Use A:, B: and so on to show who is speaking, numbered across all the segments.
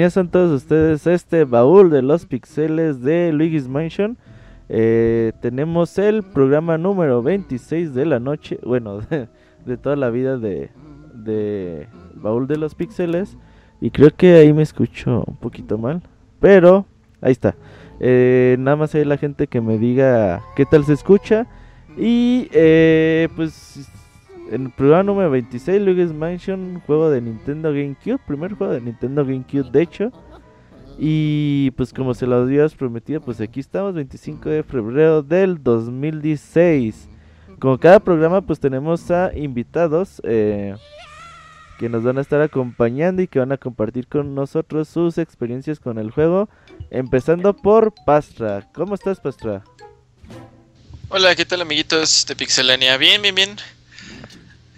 A: Bienvenidos a todos ustedes a este baúl de los pixeles de Luigi's Mansion. Eh, tenemos el programa número 26 de la noche, bueno, de, toda la vida de, de baúl de los pixeles. Y creo que ahí me escucho un poquito mal, pero ahí está. Eh, nada más hay la gente que me diga qué tal se escucha. Y eh, pues en el programa número 26, Luigi's Mansion, juego de Nintendo GameCube, primer juego de Nintendo GameCube, de hecho. Y pues como se lo habías prometido, pues aquí estamos, 25 de febrero del 2016. Como cada programa, pues tenemos a invitados eh, que nos van a estar acompañando y que van a compartir con nosotros sus experiencias con el juego. Empezando por Pastra. ¿Cómo estás, Pastra?
B: Hola, ¿qué tal, amiguitos de Pixelania? Bien, bien, bien.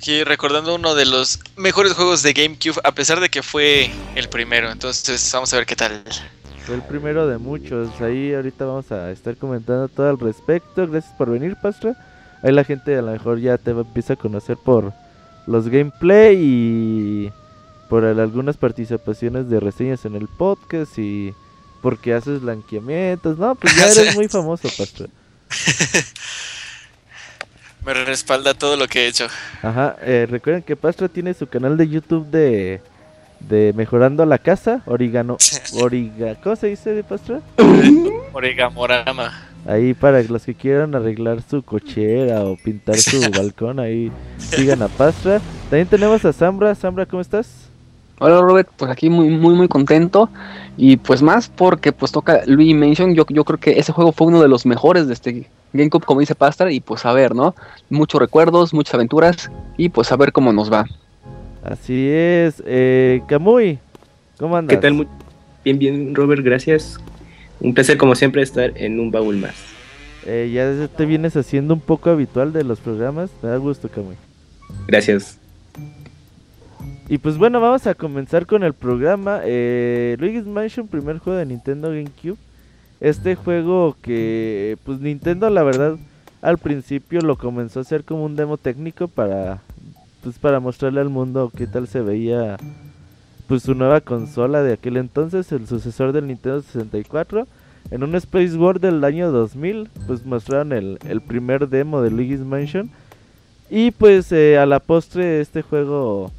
B: Aquí recordando uno de los mejores juegos de GameCube, a pesar de que fue el primero. Entonces, vamos a ver qué tal.
A: Fue el primero de muchos. Ahí ahorita vamos a estar comentando todo al respecto. Gracias por venir, Pastra. Ahí la gente a lo mejor ya te empieza a conocer por los gameplay y por algunas participaciones de reseñas en el podcast y porque haces blanqueamientos. No, pues ya eres muy famoso, Pastra.
B: Me respalda todo lo que he hecho.
A: Ajá, eh, recuerden que Pastra tiene su canal de YouTube de, de Mejorando la Casa, Origano, Origa, ¿cómo se dice de Pastra?
B: Origamorama.
A: Ahí para los que quieran arreglar su cochera o pintar su balcón, ahí sigan a Pastra. También tenemos a Zambra, Zambra, ¿cómo estás?
C: Hola Robert, pues aquí muy muy muy contento y pues más porque pues toca Luigi Mansion, yo, yo creo que ese juego fue uno de los mejores de este GameCube, como dice Pastra, y pues a ver, ¿no? Muchos recuerdos, muchas aventuras, y pues a ver cómo nos va.
A: Así es. Eh, Kamui, ¿cómo andas?
D: ¿Qué tal? Bien, bien, Robert, gracias. Un placer, como siempre, estar en un baúl más.
A: Eh, ya te vienes haciendo un poco habitual de los programas. Me da gusto, Kamui.
D: Gracias.
A: Y pues bueno, vamos a comenzar con el programa. Eh, Luigi's Mansion, primer juego de Nintendo GameCube. Este juego que pues Nintendo la verdad al principio lo comenzó a hacer como un demo técnico para pues para mostrarle al mundo qué tal se veía pues su nueva consola de aquel entonces, el sucesor del Nintendo 64. En un Space World del año 2000, pues mostraron el, primer demo de Luigi's Mansion. Y pues eh, a la postre este juego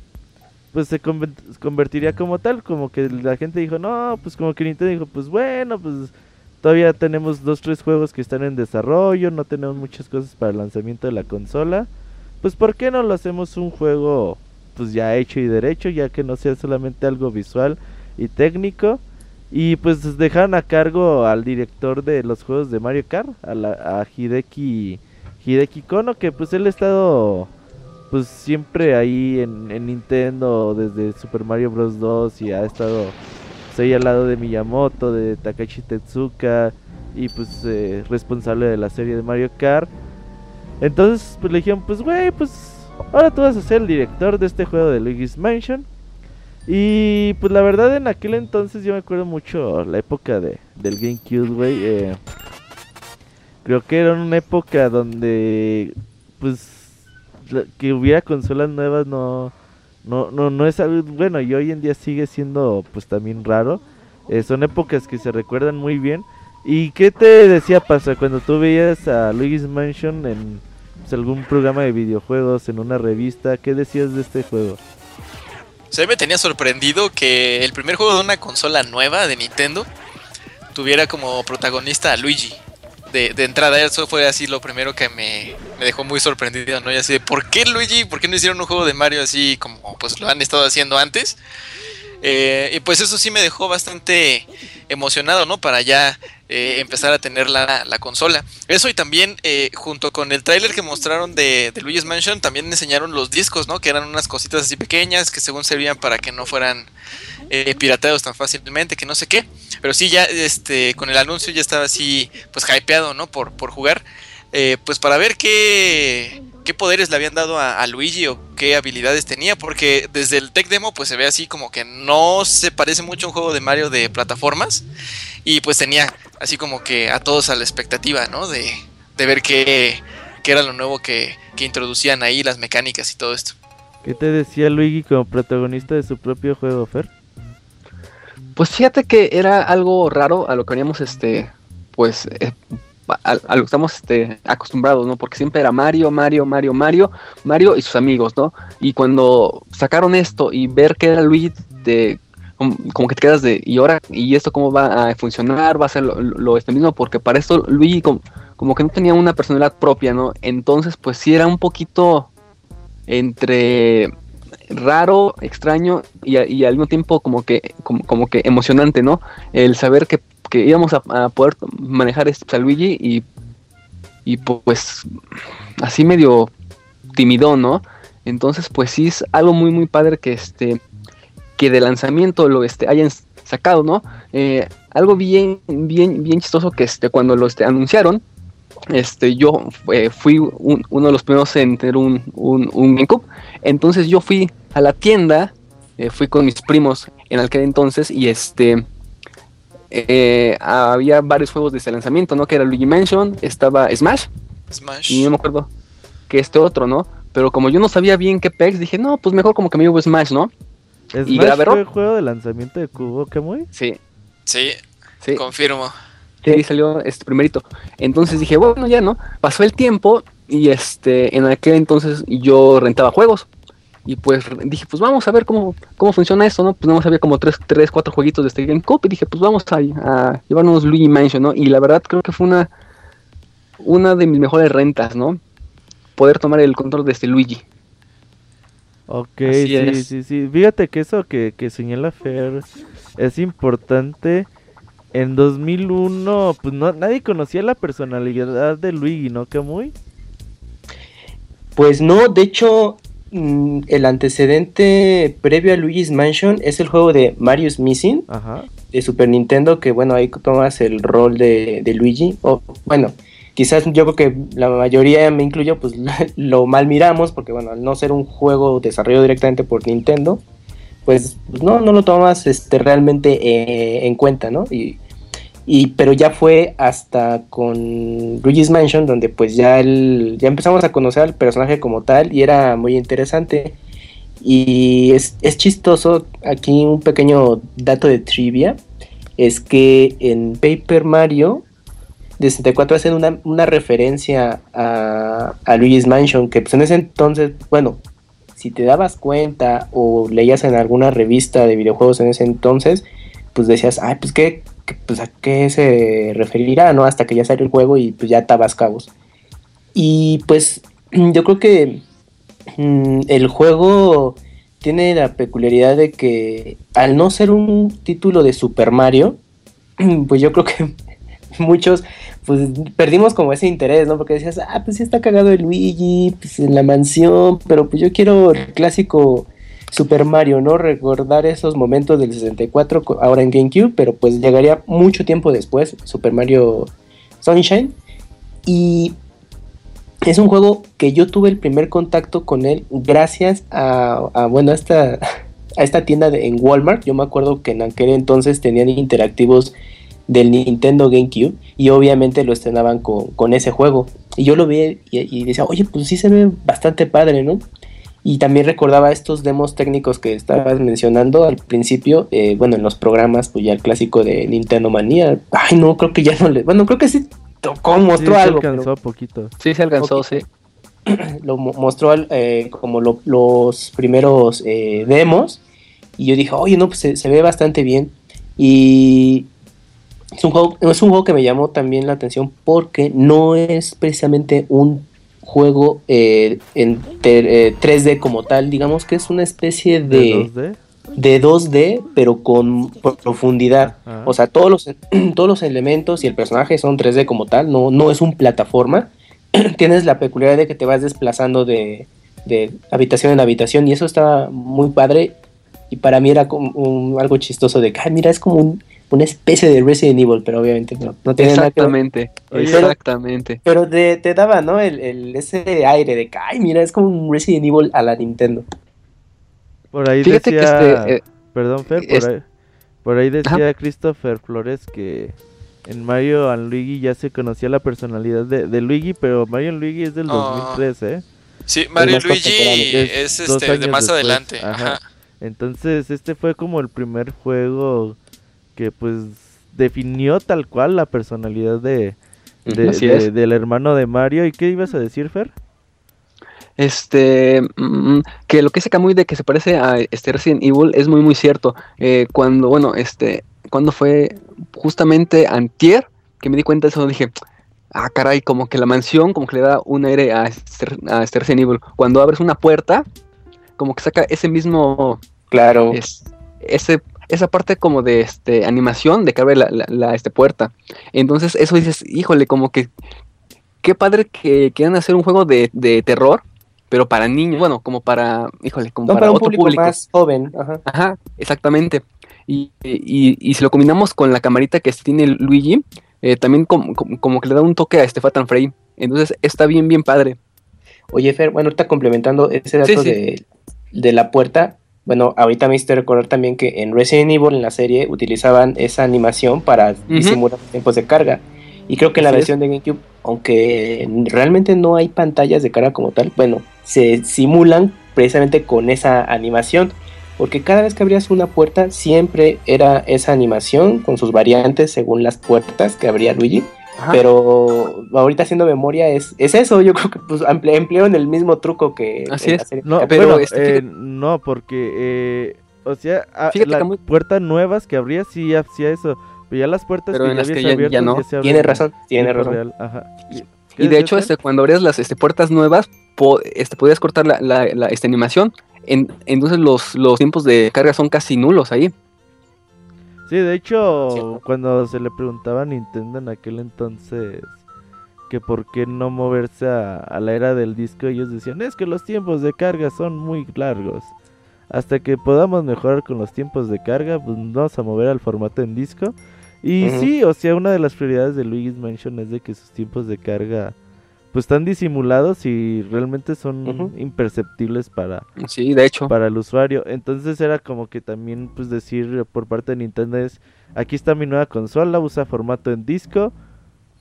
A: pues se convertiría como tal, como que la gente dijo, no, pues como que Nintendo dijo, pues bueno, pues Todavía tenemos dos, tres juegos que están en desarrollo, no tenemos muchas cosas para el lanzamiento de la consola. Pues ¿por qué no lo hacemos un juego pues ya hecho y derecho, ya que no sea solamente algo visual y técnico? Y pues dejaron a cargo al director de los juegos de Mario Kart, a, la, Hideki, Hideki Kono, que pues él ha estado pues siempre ahí en Nintendo desde Super Mario Bros. 2 y ha estado Estoy al lado de Miyamoto, de Takashi Tetsuka y pues eh, responsable de la serie de Mario Kart. Entonces pues le dijeron, pues güey, pues ahora tú vas a ser el director de este juego de Luigi's Mansion. Y pues la verdad en aquel entonces yo me acuerdo mucho la época de, del GameCube, güey. Eh, creo que era una época donde pues que hubiera consolas nuevas no no, no, no es algo bueno y hoy en día sigue siendo pues también raro. Eh, son épocas que se recuerdan muy bien. ¿Y qué te decía Pasa cuando tú veías a Luigi's Mansion en pues, algún programa de videojuegos, en una revista? ¿Qué decías de este juego?
B: Se me tenía sorprendido que el primer juego de una consola nueva de Nintendo tuviera como protagonista a Luigi. De, entrada, eso fue así lo primero que me, me dejó muy sorprendido, ¿no? Y así de, ¿por qué Luigi? ¿Por qué no hicieron un juego de Mario así como pues lo han estado haciendo antes? Eh, y pues eso sí me dejó bastante emocionado, ¿no? Para ya eh, empezar a tener la, la, consola. Eso y también eh, junto con el tráiler que mostraron de, de, Luigi's Mansion, también enseñaron los discos, ¿no? Que eran unas cositas así pequeñas que según servían para que no fueran eh, pirateados tan fácilmente, que no sé qué. Pero sí, ya este con el anuncio ya estaba así, pues hypeado, ¿no? Por, por jugar. Eh, pues para ver qué, qué poderes le habían dado a, Luigi o qué habilidades tenía, porque desde el tech demo pues se ve así como que no se parece mucho a un juego de Mario de plataformas y pues tenía así como que a todos a la expectativa, ¿no? De, de ver qué, qué, era lo nuevo que, que, introducían ahí, las mecánicas y todo esto.
A: ¿Qué te decía Luigi como protagonista de su propio juego, Fer?
C: Pues fíjate que era algo raro a lo que veníamos este, pues... Eh, a, lo que estamos este, acostumbrados, ¿no? Porque siempre era Mario, Mario, Mario, Mario, Mario y sus amigos, ¿no? Y cuando sacaron esto y ver que era Luigi, de, como, como, que te quedas de, ¿y ahora? ¿Y esto cómo va a funcionar? ¿Va a ser lo, lo este mismo? Porque para esto Luigi como, como, que no tenía una personalidad propia, ¿no? Entonces, pues sí era un poquito entre raro, extraño y, al mismo tiempo como que, como, que emocionante, ¿no? El saber que que íbamos a, poder manejar este a Luigi y, y pues así medio timidón, ¿no? Entonces pues sí es algo muy muy padre que este que de lanzamiento lo este hayan sacado, ¿no? Eh, algo bien bien bien chistoso que este cuando lo este, anunciaron este yo eh, fui un, uno de los primeros en tener un, un, un GameCube entonces yo fui a la tienda eh, fui con mis primos en aquel entonces y este eh, había varios juegos de ese lanzamiento, ¿no? Que era Luigi Mansion, estaba Smash.
B: Smash.
C: Y no me acuerdo que este otro, ¿no? Pero como yo no sabía bien qué pex, dije, no, pues mejor como que me llevo Smash, ¿no?
A: ¿Smash y fue el juego de lanzamiento de Cubo muy?
C: Sí.
B: sí. Sí, confirmo.
C: Sí, salió este primerito. Entonces dije, bueno, ya, ¿no? Pasó el tiempo y este, en aquel entonces yo rentaba juegos. Y pues dije, pues vamos a ver cómo, cómo funciona esto, ¿no? Pues nada más había como 3, tres, 4 jueguitos de este GameCube y dije, pues vamos a, a llevarnos Luigi Mansion, ¿no? Y la verdad creo que fue una, una de mis mejores rentas, ¿no? Poder tomar el control de este Luigi.
A: Ok, Así sí, es. sí, sí. Fíjate que eso que, que señala Fer es importante. En 2001, pues no, nadie conocía la personalidad de Luigi, ¿no, Camuy?
D: Pues no, de hecho, el antecedente previo a Luigi's Mansion es el juego de Mario's Missing
A: Ajá.
D: de Super Nintendo, que bueno, ahí tomas el rol de, de Luigi. O bueno, quizás yo creo que la mayoría, me incluyo, pues lo mal miramos, porque bueno, al no ser un juego desarrollado directamente por Nintendo, pues no, no lo tomas este, realmente eh, en cuenta, ¿no? Y, y, pero ya fue hasta con Luigi's Mansion donde pues ya el, ya empezamos a conocer al personaje como tal y era muy interesante. Y es, es chistoso aquí un pequeño dato de trivia es que en Paper Mario de 64 hacen una, una referencia a, a, Luigi's Mansion que pues en ese entonces bueno si te dabas cuenta o leías en alguna revista de videojuegos en ese entonces pues decías ay pues qué pues a qué se referirá, ¿no? Hasta que ya salió el juego y pues ya estabas cabos. Y pues yo creo que mmm, el juego tiene la peculiaridad de que al no ser un título de Super Mario, pues yo creo que muchos pues perdimos como ese interés, ¿no? Porque decías, ah, pues sí está cagado el Luigi, pues en la mansión, pero pues yo quiero el clásico Super Mario, ¿no? Recordar esos momentos del 64 ahora en GameCube, pero pues llegaría mucho tiempo después, Super Mario Sunshine. Y es un juego que yo tuve el primer contacto con él gracias a, bueno, a esta, a esta tienda en Walmart. Yo me acuerdo que en aquel entonces tenían interactivos del Nintendo GameCube y obviamente lo estrenaban con, con ese juego. Y yo lo vi y, y decía, oye, pues sí se ve bastante padre, ¿no? Y también recordaba estos demos técnicos que estabas mencionando al principio, eh, bueno, en los programas, pues ya el clásico de Nintendo Manía. Ay, no, creo que ya no le. Bueno, creo que sí tocó, mostró
A: sí,
D: algo.
A: Se alcanzó
D: pero...
A: poquito.
C: Sí, se alcanzó, poquito.
D: sí. lo mostró eh, como lo, los primeros eh, demos. Y yo dije, oye, no, pues se, se, ve bastante bien. Y es un, juego, es un juego que me llamó también la atención porque no es precisamente un juego eh, en te- eh, 3D como tal, digamos que es una especie
A: ¿De
D: de,
A: 2D?
D: de 2D, pero con pro- profundidad.
A: Ah.
D: O sea, todos los, todos los elementos y el personaje son 3D como tal, no, no es un plataforma. Tienes la peculiaridad de que te vas desplazando de, de habitación en habitación y eso está muy padre. Y para mí era como un- algo chistoso de que, "Ay, mira, es como un- una especie de Resident Evil, pero obviamente no, no tiene nada que ver.
C: Exactamente,
A: Oye,
C: exactamente.
D: Pero te, te daba, ¿no? El, el- ese aire de que, ay, mira, es como un Resident Evil a la Nintendo.
A: Por ahí
C: Fíjate que
A: decía...
C: este, eh,
A: Perdón, Fer, por,
C: es-
A: ahí, por ahí decía
C: Ajá.
A: Christopher Flores que en Mario and Luigi ya se conocía la personalidad de, de Luigi, pero Mario and Luigi es del
B: Ah.
A: 2003, ¿eh?
B: Sí, Mario Luigi es este de más
A: después,
B: adelante.
A: ajá.
B: Ajá.
A: Entonces este fue como el primer juego que pues definió tal cual la personalidad de, del hermano de Mario. ¿Y qué ibas a decir, Fer?
C: Este, mm, que lo que dice Camuy de que se parece a este Resident Evil es muy muy cierto. Eh, cuando, bueno, este, cuando fue justamente antier que me di cuenta de eso, dije, ah, caray, como que la mansión, como que le da un aire a este, a este Resident Evil. Cuando abres una puerta, como que saca ese mismo,
D: Claro.
C: es, ese, esa parte como de este animación de que abre la, la- la, este, puerta. Entonces eso dices, híjole, como que qué padre que quieran hacer un juego de, de terror, pero para niños, bueno, como para, híjole, como
D: No,
C: para,
D: para un
C: otro
D: público,
C: público.
D: más joven. Ajá.
C: Ajá, exactamente. Y, y, y si lo combinamos con la camarita que tiene Luigi, eh, también com- com- como que le da un toque a este Fatal Frame. Entonces está bien, bien padre.
D: Oye, Fer, bueno, ahorita complementando ese dato
C: Sí, sí.
D: De, de la puerta, bueno, ahorita me hiciste recordar también que en Resident Evil, en la serie, utilizaban esa animación para disimular los tiempos de carga. Y creo que en la versión de GameCube, aunque realmente no hay pantallas de carga como tal, bueno, se simulan precisamente con esa animación. Porque cada vez que abrías una puerta, siempre era esa animación con sus variantes según las puertas que abría Luigi.
C: Ajá.
D: Pero ahorita haciendo memoria es, es eso, yo creo que pues emple- emplearon el mismo truco que
C: Así
D: en la
C: es.
D: serie.
A: No,
C: Pero,
A: bueno,
C: este,
A: eh,
C: fíjate-
A: no, porque, eh, o sea, a- las
C: muy-
A: puertas nuevas que abría sí hacía eso, pero ya las puertas
C: Pero
A: que
C: en las que
A: habías
C: ya-
A: abierto
C: ya no.
D: Tiene
A: en
D: razón, tiene razón.
A: real, ajá.
C: Y de
A: ¿Qué
C: hecho, este, cuando abrías las este, puertas nuevas, po- este, podías cortar la, la- la, este, animación. En- entonces los, los tiempos de carga son casi nulos ahí.
A: Sí, de hecho,
D: Cierto.
A: cuando se le preguntaba a Nintendo en aquel entonces que por qué no moverse a, a la era del disco, ellos decían, es que los tiempos de carga son muy largos. Hasta que podamos mejorar con los tiempos de carga, pues nos vamos a mover al formato en disco. Y sí, o sea, una de las prioridades de Luigi's Mansion es de que sus tiempos de carga pues están disimulados y realmente son imperceptibles para,
C: Sí, de hecho.
A: para el usuario. Entonces era como que también pues decir por parte de Nintendo es, aquí está mi nueva consola, usa formato en disco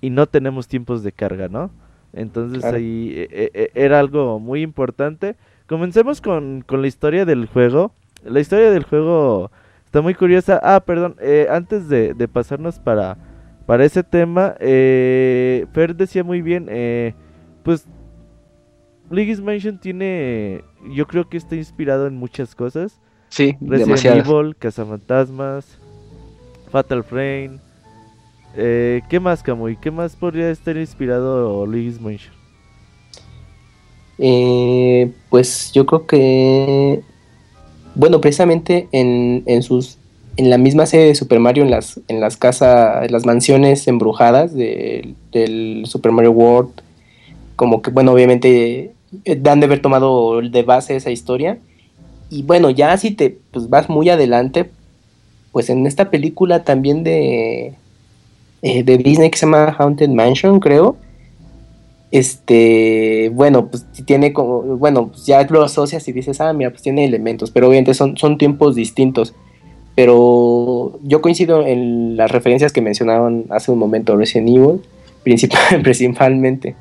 A: y no tenemos tiempos de carga, ¿no? Entonces
D: Claro.
A: ahí eh, eh, era algo muy importante. Comencemos con, con la historia del juego. La historia del juego está muy curiosa. Ah, perdón, eh, antes de, de pasarnos para, para ese tema, eh, Fer decía muy bien, eh, pues Luigi's Mansion tiene, yo creo que está inspirado en muchas cosas.
C: Sí,
A: Resident
C: demasiadas.
A: Evil, Cazafantasmas, Fatal Frame. Eh, ¿Qué más, Camuy? ¿Qué más podría estar inspirado Luigi's Mansion?
D: Eh, pues yo creo que, bueno, precisamente en, en sus, en la misma serie de Super Mario, en las, en las casas, en las mansiones embrujadas de- del Super Mario World, como que, bueno, obviamente eh, dan de haber tomado de base esa historia. Y bueno, ya si te pues, vas muy adelante, pues en esta película también de, eh, de Disney que se llama Haunted Mansion, creo. Este, bueno, pues tiene como, bueno, pues ya lo asocias y dices, ah, mira, pues tiene elementos, pero obviamente son, son tiempos distintos. Pero yo coincido en las referencias que mencionaban hace un momento Resident Evil, principal- principalmente.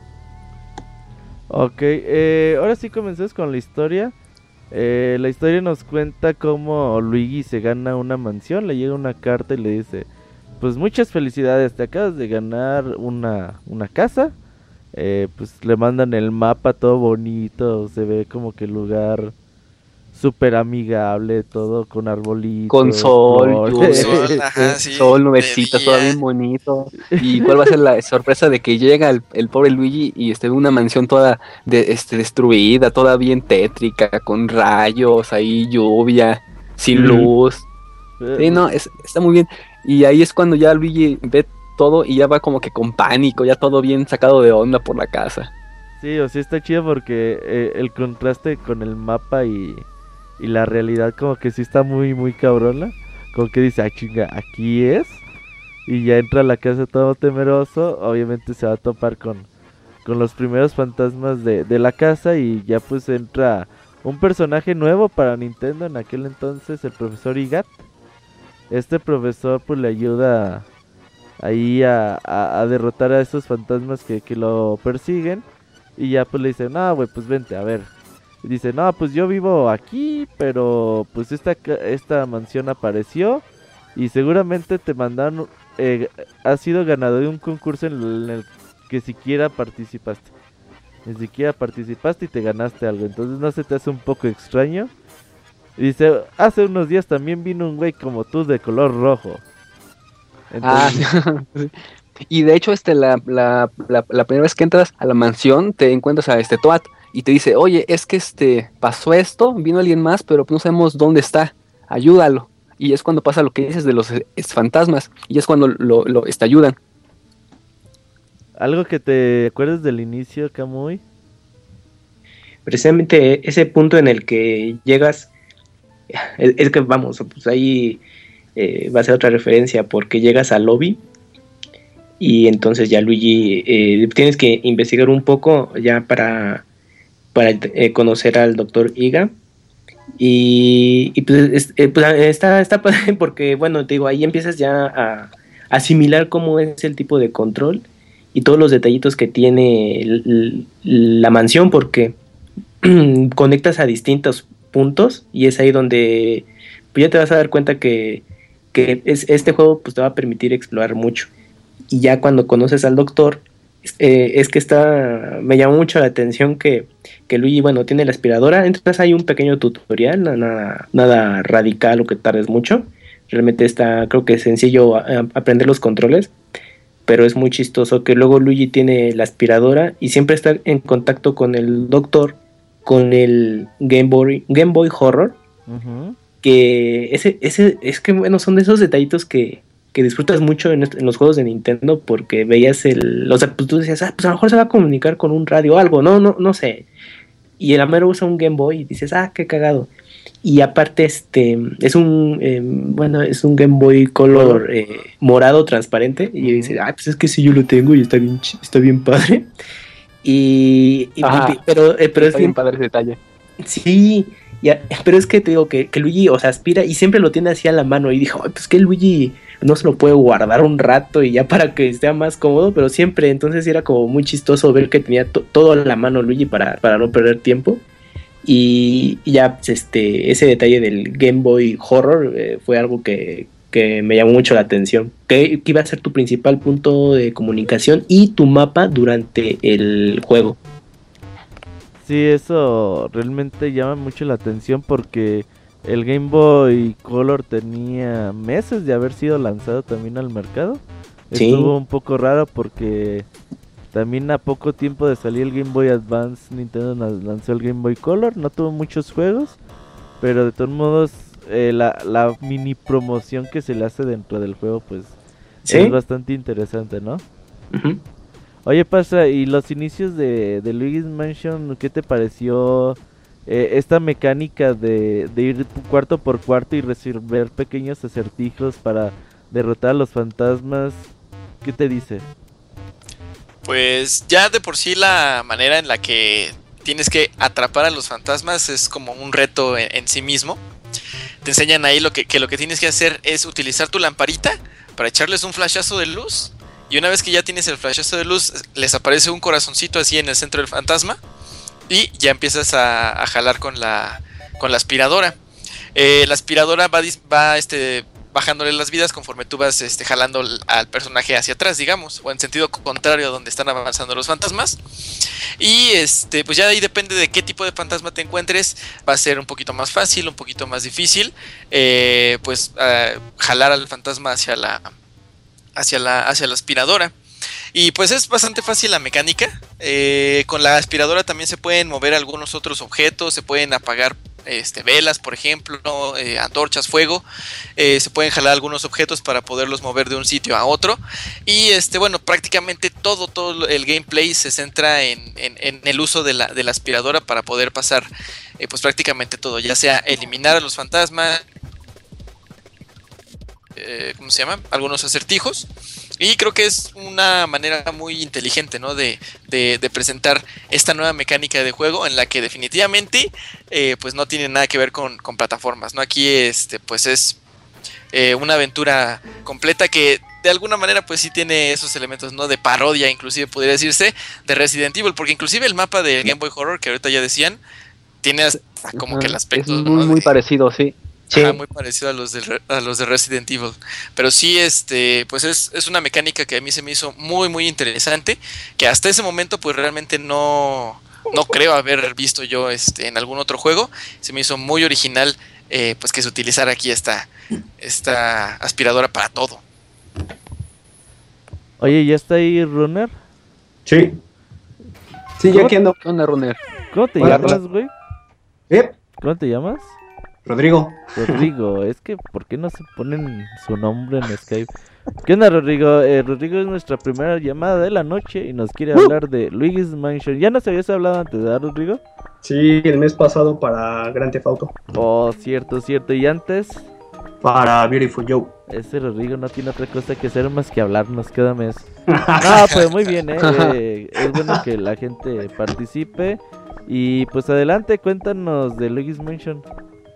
A: Ok, eh, ahora sí comenzamos con la historia. Eh, la historia nos cuenta cómo Luigi se gana una mansión, le llega una carta y le dice, pues muchas felicidades, te acabas de ganar una, una casa. Eh, pues le mandan el mapa todo bonito, se ve como que el lugar súper amigable, todo con arbolitos.
C: Con sol,
A: flores.
C: lluvia,
B: Sol, ajá, sí,
C: sol, nubecitas, todo bien bonito. ¿Y cuál va a ser la sorpresa de que llega el, el pobre Luigi y esté en una mansión toda de, este, destruida, toda bien tétrica, con rayos, ahí lluvia, sin luz? Sí, no, es- está muy bien. Y ahí es cuando ya Luigi ve todo y ya va como que con pánico, ya todo bien sacado de onda por la casa.
A: Sí, o sea, está chido porque eh, el contraste con el mapa y, y la realidad como que sí está muy, muy cabrona. Como que dice, ah, chinga, aquí es. Y ya entra a la casa todo temeroso. Obviamente se va a topar con, con los primeros fantasmas de, de la casa y ya pues entra un personaje nuevo para Nintendo en aquel entonces, el profesor Igat. Este profesor pues le ayuda ahí a, a- derrotar a esos fantasmas que, que lo persiguen. Y ya pues le dice, no, güey, pues vente, a ver. Dice, no, pues yo vivo aquí, pero pues esta, esta mansión apareció. Y seguramente te mandaron, eh, has sido ganador de un concurso en el, en el que siquiera participaste. Ni siquiera participaste y te ganaste algo. Entonces no se te hace un poco extraño. Dice, hace unos días también vino un güey como tú de color rojo.
C: Ah, y de hecho, este, la, la, la, la primera vez que entras a la mansión, te encuentras a este Toad y te dice, oye, es que este pasó esto, vino alguien más, pero no sabemos dónde está, ayúdalo. Y es cuando pasa lo que dices de los eh, fantasmas, y es cuando lo, lo este, ayudan.
A: algo que te acuerdes del inicio, Kamui.
D: precisamente ese punto en el que llegas, es, es que vamos, pues ahí eh, va a ser otra referencia, porque llegas al lobby y entonces ya Luigi, eh, tienes que investigar un poco ya para, para eh, conocer al doctor Iga. Y, pues, es- eh, pues, está, está padre porque, bueno, te digo, ahí empiezas ya a asimilar cómo es el tipo de control y todos los detallitos que tiene la mansión, porque conectas a distintos puntos y es ahí donde pues ya te vas a dar cuenta que, que es, este juego pues te va a permitir explorar mucho. Y ya cuando conoces al doctor, eh, es que está, me llamó mucho la atención que, que Luigi, bueno, tiene la aspiradora, entonces hay un pequeño tutorial, na- nada, nada radical o que tardes mucho. Realmente está, creo que es sencillo a- a- aprender los controles, pero es muy chistoso que luego Luigi tiene la aspiradora y siempre está en contacto con el doctor con el Game Boy, Game Boy Horror, que ese, ese, es que bueno, son de esos detallitos que, que disfrutas mucho en, en los juegos de Nintendo porque veías el, o sea, pues tú decías, ah, pues a lo mejor se va a comunicar con un radio o algo, no, no, no sé. Y el Amero usa un Game Boy y dices, ah, qué cagado. Y aparte, este, es un, eh, bueno, es un Game Boy Color eh, morado transparente. Y dices, ah, pues es que sí yo lo tengo y está bien, está bien padre. Y, y- y- pero, eh, pero es bien
C: padre ese detalle.
D: Sí, ya, pero es que te digo que, que Luigi, o sea, aspira y siempre lo tiene así a la mano y dijo, "Ay, pues que Luigi no se lo puede guardar un rato y ya para que esté más cómodo, pero siempre, entonces era como muy chistoso ver que tenía to- todo a la mano Luigi para, para no perder tiempo. Y, y ya, este, ese detalle del Game Boy Horror eh, fue algo que, que me llamó mucho la atención. Que, que iba a ser tu principal punto de comunicación y tu mapa durante el juego.
A: Sí, eso realmente llama mucho la atención porque el Game Boy Color tenía meses de haber sido lanzado también al mercado.
D: Sí.
A: Estuvo un poco raro porque también a poco tiempo de salir el Game Boy Advance Nintendo lanzó el Game Boy Color. No tuvo muchos juegos, pero de todos modos eh, la, la mini promoción que se le hace dentro del juego pues
D: ¿Sí?
A: es bastante interesante, ¿no?
D: Ujú.
A: Oye, pasa, ¿y los inicios de, de Luigi's Mansion, qué te pareció eh, esta mecánica de, de ir cuarto por cuarto y resolver pequeños acertijos para derrotar a los fantasmas? ¿Qué te dice?
B: Pues ya de por sí la manera en la que tienes que atrapar a los fantasmas es como un reto en, sí mismo. Te enseñan ahí lo que lo que tienes que hacer es utilizar tu lamparita para echarles un flashazo de luz. Y una vez que ya tienes el flashazo de luz, les aparece un corazoncito así en el centro del fantasma. Y ya empiezas a, jalar con la, con la aspiradora. Eh, la aspiradora va, va este, bajándole las vidas conforme tú vas este, jalando al personaje hacia atrás, digamos, o en sentido contrario a donde están avanzando los fantasmas. Y este, pues ya ahí depende de qué tipo de fantasma te encuentres, va a ser un poquito más fácil, un poquito más difícil, eh, pues jalar al fantasma hacia la, hacia la, hacia la aspiradora. Y pues es bastante fácil la mecánica. Eh, con la aspiradora también se pueden mover algunos otros objetos, se pueden apagar este, velas, por ejemplo, eh, antorchas, fuego. Eh, se pueden jalar algunos objetos para poderlos mover de un sitio a otro. Y este, bueno, prácticamente todo, todo el gameplay se centra en, el uso de la, de la, aspiradora para poder pasar pues prácticamente todo, ya sea eliminar a los fantasmas, ¿cómo se llama? Algunos acertijos y creo que es una manera muy inteligente, ¿no? De, presentar esta nueva mecánica de juego en la que definitivamente, eh, pues no tiene nada que ver con, plataformas, ¿no? Aquí, este, pues es eh, una aventura completa que de alguna manera pues sí tiene esos elementos, ¿no? De parodia, inclusive podría decirse, de Resident Evil, porque inclusive el mapa de Game Boy Horror, que ahorita ya decían, tiene como que el aspecto...
C: Es muy, muy parecido, sí
B: muy parecido a los, de, a los de Resident Evil. Pero sí, este, pues es, es, una mecánica que a mí se me hizo muy, muy interesante. Que hasta ese momento, pues realmente no, no creo haber visto yo este, en algún otro juego. Se me hizo muy original, eh, pues que se utilizara aquí esta, esta aspiradora para todo.
A: Oye, ¿ya está ahí Runner?
E: Sí. Sí, ya aquí ando.
C: Runner?
A: ¿Cómo te llamas, güey? ¿Cómo te llamas?
E: Rodrigo.
A: Rodrigo, es que ¿por qué no se ponen su nombre en Skype? ¿Qué onda, Rodrigo? Eh, Rodrigo es nuestra primera llamada de la noche y nos quiere hablar de Luigi's Mansion. ¿Ya nos habías hablado antes, de Rodrigo?
E: Sí, el mes pasado para Grand Theft Auto.
A: Oh, cierto, cierto. ¿Y antes?
E: Para Beautiful Joe.
A: Ese Rodrigo no tiene otra cosa que hacer más que hablarnos cada mes. no, pues muy bien, ¿eh? ¿eh? Es bueno que la gente participe. Y pues adelante, cuéntanos de Luigi's Mansion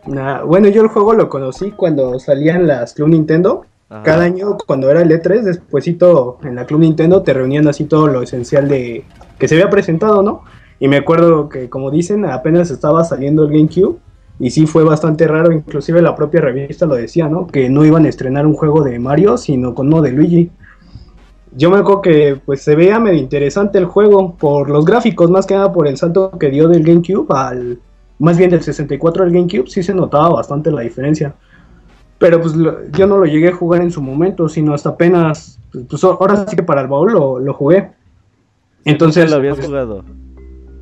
E: bueno, yo el juego lo conocí cuando salían las Club Nintendo. Cada año, cuando era el E3, despuésito en la Club Nintendo te reunían así todo lo esencial de que se había presentado, ¿no? Y me acuerdo que, como dicen, apenas estaba saliendo el GameCube. Y sí fue bastante raro, inclusive la propia revista lo decía, ¿no? Que no iban a estrenar un juego de Mario, sino con uno de Luigi. Yo me acuerdo que pues se veía medio interesante el juego por los gráficos, más que nada por el salto que dio del GameCube al, más bien del 64 al GameCube, sí se notaba bastante la diferencia. Pero pues yo no lo llegué a jugar en su momento, sino hasta apenas, pues ahora sí que para el baúl lo, jugué. Entonces...
A: lo habías pues, jugado?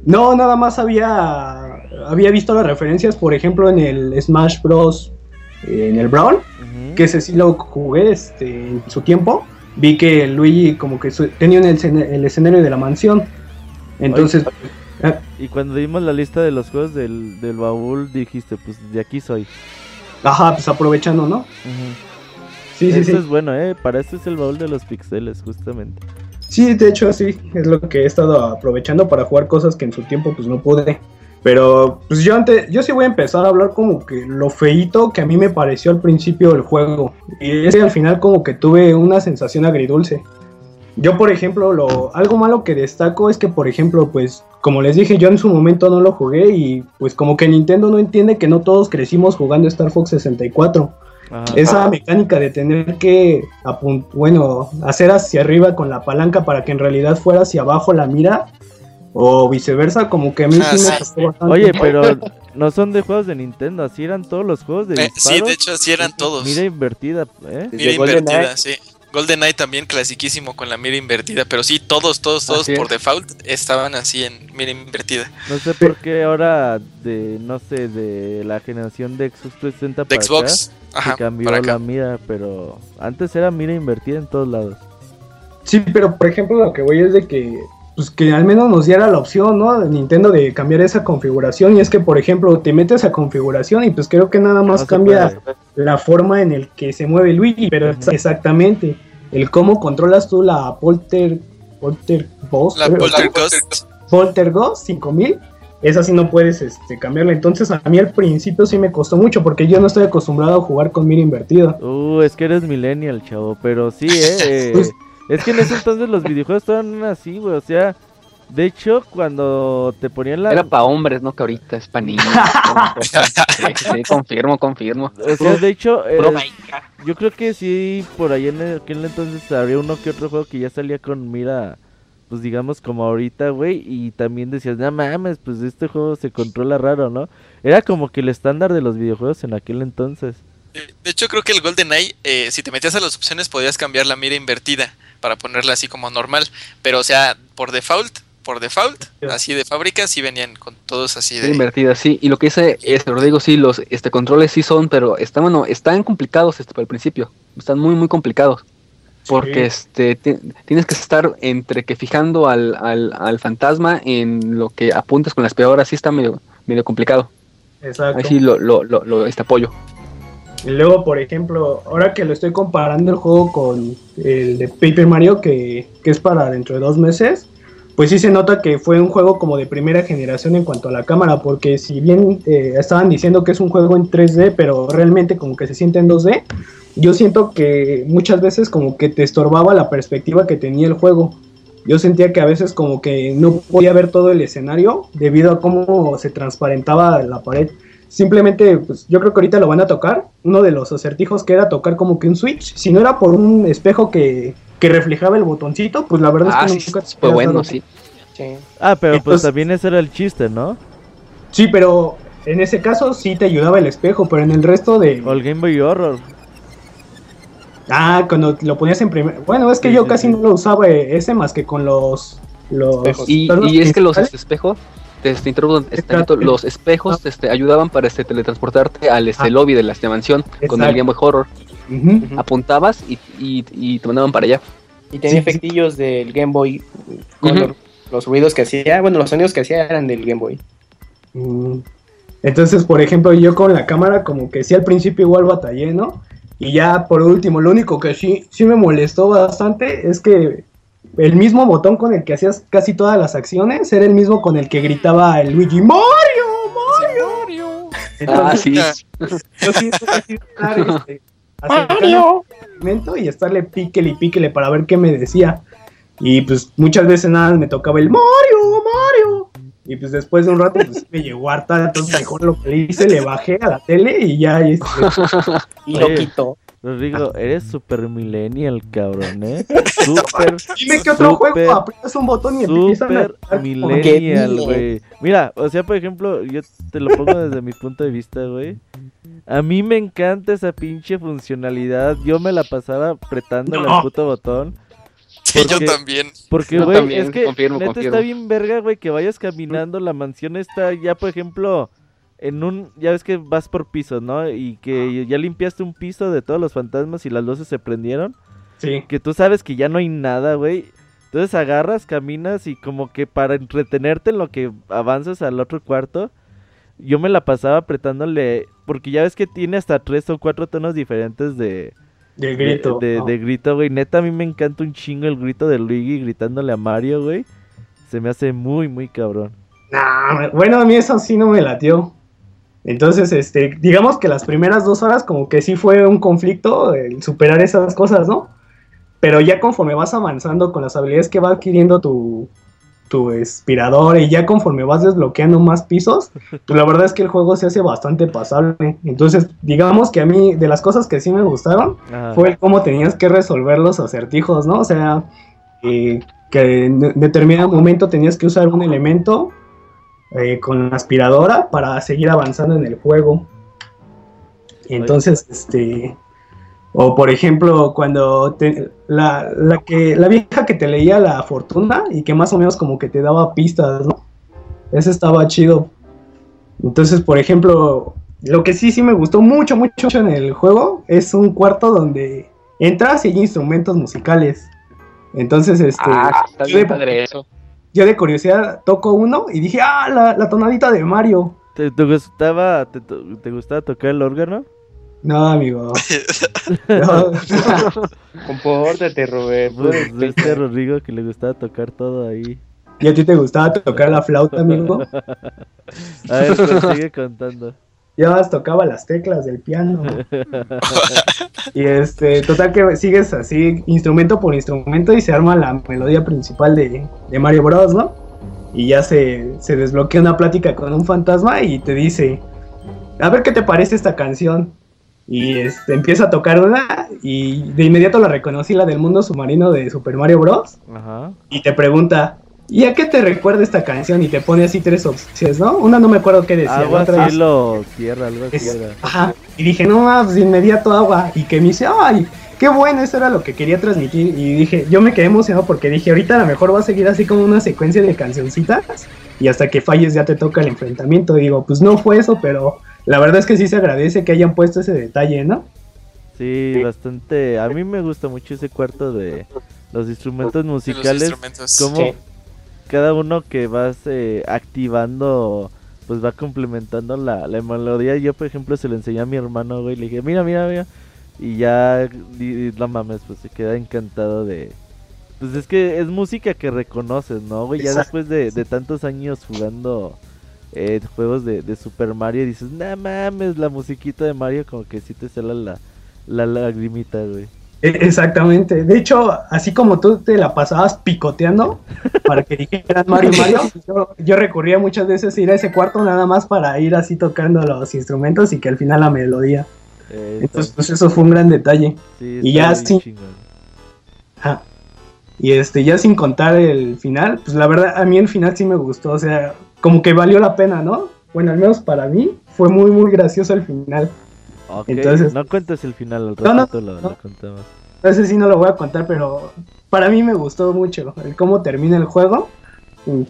E: No, nada más había, había visto las referencias, por ejemplo, en el Smash Bros. en el Brawl, que ese sí lo jugué este, en su tiempo. Vi que Luigi como que tenía el, el escenario de la mansión. Entonces...
A: Y cuando dimos la lista de los juegos del, baúl, dijiste, pues de aquí soy.
E: Ajá, pues aprovechando, ¿no?
A: Sí, sí, sí. es bueno, ¿eh? Para esto es el baúl de los pixeles, justamente.
E: Sí, de hecho, sí. Es lo que he estado aprovechando para jugar cosas que en su tiempo, pues no pude. Pero, pues yo antes, yo sí voy a empezar a hablar como que lo feito que a mí me pareció al principio del juego. Y es que al final como que tuve una sensación agridulce. Yo, por ejemplo, lo, algo malo que destaco es que, por ejemplo, pues, como les dije, yo en su momento no lo jugué y pues como que Nintendo no entiende que no todos crecimos jugando Star Fox 64. Esa mecánica de tener que, bueno, hacer hacia arriba con la palanca para que en realidad fuera hacia abajo la mira, o viceversa, como que a mí sí, me
A: ah, bastante. Oye, pero no son de juegos de Nintendo, así eran todos los juegos de
B: eh, Sí, de hecho, así eran todos.
A: Mira invertida, ¿eh?
B: Mira invertida, sí. GoldenEye también clasiquísimo con la mira invertida, pero sí, todos, todos, todos por default estaban así en mira invertida.
A: No sé por qué ahora de, no sé, de la generación de Xbox 360 para Xbox, acá, cambió la mira, pero antes era mira invertida en todos lados.
E: Sí, pero por ejemplo lo que voy es de que pues que al menos nos diera la opción, ¿no? De Nintendo de cambiar esa configuración. Y es que, por ejemplo, te metes a configuración y pues creo que nada más cambia la forma en el que se mueve Luigi, pero exactamente el cómo controlas tú la Polter Polter Ghost,
B: la Polterghost
E: Polterghost 5000 esa sí no puedes este, cambiarla. Entonces a mí al principio sí me costó mucho porque yo no estoy acostumbrado a jugar con mira invertida.
A: Uh, es que eres millennial, chavo, pero sí, eh. Pues es que en ese entonces los videojuegos estaban así, güey, o sea, de hecho, cuando te ponían la...
C: Era para hombres, ¿no? Que ahorita es para niños. sí, confirmo, confirmo.
A: O sea, de hecho, yo creo que sí, por ahí en aquel entonces había uno que otro juego que ya salía con mira, pues digamos como ahorita, güey, y también decías, no mames, pues este juego se controla raro, ¿no? Era como que el estándar de los videojuegos en aquel entonces.
B: De hecho, creo que el GoldenEye, eh, si te metías a las opciones, podías cambiar la mira invertida para ponerla así como normal. Pero, o sea, por default, por default, así de fábrica, sí venían con todos así de.
C: Invertida, sí. Y lo que dice, este, Rodrigo, sí, los este, controles sí son, pero están, bueno, están complicados este, para el principio. Están muy, muy complicados. Porque este tienes que estar entre que fijando al, al, al, fantasma en lo que apuntas con la aspiradora, sí está medio, medio complicado. Exacto. Ahí sí lo, lo, lo, lo este apoyo.
E: Y luego, por ejemplo, ahora que lo estoy comparando el juego con el de Paper Mario, que, que es para dentro de dos meses, pues sí se nota que fue un juego como de primera generación en cuanto a la cámara, porque si bien eh, estaban diciendo que es un juego en 3D, pero realmente como que se siente en 2D, yo siento que muchas veces como que te estorbaba la perspectiva que tenía el juego. Yo sentía que a veces como que no podía ver todo el escenario debido a cómo se transparentaba la pared simplemente, pues yo creo que ahorita lo van a tocar. Uno de los acertijos que era tocar como que un switch. Si no era por un espejo que, que reflejaba el botoncito, pues la verdad es que
C: ah, nunca fue bueno, sí.
A: Ah, pero pues también ese era el chiste, ¿no?
E: Sí, pero en ese caso sí te ayudaba el espejo, pero en el resto de.
A: O el Game Boy Horror.
E: Ah, cuando lo ponías en primer. Bueno, es que yo casi no lo usaba ese más que con los. los
C: y, y es que los espejos este, los espejos este, ayudaban para este, teletransportarte al este, ah. lobby de la este, mansión con el Game Boy Horror. Apuntabas y, te mandaban para allá.
D: Y tenía efectillos del Game Boy con los, ruidos que hacía. Bueno, los sonidos que hacía eran del Game Boy.
E: Mm. Entonces, por ejemplo, yo con la cámara, como que sí al principio igual batallé, ¿no? Y ya por último, lo único que sí, sí me molestó bastante es que el mismo botón con el que hacías casi todas las acciones era el mismo con el que gritaba el Luigi Mario, Mario.
C: ah, sí.
E: Yo sí este, Mario. y estarle píquele y píquele para ver qué me decía. Y pues muchas veces nada me tocaba el Mario, Mario. Y pues después de un rato pues, me llegó harta, entonces mejor lo que hice, le bajé a la tele y ya este,
D: y lo quitó.
A: Rodrigo, eres super millennial, cabrón, ¿eh? Super.
E: Dime qué otro juego aprietas un botón y empiezas
A: a. millennial, güey. Mira, o sea, por ejemplo, yo te lo pongo desde mi punto de vista, güey. A mí me encanta esa pinche funcionalidad. Yo me la pasaba apretando el puto botón.
B: Sí, yo también.
A: Porque, güey, es que neta está bien verga, güey, que vayas caminando. La mansión está ya, por ejemplo en un, ya ves que vas por pisos, ¿no? Y que ya limpiaste un piso de todos los fantasmas y las luces se prendieron.
E: Sí.
A: Que tú sabes que ya no hay nada, güey. Entonces agarras, caminas y como que para entretenerte en lo que avanzas al otro cuarto, yo me la pasaba apretándole, porque ya ves que tiene hasta tres o cuatro tonos diferentes de...
E: De grito.
A: De, grito, güey. Neta, a mí me encanta un chingo el grito de Luigi gritándole a Mario, güey. Se me hace muy, muy cabrón.
E: Nah, bueno, a mí eso sí no me latió. Entonces, este, digamos que las primeras dos horas como que sí fue un conflicto el superar esas cosas, ¿no? Pero ya conforme vas avanzando con las habilidades que va adquiriendo tu, tu aspirador y ya conforme vas desbloqueando más pisos, pues la verdad es que el juego se hace bastante pasable. Entonces, digamos que a mí, de las cosas que sí me gustaron, fue el cómo tenías que resolver los acertijos, ¿no? O sea, eh, que en determinado momento tenías que usar un elemento eh, con la aspiradora para seguir avanzando en el juego. Entonces, este, o por ejemplo, cuando la, la, que, la vieja que te leía la fortuna y que más o menos como que te daba pistas, ¿no? Ese estaba chido. Entonces, por ejemplo, lo que sí, sí me gustó mucho, mucho en el juego es un cuarto donde entras y hay instrumentos musicales. Entonces, este...
C: Ah, está bien padre eso
E: yo de curiosidad toco uno y dije, ah, la, tonadita de Mario.
A: ¿Te, gustaba, te, gustaba tocar el órgano?
E: No, amigo.
D: no. Compórtate, Roberto.
A: Pues, este Rodrigo que le gustaba tocar todo ahí.
E: ¿Y a ti te gustaba tocar la flauta, amigo?
A: a ver, pues sigue contando
E: ya más tocaba las teclas del piano. y este, total que sigues así, instrumento por instrumento, y se arma la melodía principal de, Mario Bros, ¿no? Y ya se, se, desbloquea una plática con un fantasma y te dice, a ver qué te parece esta canción. y este, empieza a tocar una y de inmediato la reconocí, la del mundo submarino de Super Mario Bros.
A: Ajá.
E: Y te pregunta, ¿y a qué te recuerda esta canción? Y te pone así tres opciones, ¿no? Una no me acuerdo qué decía.
A: Agua,
E: otra
A: cielo, tierra, algo así
E: es-. Ajá. Y dije, no, pues de inmediato agua. Y que me dice, ay, qué bueno, eso era lo que quería transmitir. Y dije, yo me quedé emocionado porque dije, ahorita a lo mejor va a seguir así como una secuencia de cancioncitas. Y hasta que falles ya te toca el enfrentamiento. Y digo, pues no fue eso, pero la verdad es que sí se agradece que hayan puesto ese detalle, ¿no?
A: Sí, bastante. A mí me gusta mucho ese cuarto de los instrumentos
B: De los
A: musicales.
B: instrumentos.
A: Como
D: Sí.
A: Cada uno que vas eh, activando, pues va complementando la, la melodía. Yo, por ejemplo, se lo enseñé a mi hermano, güey. Le dije, mira, mira, mira. Y ya, di- no mames, pues se queda encantado de. Pues es que es música que reconoces, ¿no, güey? Ya después de, de tantos años jugando eh, juegos de, de Super Mario, dices, no mames, la musiquita de Mario, como que sí te sale la, la lagrimita, güey.
E: E- Exactamente. De hecho, así como tú te la pasabas picoteando para que dijeran Mario Mario, yo, yo recurría muchas veces a ir a ese cuarto nada más para ir así tocando los instrumentos y que al final la melodía.
A: Eh,
E: Entonces, pues eso fue un gran detalle.
A: sí,
E: y ya
A: chingón.
E: Ajá. Y este, ya sin contar el final, pues la verdad, a mí el final sí me gustó. O sea, como que valió la pena, ¿no? Bueno, al menos para mí fue muy, muy gracioso el final. Entonces-
A: no cuentes el final, al
E: No, no,
A: lo,
E: no.
A: lo contamos.
E: Entonces sí no lo voy a contar, pero para mí me gustó mucho el cómo termina el juego.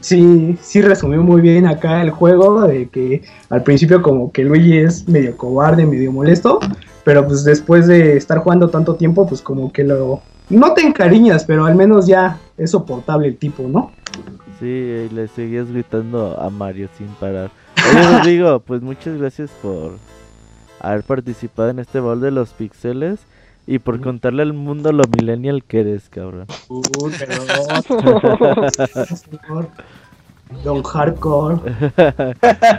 E: Sí, sí resumió muy bien acá el juego, de que al principio como que Luigi es medio cobarde, medio molesto, pero pues después de estar jugando tanto tiempo, pues como que lo... No te encariñas, pero al menos ya es soportable el tipo, ¿no?
A: Sí, le seguías gritando a Mario sin parar. Oye, Rodrigo, pues muchas gracias por haber participado en este bol de los pixeles y por contarle al mundo lo millennial que eres, cabrón.
E: Uy, perdón. Señor. Don Hardcore.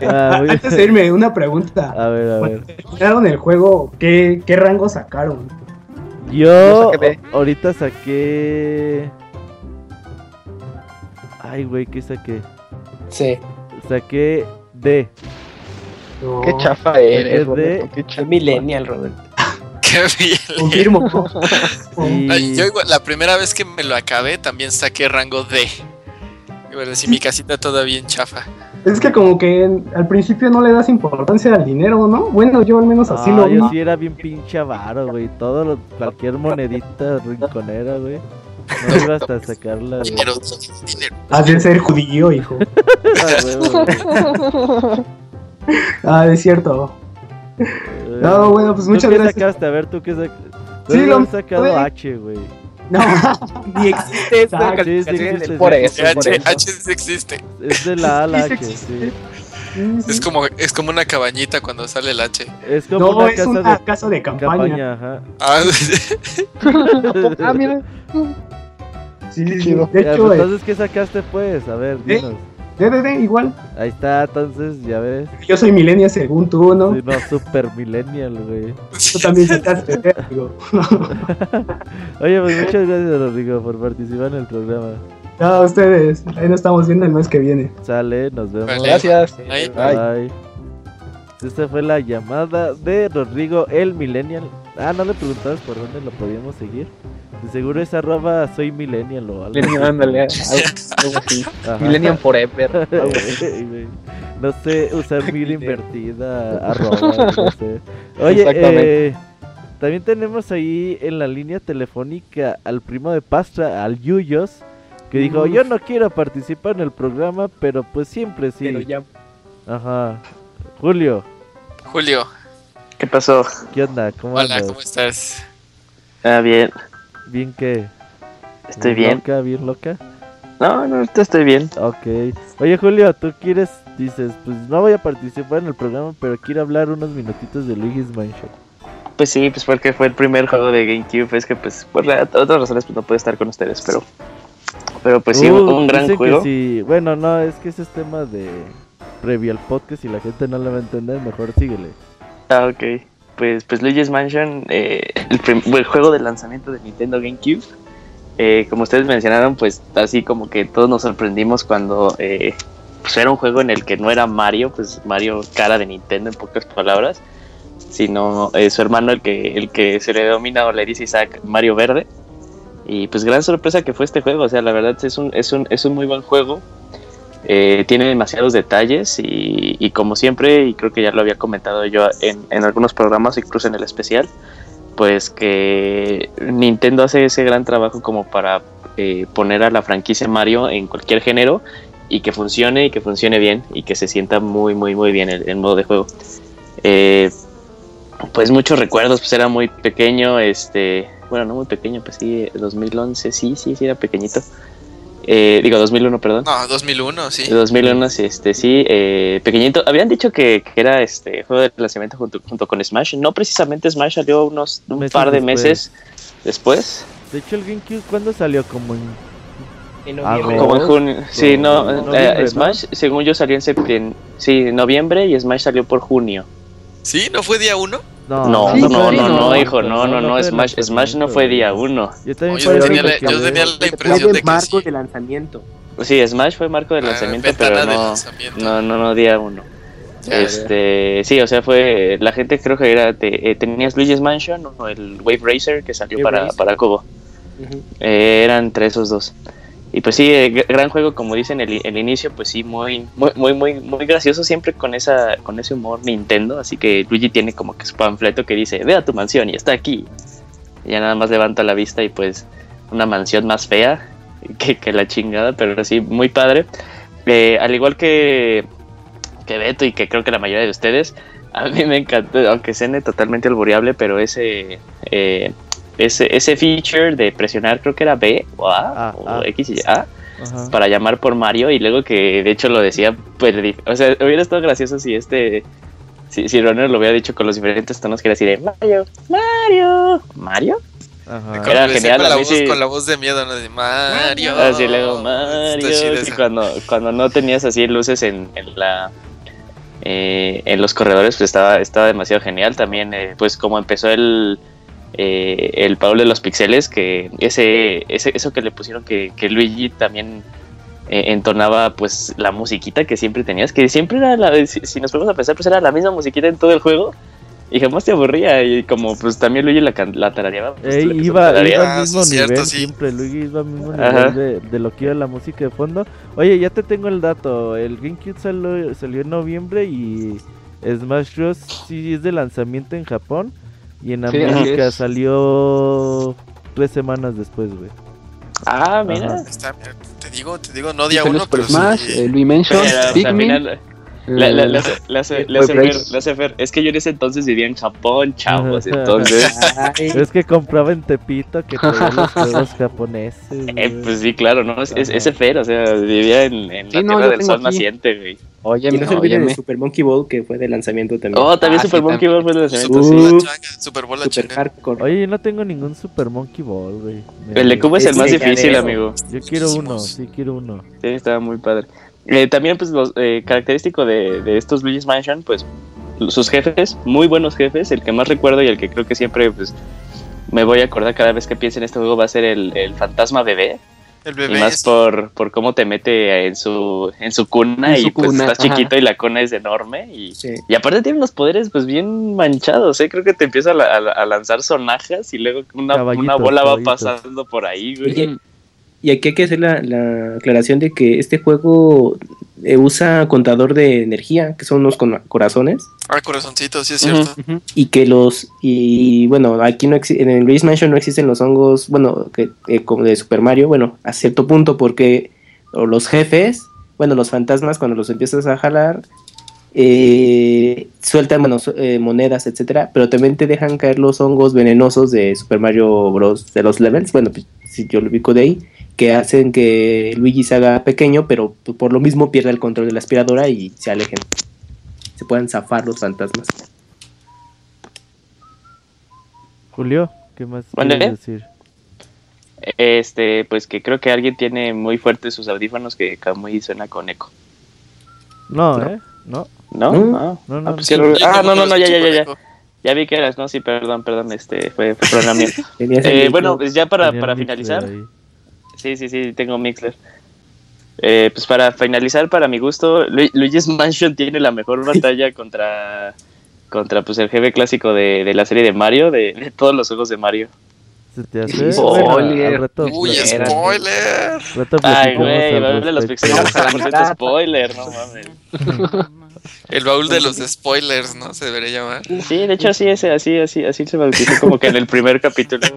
A: Ah, muy-
E: Antes de irme, una pregunta.
A: A ver, a
E: Cuando
A: ver.
E: terminaron el juego, ¿qué, qué rango sacaron?
A: Yo ahorita saqué... Ay, güey, ¿qué saqué?
D: Sí.
A: Saqué D.
E: No,
C: Qué chafa eres,
A: Es de-
C: Roberto, qué
D: millennial, Robert.
B: Qué bien.
E: Confirmo.
B: Yo igual, la primera vez que me lo acabé también saqué rango D. Y bueno, sí, mi casita todavía en chafa.
E: Es que como que en- al principio no le das importancia al dinero, ¿no? Bueno, yo al menos así
A: Ah,
E: lo
A: yo
E: vi.
A: sí era bien pinche avaro, güey. Todo lo, cualquier monedita rinconera, güey. No iba hasta sacarla.
B: Dinero, dinero.
E: Has de ser judío, hijo.
A: Ah.
E: Ah, es cierto. No, bueno, pues
A: ¿Tú
E: muchas
A: qué
E: gracias.
A: sacaste? A ver, tú qué sacaste.
E: Sí, lo-
A: he sacado. H, güey.
E: No,
D: Ni existe esta
E: Ah, sí,
A: sí
D: calificación
A: existe,
D: en el-
C: Por
A: sí.
C: eso, por
B: H,
C: eso.
B: H sí existe.
A: Es de la A la
E: Sí,
A: H,
E: sí
A: sí.
E: existe. Sí, sí.
B: Es como, es como una cabañita cuando sale el H.
A: Es como
E: No,
A: una
E: es
A: casa
E: una
A: de
E: casa de campaña.
A: campaña, ajá.
B: Ah,
C: Ah, mira.
E: Sí, sí, sí. De
A: Ya,
E: hecho,
A: pues,
E: eh,
A: entonces, ¿qué sacaste, pues? A ver,
E: ¿Eh?
A: Dinos.
E: DDD igual.
A: Ahí está, entonces, ya ves.
E: Yo soy millennial según tú, ¿no?
A: Sí, no, super millennial, güey.
E: Tú también digo.
A: Oye, pues muchas gracias, Rodrigo, por participar en el programa.
E: No, a ustedes. Ahí nos estamos viendo el mes que viene.
A: Sale, nos vemos.
B: Vale.
C: Gracias. Bye.
A: Bye. Esta fue la llamada de Rodrigo el Millennial. Ah, no le preguntabas por dónde lo podíamos seguir. De seguro es arroba soy millennial o algo.
C: Millennium, ándale, algo, algo así.
A: Ajá.
C: Millennium Forever. algo así.
A: Güey, no sé usar mil invertida, arroba, no sé. Oye, eh, también tenemos ahí en la línea telefónica al primo de Pastra, al Yuyos, que dijo,
E: Uf.
A: yo no quiero participar en el programa, pero pues siempre sí.
D: Pero ya.
A: Ajá. Julio,
B: Julio,
F: ¿Qué pasó?
A: ¿qué onda? ¿Cómo
B: hola,
A: andas?
B: ¿cómo estás?
F: Ah, bien.
A: ¿Bien qué?
F: Estoy bien.
A: ¿Loca? ¿Bien loca?
F: No, no, estoy bien.
A: Ok. Oye, Julio, tú quieres, dices, pues no voy a participar en el programa, pero quiero hablar unos minutitos de Luigi's Mansion.
F: Pues sí, pues porque fue el primer juego de GameCube. Es que, pues, por la- otras razones, pues no puedo estar con ustedes, pero. Pero pues sí,
A: Uh,
F: un gran
A: que
F: juego.
A: sí. Bueno, no, es que ese es tema de previo al podcast y la gente no lo va a entender, mejor síguele.
F: Ah, ok. Pues, pues Luigi's Mansion, eh, el, el juego de lanzamiento de Nintendo GameCube. Eh, como ustedes mencionaron, pues así como que todos nos sorprendimos cuando eh, pues era un juego en el que no era Mario, pues Mario cara de Nintendo en pocas palabras. sino eh, su hermano el que, el que se le denomina o le dice Isaac Mario Verde. Y pues gran sorpresa que fue este juego, o sea, la verdad es un, es un, es un muy buen juego. Eh, tiene demasiados detalles y, como siempre, y creo que ya lo había comentado yo en, en, algunos programas, incluso en el especial, pues que Nintendo hace ese gran trabajo como para eh, poner a la franquicia Mario en cualquier género y que funcione y que funcione bien y que se sienta muy, muy, muy bien el, el modo de juego. Eh, pues muchos recuerdos, pues era muy pequeño, este, bueno, no muy pequeño, pues sí, 2011, sí, sí, sí, era pequeñito. Eh, digo, 2001, perdón.
B: No, 2001, sí.
F: 2001, sí, este, sí, eh, pequeñito. Habían dicho que, que, era este juego de lanzamiento junto, junto con Smash. No precisamente Smash salió unos un meses par de después. meses después.
A: De hecho, el GameCube, ¿cuándo salió? Como en...
F: En noviembre. Como en junio. Sí, no, no eh, Smash, ¿no? según yo, salió en septiembre. Sí, noviembre y Smash salió por junio.
B: ¿Sí? ¿No fue día 1?
F: No, no, sí, no, no, no, no, hijo, no, no, no, Smash, Smash no fue día 1.
B: Yo, también yo, tenía la, yo tenía la impresión de que
D: marco
B: sí.
D: de lanzamiento.
F: Sí, Smash fue marco de lanzamiento, ah, pero no, lanzamiento. no, no, no, día 1. Este, sí, o sea, fue la gente creo que era te, eh, tenías Luigi's Mansion o el Wave Racer que salió Wave para, Racer. para Kobo. Uh -huh. eh, eran entre esos dos. Y pues sí, eh, gran juego, como dicen el, el inicio, pues sí, muy, muy, muy, muy, muy gracioso siempre con esa, con ese humor Nintendo. Así que Luigi tiene como que su panfleto que dice, ve a tu mansión y está aquí. Y ya nada más levanta la vista y pues una mansión más fea que, que la chingada, pero sí, muy padre. Eh, al igual que, que Beto y que creo que la mayoría de ustedes, a mí me encantó, aunque suene totalmente alboreable, pero ese... Eh, ese, ese feature de presionar, creo que era B o A ah, o ah. X y A. Ajá. Para llamar por Mario y luego que de hecho lo decía, pues, o sea, hubiera estado gracioso si este, si, si Runner lo hubiera dicho con los diferentes tonos que era así de Mario, Mario, Mario.
B: Ajá. Era genial. Con la, voz, sí. con la voz de miedo, ¿no? De Mario.
F: Así luego Mario. Y cuando, cuando no tenías así luces en, en la, eh, en los corredores, pues estaba, estaba demasiado genial. También, eh, pues como empezó el, eh, el Paul de los pixeles, que ese, ese eso que le pusieron que, que Luigi también eh, entonaba pues la musiquita que siempre tenías, que siempre era la, si, si, nos ponemos a pensar, pues era la misma musiquita en todo el juego. Y jamás te aburría, y como pues también Luigi la, la tarareaba.
A: Pues, Ey, iba, iba al mismo ah, nivel, cierto, sí. siempre Luigi iba al mismo nivel de, de, lo que iba la música de fondo. Oye, ya te tengo el dato, el GameCube salió, salió en noviembre y Smash Bros. sí es de lanzamiento en Japón. Y en América sí, salió tres semanas después, güey.
F: Ah, mira.
B: Está, te digo, te digo, no día uno, pero
C: Smash,
B: sí.
C: eh, Luis Mansion, Pikmin.
F: La, la, la, la, Fer, es que yo en ese entonces vivía en Japón, chavos, entonces...
A: es que compraba en Tepito que traía los juegos japoneses.
F: Eh, pues sí, claro, ¿no? Es, es, ese Fer, o sea, vivía en, en sí, la no, tierra del sol aquí. naciente, güey.
D: Oye, no se olviden de Super Monkey Ball que fue de lanzamiento también.
F: Oh, también
B: ah,
F: Super
B: sí,
F: Monkey Ball fue de lanzamiento.
B: Uh, sí. Super Bowl
D: Super hardcore.
A: Oye, yo no tengo ningún Super Monkey Ball, güey.
F: El de Cubo es el más difícil, amigo.
A: Yo quiero uno, sí, quiero uno.
F: Sí, estaba muy padre. Eh, también, pues, lo eh, característico de, de estos Luigi's Mansion, pues, sus jefes, muy buenos jefes. El que más recuerdo y el que creo que siempre, pues, me voy a acordar cada vez que piense en este juego va a ser el, el fantasma bebé.
B: El bebé
F: y más por, por cómo te mete en su, en su cuna en y pues cuna, estás ajá. chiquito y la cuna es enorme. Y, sí. y aparte tiene unos poderes pues bien manchados, ¿eh? Creo que te empieza a, a, a lanzar sonajas y luego una, una bola va pasando por ahí, güey.
D: Oye, y aquí hay que hacer la, la aclaración de que este juego eh, usa contador de energía, que son unos corazones.
B: Ah, corazoncitos, sí es cierto.
D: Uh -huh. Y que los, y bueno, aquí no en el Luis Mansion no existen los hongos, bueno, que, eh, como de Super Mario, bueno, a cierto punto, porque los jefes, bueno, los fantasmas, cuando los empiezas a jalar, eh, sueltan bueno, eh, monedas, etcétera, pero también te dejan caer los hongos venenosos de Super Mario Bros. de los levels, bueno, pues, si yo lo ubico de ahí que hacen que Luigi se haga pequeño, pero por lo mismo pierda el control de la aspiradora y se alejen. Se puedan zafar los fantasmas.
A: Julio, ¿qué más quieres decir?
F: Este, pues que creo que alguien tiene muy fuertes sus audífonos que Kamui suena con eco.
A: No, no. ¿eh? No.
F: ¿No? ¿No? Ah, no, no. Ah, pues no, ah, no, no, no, ya, ya, ya, ya. Ya vi que eras, no, sí, perdón, perdón, este, fue, fue problema mío. eh, bueno, pues ya para, para finalizar. Sí, sí, sí, tengo Mixler. Eh, pues para finalizar, para mi gusto, Lu Luigi's Mansion tiene la mejor batalla contra contra pues el jefe clásico de, de la serie de Mario, de, de, todos los juegos de Mario.
A: Se te hace
B: spoiler. Reto, Uy, spoiler.
F: Reto Ay, güey, baúl de los pixeles spoiler, no mames.
B: El baúl de los spoilers, ¿no? Se debería llamar.
F: Sí, de hecho así es, así, así, así se bautizó como que en el primer capítulo.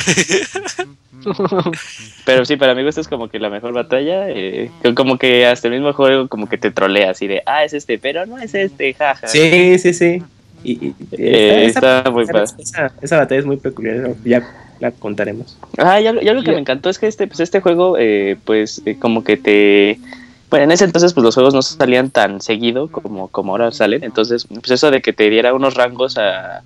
F: Pero sí, para mí esta es como que la mejor batalla. Eh, como que hasta el mismo juego como que te trolea así de, ah, es este, pero no es este, jaja.
D: Sí, sí, sí. Y,
F: eh, está, muy padre.
D: Esa, batalla es muy peculiar, ya la contaremos.
F: Ah, ya, ya lo que me encantó es que este, pues este juego, eh, pues eh, como que te... Bueno, en ese entonces pues los juegos no salían tan seguido como, como ahora salen, entonces pues eso de que te diera unos rangos a,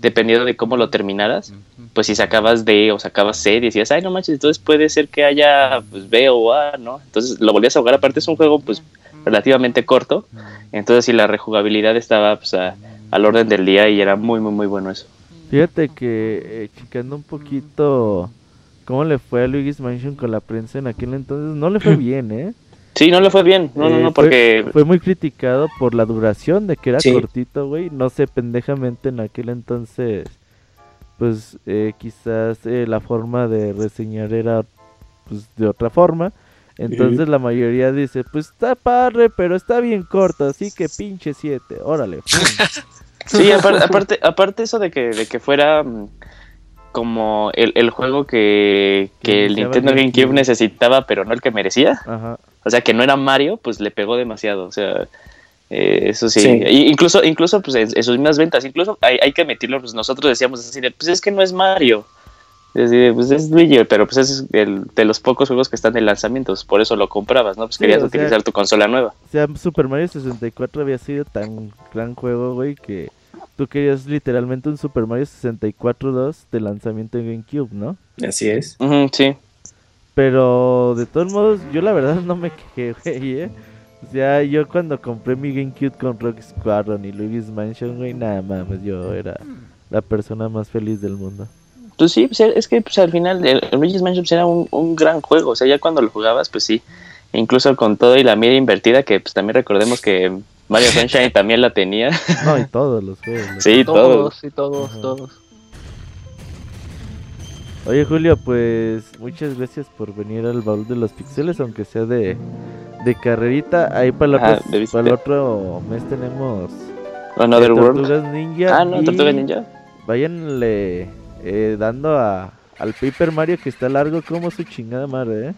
F: dependiendo de cómo lo terminaras, pues si sacabas D o sacabas C, decías, ay, no manches, entonces puede ser que haya pues, B o A, ¿no? Entonces lo volvías a jugar, aparte es un juego pues relativamente corto, entonces si la rejugabilidad estaba pues al orden del día y era muy, muy, muy bueno eso.
A: Fíjate que, eh, chicando un poquito cómo le fue a Luigi's Mansion con la prensa en aquel entonces, no le fue bien, ¿eh?
F: Sí, no le fue bien, no, no, no, eh, porque...
A: Fue, muy criticado por la duración de que era cortito, güey, no sé, pendejamente en aquel entonces, pues eh, quizás eh, la forma de reseñar era pues de otra forma, entonces la mayoría dice, pues está padre, pero está bien corto, así que pinche siete, órale.
F: Sí, aparte, aparte, eso de que, de que fuera mm, como el, el juego que, que el Nintendo GameCube necesitaba, pero no el que merecía. O sea, que no era Mario, pues le pegó demasiado. O sea, eh, eso sí. incluso, incluso pues, en, sus mismas ventas, incluso hay, hay que admitirlo, pues nosotros decíamos así de, pues es que no es Mario. Es decir, pues es Luigi, pero pues es el, de los pocos juegos que están en lanzamientos, por eso lo comprabas, ¿no? Pues querías utilizar tu consola nueva.
A: O sea, Super Mario 64 había sido tan gran juego, güey, que tú querías literalmente un Super Mario 64 2 de lanzamiento en GameCube, ¿no?
D: Así es.
F: sí.
A: Pero de todos modos, yo la verdad no me quejé, güey, ¿eh? O sea, yo cuando compré mi GameCube con Rock Squadron y Luigi's Mansion, güey, nada más, yo era la persona más feliz del mundo.
F: Pues sí, pues es que pues, al final el Luigi's Mansion pues, era un, un, gran juego, o sea, ya cuando lo jugabas, pues sí, incluso con todo y la mira invertida, que pues también recordemos que Mario Sunshine también la tenía.
A: No, y todos los juegos.
F: Sí, todos.
C: Sí, todos, todos.
A: Oye, Julio, pues muchas gracias por venir al baúl de los pixeles, aunque sea de, de carrerita. Ahí para, la para el otro mes tenemos
F: Another
A: Tortugas Ninja.
F: Ah, no, Tortugas Ninja.
A: Váyanle eh, dando a, al Paper Mario que está largo como su chingada madre, ¿eh?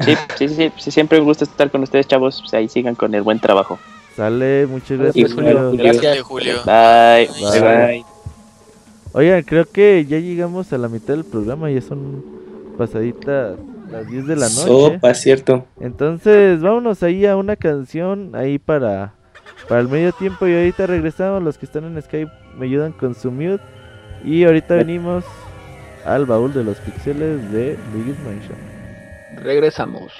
F: Sí, sí, sí, sí, siempre me gusta estar con ustedes, chavos. Pues ahí sigan con el buen trabajo.
A: Sale, muchas gracias,
B: Julio. Gracias, Julio.
F: Bye. Bye. Bye.
A: Oigan, creo que ya llegamos a la mitad del programa, ya son pasaditas las 10 de la noche.
D: Sopa, cierto.
A: Entonces, vámonos ahí a una canción ahí para, para el medio tiempo y ahorita regresamos. Los que están en Skype me ayudan con su mute. Y ahorita venimos al baúl de los pixeles de Luigi's Mansion.
C: Regresamos.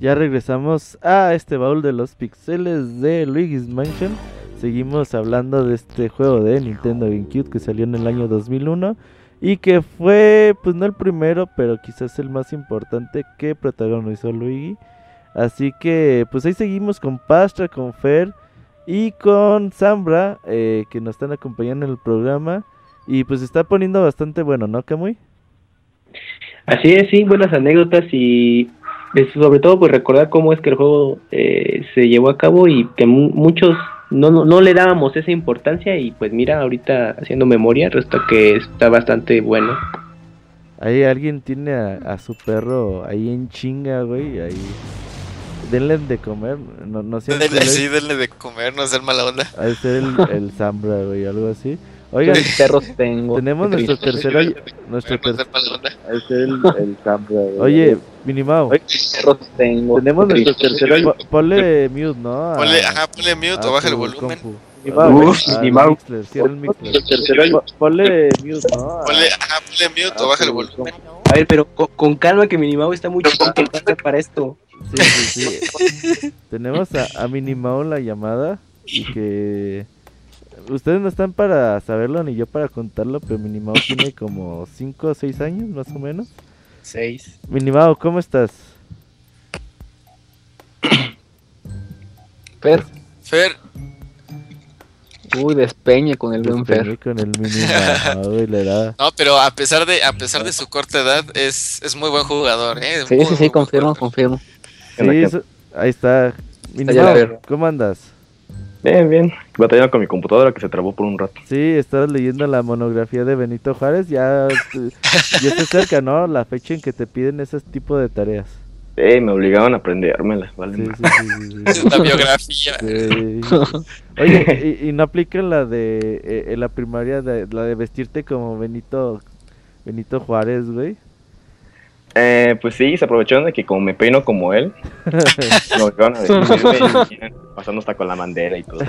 A: Ya regresamos a este baúl de los pixeles de Luigi's Mansion. Seguimos hablando de este juego de Nintendo GameCube que salió en el año 2001 y que fue, pues no el primero, pero quizás el más importante que protagonizó Luigi. Así que, pues ahí seguimos con Pastra, con Fer y con Zambra, eh, que nos están acompañando en el programa. Y pues está poniendo bastante bueno, ¿no, Kamui?
D: Así es, sí, buenas anécdotas y sobre todo pues recordar cómo es que el juego eh, se llevó a cabo y que muchos no, no, le dábamos esa importancia y pues mira, ahorita haciendo memoria, resta que está bastante bueno.
A: Ahí alguien tiene a, su perro ahí en chinga, güey, ahí. Denle de comer, no, no
B: sé. Denle, sí, denle de comer, no ser mala onda.
A: A ser el, el Zambra, güey, algo así. Oigan,
C: perros tengo.
A: Tenemos nuestro tercer nuestro tercer es el, el Oye, Minimao.
C: perros tengo.
A: Tenemos nuestro tercer Ponle mute, ¿no?
B: Ponle, ajá, ponle mute o baja el volumen.
A: Minimao. Ponle mute, ¿no?
B: Ponle, ajá, ponle mute o baja el volumen.
D: A ver, pero con, calma que Minimao está muy chiquito para esto.
A: Sí, sí, sí. Tenemos a, a Minimao la llamada y que ustedes no están para saberlo ni yo para contarlo, pero Minimao tiene como 5 o 6 años más o menos.
D: 6.
A: Minimao, ¿cómo estás?
C: Fer.
B: Fer.
C: Uy, despeñe con el buen Fer.
A: con el Minimao, le da.
B: No, pero a pesar de a pesar de su corta edad es, es muy buen jugador, ¿eh?
C: sí, sí, sí, confirmo, confirmo.
A: Sí, ahí está. Minimao, ¿cómo andas?
G: Bien, bien. Batallando con mi computadora que se trabó por un rato.
A: Sí, estabas leyendo la monografía de Benito Juárez. Ya, ya está cerca, ¿no? La fecha en que te piden ese tipo de tareas.
G: Sí, me obligaban a aprendérmela, vale.
B: Sí, sí, sí, es una biografía.
A: Oye, ¿y, no aplican la de eh, en la primaria, de, la de vestirte como Benito, Benito Juárez, güey?
G: Eh, pues sí, se aprovecharon de que como me peino como él, no, van a decir, pasando hasta con la bandera y todo.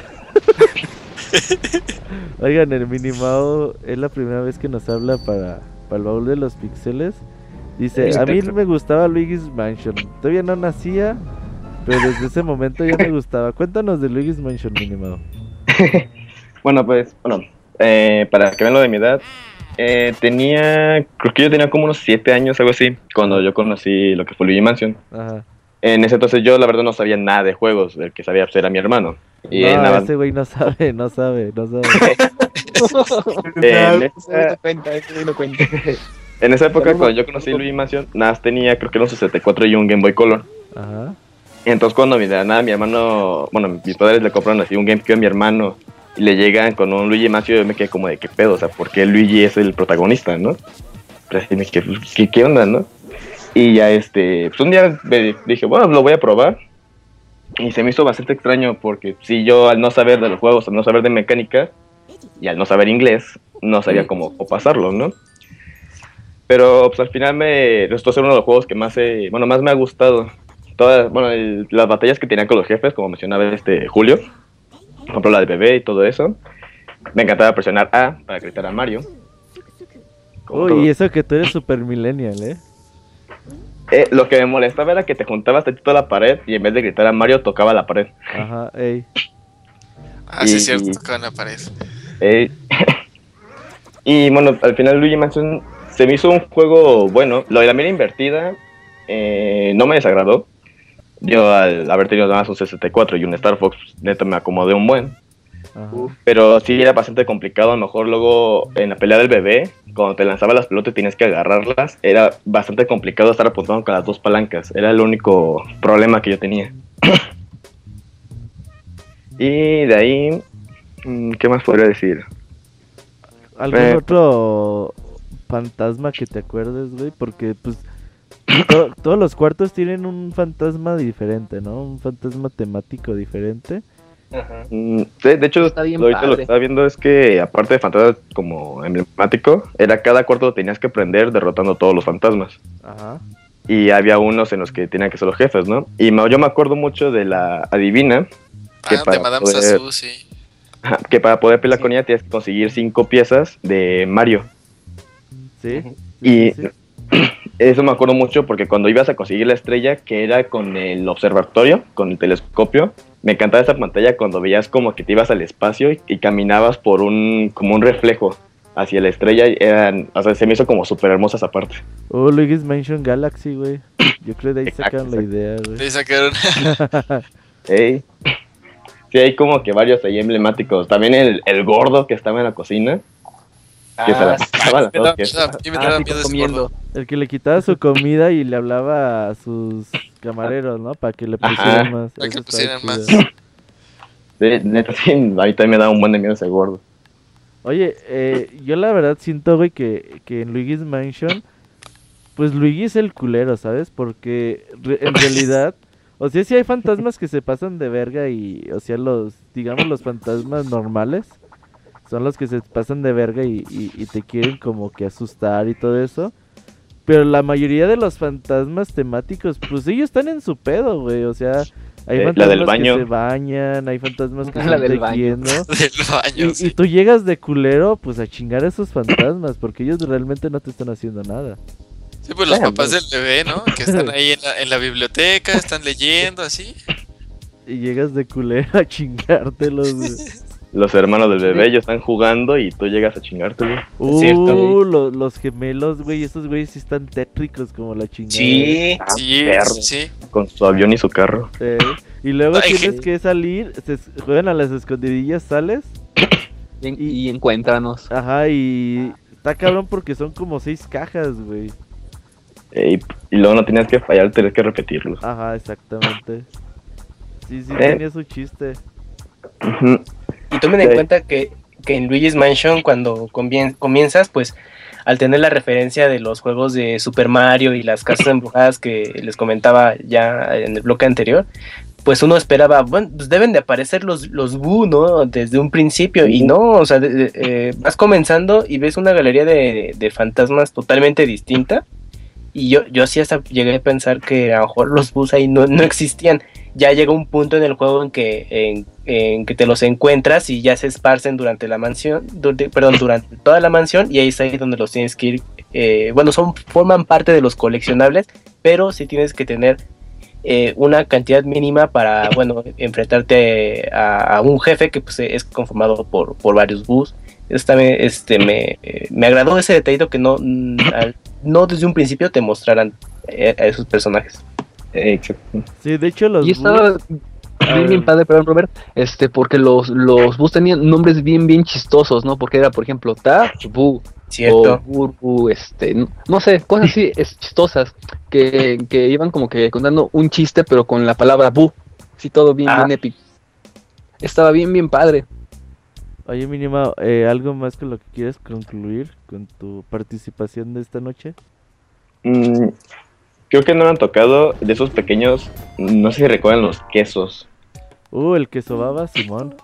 A: Oigan, el Minimao es la primera vez que nos habla para, para el baúl de los pixeles. Dice, a mí me gustaba Luigi's Mansion. Todavía no nacía, pero desde ese momento ya me gustaba. Cuéntanos de Luigi's Mansion, Minimao.
G: bueno, pues, bueno, eh, para que vean lo de mi edad, eh, tenía, creo que yo tenía como unos 7 años, algo así, cuando yo conocí lo que fue Luigi Mansion. En ese entonces yo la verdad no sabía nada de juegos, el que sabía pues, era mi hermano.
A: Y no, nada... ese güey no sabe, no sabe, no sabe.
G: en, esa... en esa época cuando yo conocí Luigi Mansion, nada tenía creo que era un 64 y un Game Boy Color. Ajá. Entonces cuando mi, nada, mi hermano, bueno, mis padres le compraron así un GameCube a mi hermano y le llegan con un Luigi Mansion y yo me quedé como de qué pedo, o sea, ¿por qué Luigi es el protagonista, no? Pero me dije, ¿qué, ¿qué, onda, no? Y ya este, pues un día dije, bueno, lo voy a probar. Y se me hizo bastante extraño porque si yo al no saber de los juegos, al no saber de mecánica y al no saber inglés, no sabía cómo, pasarlo, ¿no? Pero pues al final me resultó ser uno de los juegos que más, bueno, más me ha gustado. Todas, bueno, las batallas que tenía con los jefes, como mencionaba este Julio, compró la de bebé y todo eso. Me encantaba presionar A para gritar a Mario.
A: Uy, y eso que tú eres super millennial, ¿eh?
G: ¿eh? Lo que me molestaba era que te juntabas toda la pared y en vez de gritar a Mario tocaba la pared.
A: Ajá, ey.
B: Ah, sí, es cierto, tocaba la pared.
G: Ey. y bueno, al final Luigi Mansion se me hizo un juego bueno. Lo de la mira invertida eh, no me desagradó. Yo al haber tenido nada más un 64 y un Star Fox, neto me acomodé un buen. Pero sí era bastante complicado, a lo mejor luego en la pelea del bebé, cuando te lanzaba las pelotas y tienes que agarrarlas, era bastante complicado estar apuntando con las dos palancas, era el único problema que yo tenía. y de ahí, mm, ¿qué más podría decir?
A: ¿Algún eh, otro fantasma que te acuerdes, güey? Porque pues todos los cuartos tienen un fantasma diferente, ¿no? Un fantasma temático diferente.
G: Mm, de hecho, lo que estaba viendo es que, aparte de fantasma como emblemático, era cada cuarto tenías que prender derrotando todos los fantasmas. Ajá. Y había unos en los que tenían que ser los jefes, ¿no? Y yo me acuerdo mucho de la adivina.
B: Que ah, para de Madame poder, sí.
G: Que para poder pelear con ella tienes que conseguir cinco piezas de Mario.
A: Sí.
G: Y Eso me acuerdo mucho porque cuando ibas a conseguir la estrella, que era con el observatorio, con el telescopio, me encantaba esa pantalla cuando veías como que te ibas al espacio y, caminabas por un, como un reflejo hacia la estrella. Eran, o sea, se me hizo como súper hermosa esa parte.
A: Oh, Luigi's Mansion Galaxy, güey. Yo creo que de ahí sacaron la idea, güey.
B: De ahí sacaron.
G: Ey. Sí, hay como que varios ahí emblemáticos. También el, el gordo que estaba en la cocina. Que se la
A: El que le quitaba su comida y le hablaba a sus camareros, ¿no? Para que le pusieran más.
B: Para que le pusieran más.
G: Sí, neta, sí, a mí también me da un buen de miedo ese gordo.
A: Oye, eh, yo la verdad siento, güey, que, que en Luigi's Mansion, pues Luigi es el culero, ¿sabes? Porque en realidad o sea, si hay fantasmas que se pasan de verga y, o sea, los, digamos, los fantasmas normales son los que se pasan de verga y, te quieren como que asustar y todo eso. Pero la mayoría de los fantasmas temáticos, pues ellos están en su pedo, güey. O sea, hay fantasmas que se bañan, hay fantasmas que están tejiendo. y, y tú llegas de culero, pues a chingar a esos fantasmas, porque ellos realmente no te están haciendo nada.
B: Sí, pues los papás del bebé, ¿no? Que están ahí en la, biblioteca, están leyendo, así.
A: Y llegas de culero a chingártelos.
G: Los hermanos del bebé ya están jugando y tú llegas a chingártelo.
A: Uh, los gemelos, güey, estos güeyes sí están tétricos como la chingada.
B: Sí, ah, sí, sí.
G: Con su avión y su carro.
A: y luego tienes que... salir, se juegan a las escondidillas, sales.
C: Y, y encuéntranos.
A: Ajá, y está cabrón porque son como seis cajas, güey
G: y, luego no tenías que fallar, tenías que repetirlo.
A: Ajá, exactamente. Sí, sí, eh. tenía su chiste.
D: Y tomen en cuenta que, que en Luigi's Mansion, cuando comienzas, pues al tener la referencia de los juegos de Super Mario y las casas embrujadas que les comentaba ya en el bloque anterior, pues uno esperaba, bueno, pues deben de aparecer los, los ¿no? Desde un principio, y no, o sea, eh, vas comenzando y ves una galería de, de fantasmas totalmente distinta y yo, yo sí hasta llegué a pensar que a lo mejor los bus ahí no, no existían. Ya llega un punto en el juego en que, en, que te los encuentras y ya se esparcen durante la mansión, perdón, durante toda la mansión y ahí es ahí donde los tienes que ir. Eh, bueno, son, forman parte de los coleccionables, pero sí tienes que tener eh, una cantidad mínima para, bueno, enfrentarte a, un jefe que pues, es conformado por, por varios bus. Esta, este, me, me agradó ese detallito que no, no desde un principio te mostraran eh, a esos personajes.
G: Exacto.
A: Sí, de hecho los...
C: Y estaba bien, bien padre, perdón Robert, este, porque los, los bus tenían nombres bien, bien chistosos, ¿no? Porque era, por ejemplo, Ta, Bu,
D: Cierto.
C: O este, no, sé, cosas así es, chistosas, que, que, iban como que contando un chiste, pero con la palabra Bu. Sí, todo bien, bien ah. épico. Estaba bien, bien padre.
A: Oye, Mínima, eh, ¿algo más con lo que quieres concluir con tu participación de esta noche?
G: Mm, creo que no me han tocado de esos pequeños, no sé si recuerdan los quesos.
A: Uh, el queso baba, Simón.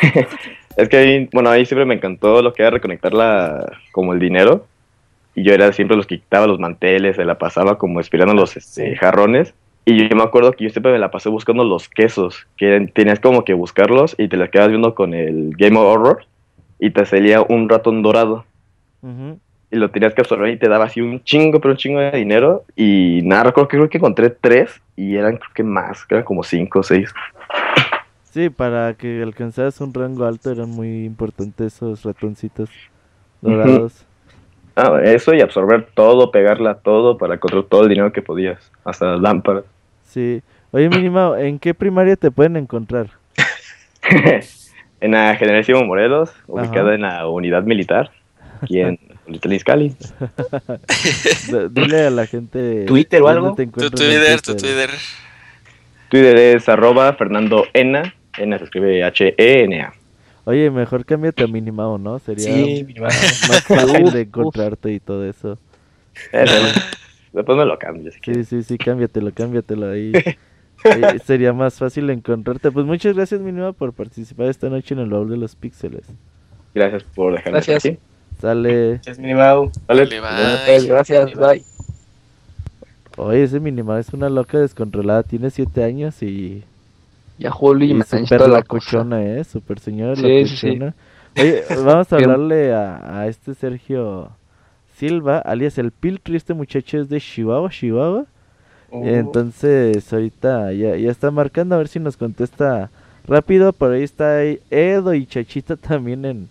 G: es que ahí, bueno, ahí siempre me encantó lo que era reconectar la, como el dinero. Y yo era siempre los que quitaba los manteles, se la pasaba como esperando los este, jarrones. Y yo me acuerdo que yo siempre me la pasé buscando los quesos, que tenías como que buscarlos y te las quedabas viendo con el Game of Horror y te salía un ratón dorado. Y lo tenías que absorber y te daba así un chingo, pero un chingo de dinero. Y nada, recuerdo que creo que encontré tres y eran creo que más, eran como cinco o seis.
A: Sí, para que alcanzaras un rango alto eran muy importantes esos ratoncitos dorados.
G: Ah, eso y absorber todo, pegarla todo para encontrar todo el dinero que podías, hasta las lámparas.
A: Sí. Oye, mínimo, ¿en qué primaria te pueden encontrar?
G: en la Generación Morelos, ubicada en la unidad militar, en Little
A: Dile a la gente.
D: ¿Twitter o algo?
B: Tu Twitter, tu Twitter.
G: Twitter es arroba Fernando Ena. Ena se escribe H-E-N-A.
A: Oye, mejor cámbiate a Minimao, ¿no? Sería más fácil de encontrarte y todo eso.
G: Después me lo cambio.
A: sí, sí, sí, cámbiatelo, cámbiatelo ahí. sería más fácil encontrarte. Pues muchas gracias, Minima, por participar esta noche en el baúl de los píxeles.
G: Gracias por dejarme
C: gracias. aquí.
A: Sale.
D: Gracias, Minimao.
C: Gracias, bye.
A: Oye, ese Minimao es una loca descontrolada. Tiene siete años y.
C: Ya Holly
A: y super la cochona, eh. Super señora la cochona. Oye, vamos a hablarle a, a este Sergio Silva, alias el Piltri, este muchacho es de Chihuahua, Chihuahua. Oh. Entonces, ahorita ya, ya está marcando a ver si nos contesta rápido. Por ahí está Edo y Chachita también en,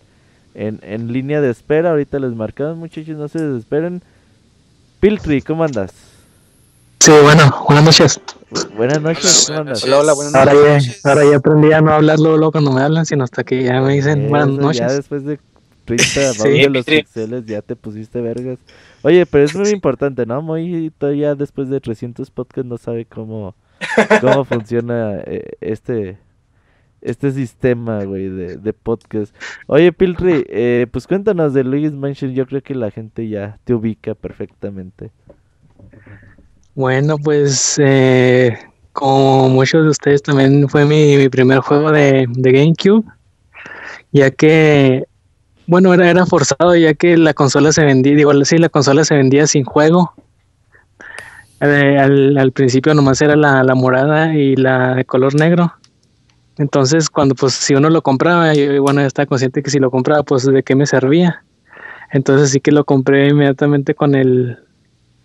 A: en, en línea de espera. Ahorita les marcamos, muchachos, no se desesperen. Piltri, ¿cómo andas?
H: Sí, bueno, buenas noches.
A: Buenas noches, ¿cómo andas?
H: Hola, hola, buenas noches. Ahora ya, ahora ya aprendí a no hablar luego, cuando me hablan, sino hasta que ya me dicen buenas noches.
A: Ya después de 30 sí, de los pixeles ya te pusiste vergas. Oye, pero es muy importante, ¿no? Muy todavía después de 300 podcasts no sabe cómo, cómo funciona eh, este este sistema, güey, de, de podcast. Oye, Piltri, eh, pues cuéntanos de Luis Mansion. Yo creo que la gente ya te ubica perfectamente.
H: Bueno, pues eh, como muchos de ustedes también fue mi, primer juego de, de, GameCube, ya que, bueno, era, era forzado ya que la consola se vendía, digo, sí, la consola se vendía sin juego. Eh, al, al, principio nomás era la, la morada y la de color negro entonces, cuando pues si uno lo compraba, bueno, estaba consciente que si lo compraba, pues de qué me servía. Entonces sí que lo compré inmediatamente con el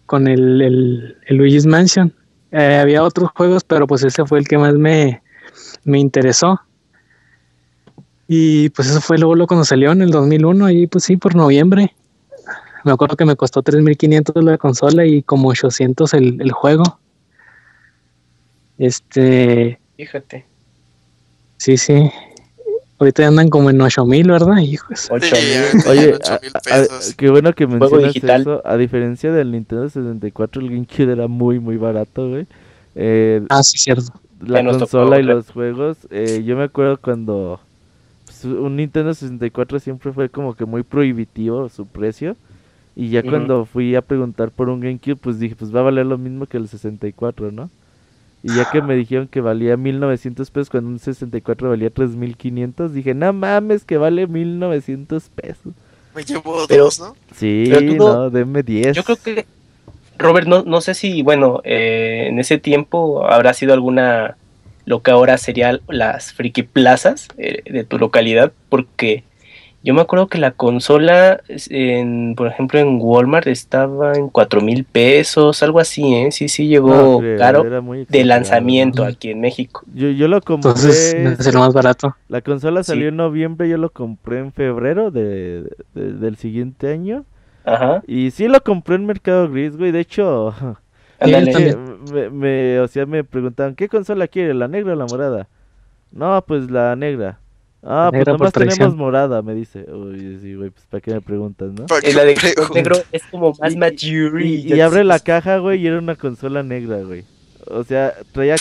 H: con el, el, Luigi's Mansion. Eh, había otros juegos, pero pues ese fue el que más me, me interesó. Y pues eso fue luego cuando salió en el 2001, y pues sí, por noviembre. Me acuerdo que me costó 3.500 la consola y como 800 el, el juego. Este...
D: Fíjate.
H: Sí, sí. Ahorita andan como en 8000, ¿verdad? Hijos.
A: 8000. Oye, qué bueno que mencionas eso. A diferencia del Nintendo 64, el GameCube era muy, muy barato, güey.
H: Eh, ah, sí, cierto.
A: La consola y los juegos. Eh, yo me acuerdo cuando pues, un Nintendo 64 siempre fue como que muy prohibitivo su precio. Y ya cuando fui a preguntar por un GameCube, pues dije, pues va a valer lo mismo que el 64, ¿no? Y ya que me dijeron que valía 1900 pesos cuando un 64 valía 3500, dije, no mames, que vale 1900 pesos.
B: Me llevo dos, ¿no?
A: Sí, no, denme 10.
D: Yo creo que, Robert, no, no sé si, bueno, eh, en ese tiempo habrá sido alguna, lo que ahora serían las friki plazas eh, de tu localidad, porque yo me acuerdo que la consola, en, por ejemplo, en Walmart estaba en cuatro mil pesos, algo así, ¿eh? Sí, sí, llegó caro de lanzamiento aquí en México.
A: Yo, yo lo compré.
H: es lo más barato.
A: La consola salió en noviembre, yo lo compré en febrero de, del siguiente año. Ajá. Y sí lo compré en Mercado Gris, güey. De hecho, me, me, o sea, me preguntaban, ¿qué consola quiere, la negra o la morada? No, pues la negra. Ah, pues nomás tenemos morada, me dice. Uy, sí, güey, pues para qué me preguntas, ¿no?
D: El la de negro es como más
A: mature. Y, abre la caja, güey, y era una consola negra, güey. O sea, traía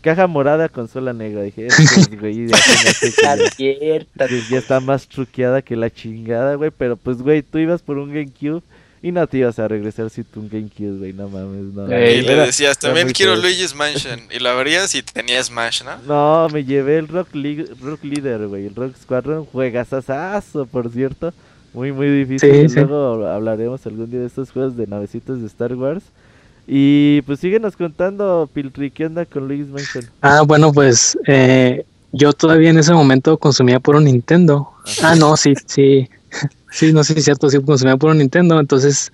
A: caja morada, consola negra. Dije, güey, ya, ya está más truqueada que la chingada, güey. Pero pues, güey, tú ibas por un GameCube y no te ibas a regresar si tú un GameCube, güey, no mames, no.
B: y le decías, también quiero Luigi's Mansion. Y la verías y tenía Smash, ¿no?
A: No, me llevé el Rock, Rock Leader, güey. El Rock Squadron, juegazazazo, por cierto. Muy, muy difícil. Luego hablaremos algún día de estos juegos de navecitos de Star Wars. Y pues síguenos contando, Piltri, ¿qué onda con Luigi's Mansion?
H: Ah, bueno, pues eh, yo todavía en ese momento consumía por un Nintendo. Ah, no, sí, sí. Sí, no sé si es cierto, sí consumía por un Nintendo, entonces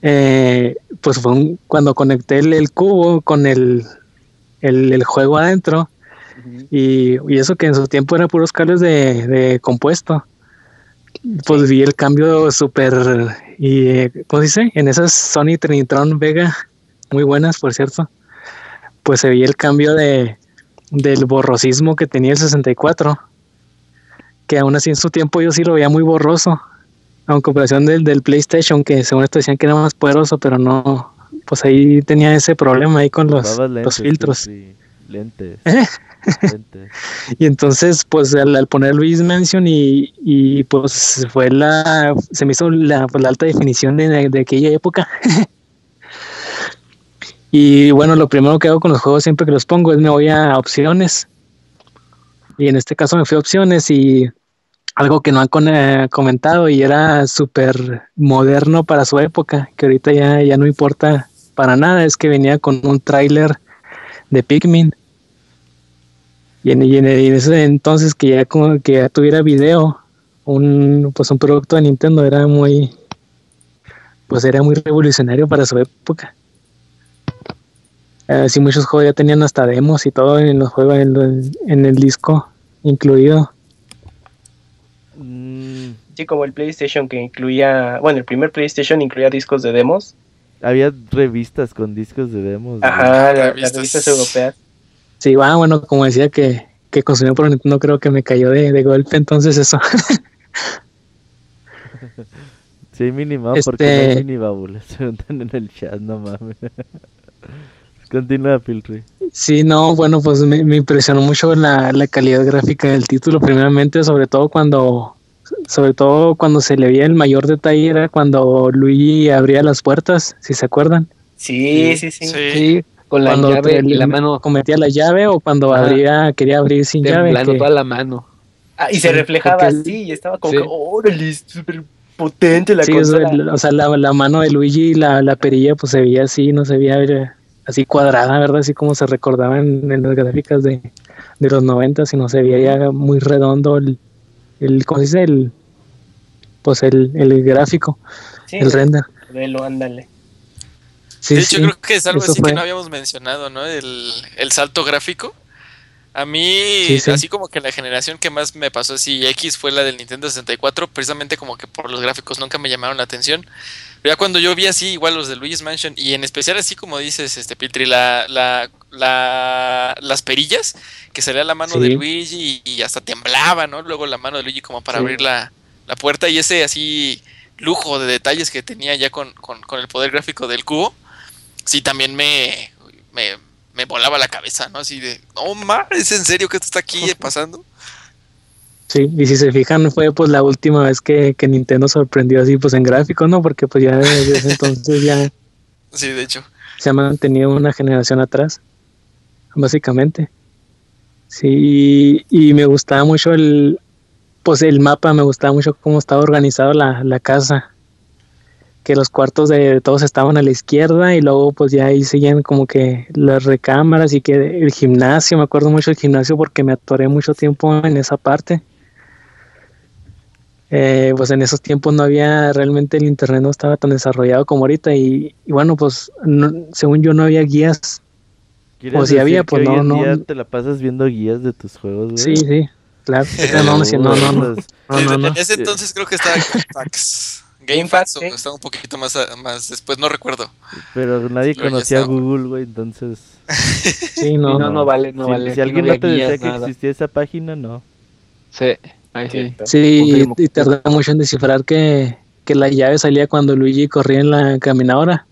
H: eh, pues fue cuando conecté el, cubo con el, el, juego adentro y, eso que en su tiempo eran puros cables de, compuesto. Pues vi el cambio súper, y ¿cómo dice? En esas Sony Trinitron Vega, muy buenas por cierto, pues se veía el cambio de, del borrosismo que tenía el 64 que aún así en su tiempo yo sí lo veía muy borroso, en comparación del, del PlayStation, que según esto decían que era más poderoso, pero no, pues ahí tenía ese problema ahí con los, los filtros.
A: lentes.
H: y entonces, pues al, poner Luis Mansion y, y, pues fue la, se me hizo la, pues, la alta definición de, de aquella época. y bueno, lo primero que hago con los juegos siempre que los pongo es me voy a opciones. Y en este caso me fui a opciones y algo que no han eh, comentado y era súper moderno para su época, que ahorita ya, ya no importa para nada, es que venía con un tráiler de Pikmin. Y en, ese entonces que ya, que ya tuviera video, un, pues un producto de Nintendo era muy, pues era muy revolucionario para su época. Así muchos juegos ya tenían hasta demos y todo en los juegos en, el disco incluido.
D: Como el PlayStation que incluía, bueno, el primer PlayStation incluía discos de demos.
A: Había revistas con discos de demos.
D: Ajá, las revistas europeas.
H: Sí, bueno, como decía que, que consumió por no creo que me cayó de, golpe, entonces eso.
A: sí, mínimo, porque no hay este mini se preguntan en el chat, no mames. Continúa, Piltry.
H: Sí, no, bueno, pues me, impresionó mucho la, la, calidad gráfica del título, primeramente, sobre todo cuando sobre todo cuando se le veía el mayor detalle era cuando Luigi abría las puertas, si se acuerdan.
D: Sí, sí, sí. sí.
H: con la llave y la mano. Cometía la llave o cuando abría, quería abrir sin llave.
C: Que... toda la mano.
D: Ah, y se reflejaba así y estaba como que, órale, súper potente la cosa.
H: O sea, la, la, mano de Luigi y la, la perilla pues se veía así, no se veía así cuadrada, ¿verdad? Así como se recordaban en las gráficas de, de los 90, sino se veía ya muy redondo el, el ¿cómo se dice? El, pues el, el gráfico, el render.
D: ándale.
B: de hecho, creo que es algo así que no habíamos mencionado, ¿no? El, el salto gráfico. A mí, así como que la generación que más me pasó así X fue la del Nintendo 64, precisamente como que por los gráficos nunca me llamaron la atención. Pero ya cuando yo vi así, igual los de Luigi's Mansion, y en especial así como dices, este Piltri, la, la, la, las perillas, que salía la mano de Luigi y, hasta temblaba, ¿no? Luego la mano de Luigi como para abrir la, la, puerta y ese así lujo de detalles que tenía ya con, con, con el poder gráfico del cubo, sí también me, me, me, volaba la cabeza, ¿no? Así de, no ma, ¿es en serio que esto está aquí pasando?
H: Sí, y si se fijan fue pues la última vez que, que Nintendo sorprendió así pues en gráficos, ¿no? Porque pues ya desde entonces ya...
B: Sí, de hecho.
H: Se ha mantenido una generación atrás, básicamente. Sí, y me gustaba mucho el, pues el mapa, me gustaba mucho cómo estaba organizado la, la casa. Que los cuartos de todos estaban a la izquierda y luego pues ya ahí seguían como que las recámaras y que el gimnasio, me acuerdo mucho del gimnasio porque me atoré mucho tiempo en esa parte. Eh, pues en esos tiempos no había realmente el internet no estaba tan desarrollado como ahorita y, bueno pues según yo no había guías o si había, pues no, no. Día
A: te la pasas viendo guías de tus juegos, güey.
H: Sí, sí, claro. no, no, no, no,
B: no, En ese entonces creo que estaba GameFAQs. GameFAQs o estaba un poquito más, más después, no recuerdo.
A: Pero nadie conocía Google, güey, entonces.
H: Sí, no,
C: no, no vale, no vale.
A: Si alguien no te decía que existía esa página, no.
C: Sí, ahí sí.
H: Sí, y, y tardaba mucho en descifrar que, que la llave salía cuando Luigi corría en la caminadora.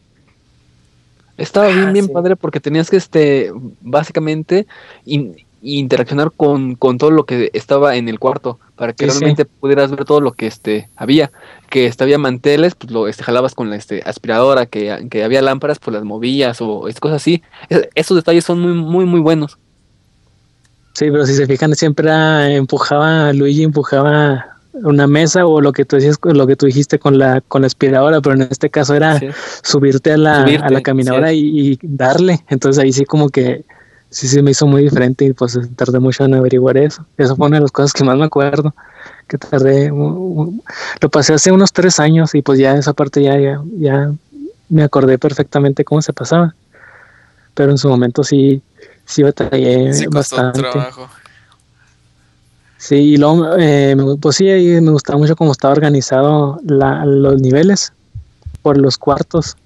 C: Estaba bien, ah, bien padre porque tenías que, este, básicamente, interaccionar con, todo lo que estaba en el cuarto para que realmente pudieras ver todo lo que este había que este, había manteles pues lo este, jalabas con la este, aspiradora que, había lámparas pues las movías o este, cosas así. Esos detalles son muy muy muy buenos.
H: Sí pero si se fijan siempre empujaba Luigi empujaba una mesa o lo que tú decías, lo que tú dijiste con la con la aspiradora, pero en este caso era subirte a la, a la caminadora y, darle. Entonces ahí sí como que sí se me hizo muy diferente y pues tardé mucho en averiguar eso. Eso fue una de las cosas que más me acuerdo, que tardé, lo pasé hace unos tres años y pues ya esa parte ya, ya, ya me acordé perfectamente cómo se pasaba. Pero en su momento sí, sí batallé bastante. Trabajo. Sí, y luego, eh, pues sí, me gustaba mucho cómo estaba organizado los niveles por los cuartos.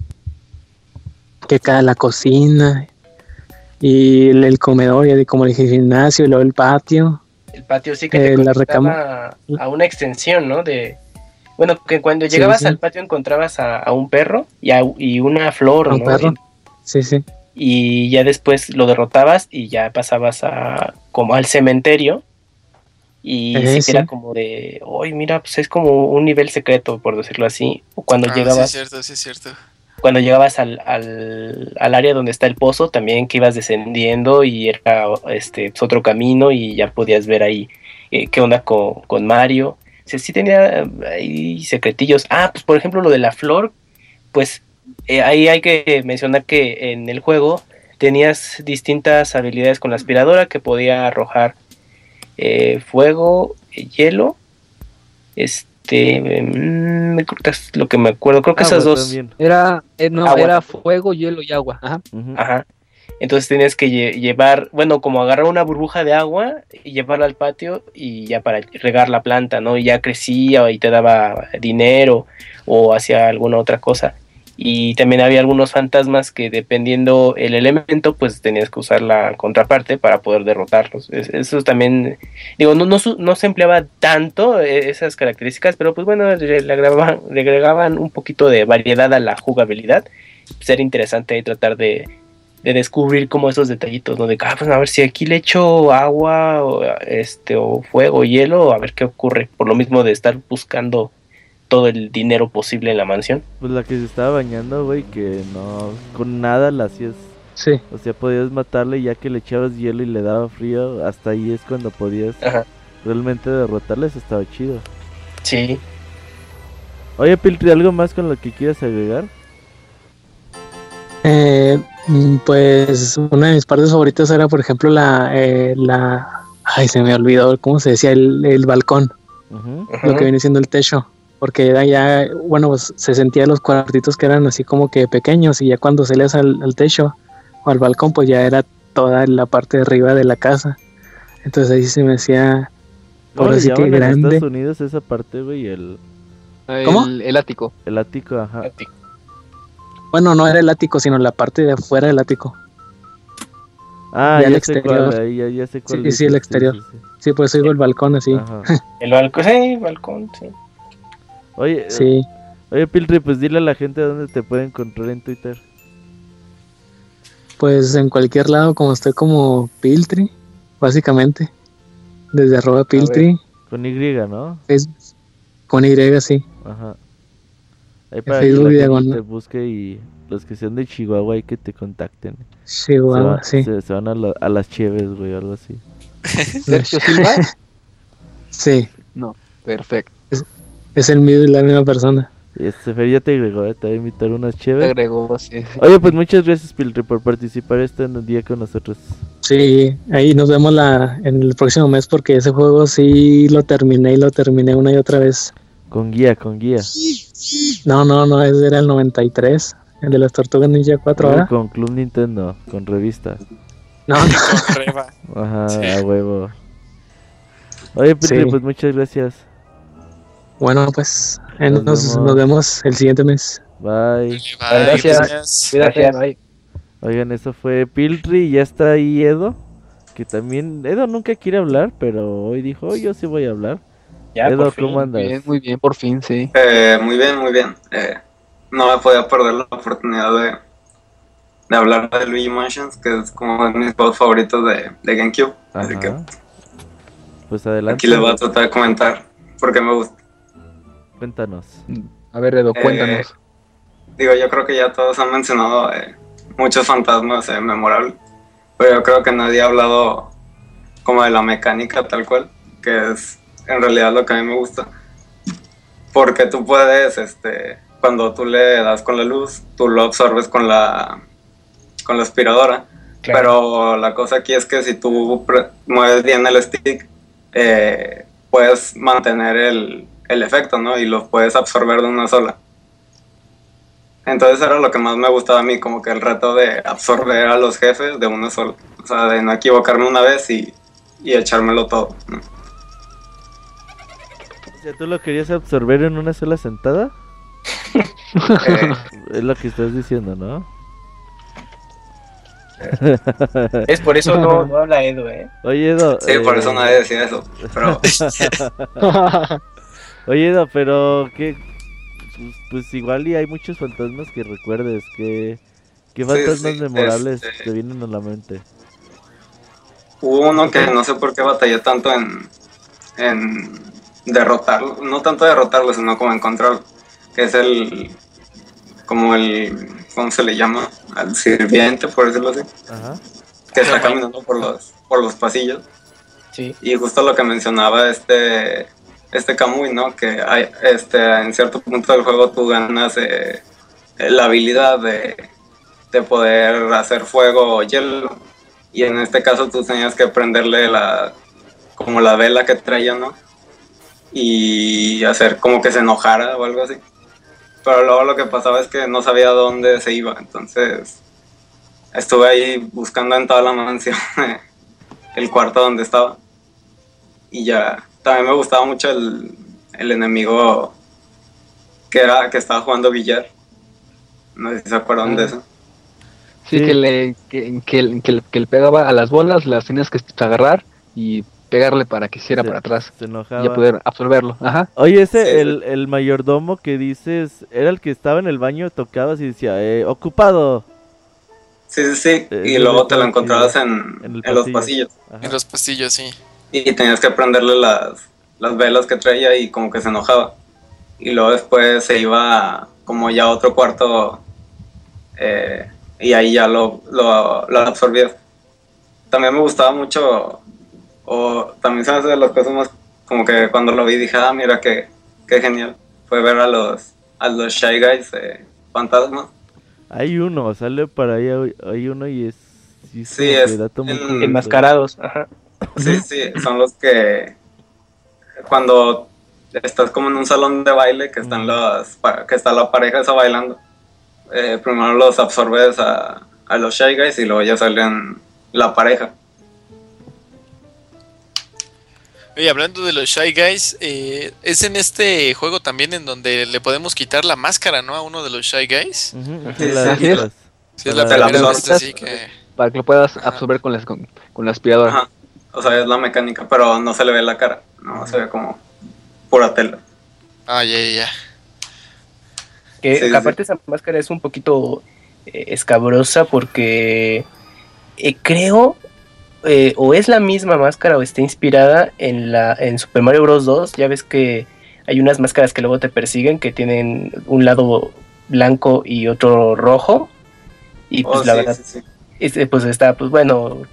H: Que cada la cocina y el, comedor, y como el gimnasio y luego el patio.
D: El patio sí que te eh, la a una extensión, ¿no? De, bueno, que cuando llegabas al patio encontrabas a, un perro y, y una flor, ¿no? Perro.
H: Sí, sí.
D: Y ya después lo derrotabas y ya pasabas a como al cementerio y sí era como de, hoy mira, pues es como un nivel secreto, por decirlo así. O cuando ah, llegabas.
B: Sí, es cierto, sí, es cierto.
D: Cuando llegabas al, al, al, área donde está el pozo, también que ibas descendiendo y era este pues, otro camino y ya podías ver ahí eh, qué onda con, con Mario. O sí tenía ahí secretillos. Ah, pues por ejemplo lo de la flor, pues eh, ahí hay que mencionar que en el juego tenías distintas habilidades con la aspiradora que podía arrojar eh, fuego, hielo, este, mm, me cortas lo que me acuerdo, creo que esas dos.
C: Era, eh, no, era fuego, hielo y agua. Ajá.
D: Ajá. Entonces tenías que llevar, bueno, como agarrar una burbuja de agua y llevarla al patio y ya para regar la planta, ¿no? Y ya crecía y te daba dinero o hacía alguna otra cosa. Y también había algunos fantasmas que dependiendo el elemento, pues tenías que usar la contraparte para poder derrotarlos. Eso también, digo, no, no, se empleaba tanto eh, esas características, pero pues bueno, le agregaban, le agregaban un poquito de variedad a la jugabilidad. Ser interesante y tratar de, de descubrir como esos detallitos, ¿no? De ah, pues a ver si aquí le echo agua o, este, o fuego, hielo, a ver qué ocurre. Por lo mismo de estar buscando todo el dinero posible en la mansión.
A: Pues la que se estaba bañando, güey, que no, con nada la hacías.
C: Sí.
A: O sea, podías matarle ya que le echabas hielo y le daba frío, hasta ahí es cuando podías realmente derrotarle, eso estaba chido.
D: Sí.
A: Oye, Piltri, ¿algo más con lo que quieras agregar?
H: Eh, mm, pues una de mis partes favoritas era, por ejemplo, la, eh, la, ay, se me olvidó, ¿cómo se decía? El, el balcón, lo que viene siendo el techo porque era ya, bueno, pues, se sentía los cuartitos que eran así como que pequeños y ya cuando salías al, al techo o al balcón, pues ya era toda la parte de arriba de la casa. Entonces ahí se me hacía,
A: por así que grande. En Estados Unidos esa parte, güey, el...
C: ¿Cómo? El, ático.
A: El ático, ajá.
H: Bueno, no era el ático, sino la parte de afuera del ático.
A: Ah, ya, el exterior. Cuál, ya, ya sé cuál
H: sí, sí, el exterior. Sí, pues digo el balcón así.
D: el balcón, sí, balcón, sí.
A: Oye,
H: sí.
A: oye, Piltri, pues dile a la gente dónde te puede encontrar en Twitter.
H: Pues en cualquier lado, como estoy como Piltri, básicamente. Desde arroba Piltri.
A: Con Y, ¿no?
H: Es, con Y, sí.
A: Ajá. Ahí para Facebook que te busque y los que sean de Chihuahua hay que te contacten.
H: Chihuahua, sí.
A: Se, van a, a las Cheves, güey, algo así.
C: ¿Sergio Silva?
H: sí.
C: No, perfecto.
H: Es el mío y la misma persona.
A: Este Fer ya te agregó, ¿eh? te voy a invitar unas chéveres.
C: Te agregó, sí,
A: Oye, pues muchas gracias, Piltri, por participar este día con nosotros.
H: Sí, ahí nos vemos la, en el próximo mes porque ese juego sí lo terminé y lo terminé una y otra vez.
A: Con guía, con guía.
H: No, no, no, ese era el 93, el de las Tortugas Ninja 4 ahora.
A: Con Club Nintendo, con revista.
H: No,
A: no. Ajá, a huevo. Oye, Piltri, pues muchas gracias.
H: Bueno, pues nos, vemos. el siguiente mes.
A: Bye.
C: gracias. Gracias. Bye.
A: Oigan, eso fue Piltri y ya está ahí Edo. Que también, Edo nunca quiere hablar, pero hoy dijo, yo sí voy a hablar.
C: Ya, Edo, ¿cómo andas? Bien, muy bien, por fin, sí.
I: Eh, muy bien, muy bien. Eh, no me podía perder la oportunidad de, de hablar de Luigi Mansions, que es como de mis juegos favoritos de, de GameCube. Así que,
A: pues adelante.
I: Aquí les voy a tratar de comentar porque me gusta.
A: Cuéntanos.
C: A ver, Edo, cuéntanos. Eh,
I: digo, yo creo que ya todos han mencionado eh, muchos fantasmas eh, memorables, pero yo creo que nadie ha hablado como de la mecánica tal cual, que es en realidad lo que a mí me gusta. Porque tú puedes, este, cuando tú le das con la luz, tú lo absorbes con la, con la aspiradora. Pero la cosa aquí es que si tú mueves bien el stick, puedes mantener el, el efecto, ¿no? Y lo puedes absorber de una sola. Entonces era lo que más me gustaba a mí, como que el reto de absorber a los jefes de una sola. O sea, de no equivocarme una vez y, y echármelo todo. ¿no?
A: ¿tú lo querías absorber en una sola sentada? Eh. es lo que estás diciendo, ¿no?
D: es por eso no, no habla Edo, ¿eh?
A: Oye, Edo.
I: Sí, por eso eh, nadie decía eso. Pero...
A: Oye, pero que pues, pues, igual y hay muchos fantasmas que recuerdes que qué fantasmas memorables este te vienen a la mente.
I: Hubo uno que no sé por qué batallé tanto en en derrotarlo, no tanto derrotarlo, sino como encontrarlo, que es el como el ¿cómo se le llama? al sirviente, por decirlo así. Que está caminando por los por los pasillos.
D: Sí.
I: Y justo lo que mencionaba este este Kamui, ¿no? Que hay, este, en cierto punto del juego tú ganas eh, la habilidad de, poder hacer fuego o hielo. Y en este caso tú tenías que prenderle la, como la vela que traía, ¿no? y hacer como que se enojara o algo así. Pero luego lo que pasaba es que no sabía dónde se iba, entonces estuve ahí buscando en toda la mansión el cuarto donde estaba. Y ya, también me gustaba mucho el, el enemigo que era que estaba jugando billar. No sé si se acuerdan de ah. eso.
C: Sí, Que, le, que, que, que, le pegaba a las bolas, las tenías que agarrar y pegarle para que hiciera para atrás. Se enojaba. Y poder absorberlo. Ajá.
A: Oye, ese, el, el, mayordomo que dices, era el que estaba en el baño, tocabas y decía, eh, ocupado.
I: Sí, sí, sí. Eh, y luego te lo encontrabas en, en, los pasillos.
B: En los pasillos, sí.
I: Y tenías que prenderle las, las velas que traía y como que se enojaba. Y luego después se iba como ya a otro cuarto eh, y ahí ya lo, lo, lo absorbías. También me gustaba mucho o también se hace de las cosas más como que cuando lo vi dije, ah, mira qué, qué genial. Fue ver a los, a los Shy Guys eh, fantasmas.
A: Hay uno, sale para ahí, hay uno y es...
I: Sí, es,
C: enmascarados. Ajá.
I: Sí, sí, son los que cuando estás como en un salón de baile que están las que está la pareja esa bailando, eh, primero los absorbes a, a los Shy Guys y luego ya salen la pareja.
B: Oye, hablando de los Shy Guys, eh, es en este juego también en donde le podemos quitar la máscara, ¿no? A uno de los Shy Guys.
C: sí, es la primera vez así que... Para que lo puedas absorber con la, con, la aspiradora. Ajá.
I: O sea, es la mecánica, pero no se le ve la cara. No, se ve como pura tela.
B: Ah, ya, ya, ya.
D: Que aparte esa máscara es un poquito eh, escabrosa porque eh, creo eh, o es la misma máscara o está inspirada en la en Super Mario Bros 2. Ya ves que hay unas máscaras que luego te persiguen que tienen un lado blanco y otro rojo. Y pues oh, la verdad, este, pues está, pues bueno,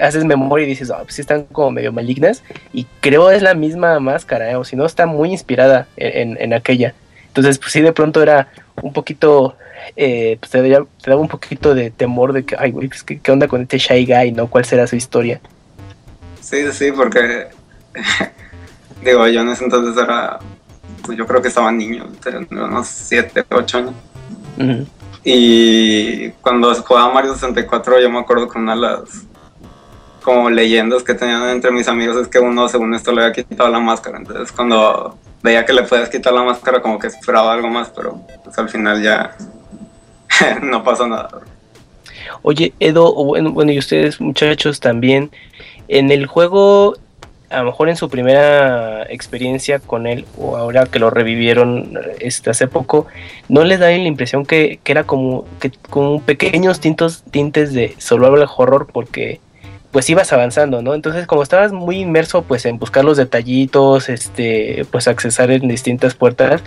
D: haces memoria y dices, ah, pues sí están como medio malignas. Y creo es la misma máscara, ¿eh? o si no, está muy inspirada en, en aquella. Entonces, pues sí, de pronto era un poquito eh, pues te, daba, un poquito de temor de que, ay, güey, pues, ¿qué, onda con este Shy Guy, no? ¿Cuál será su historia?
I: Sí, sí, porque, digo, yo en ese entonces era, pues yo creo que estaba niño, tenía unos 7, 8 años. Y cuando jugaba Mario 64, yo me acuerdo con una de las como leyendas que tenían entre mis amigos es que uno según esto le había quitado la máscara. Entonces cuando veía que le podías quitar la máscara como que esperaba algo más, pero pues al final ya no pasó nada.
D: Oye, Edo, bueno, bueno, y ustedes muchachos también, en el juego, a lo mejor en su primera experiencia con él, o ahora que lo revivieron este, hace poco, ¿no les da la impresión que, que era como, que, como pequeños tintos, tintes de survival horror? Porque pues ibas avanzando, ¿no? Entonces, como estabas muy inmerso pues en buscar los detallitos, este, pues accesar en distintas puertas,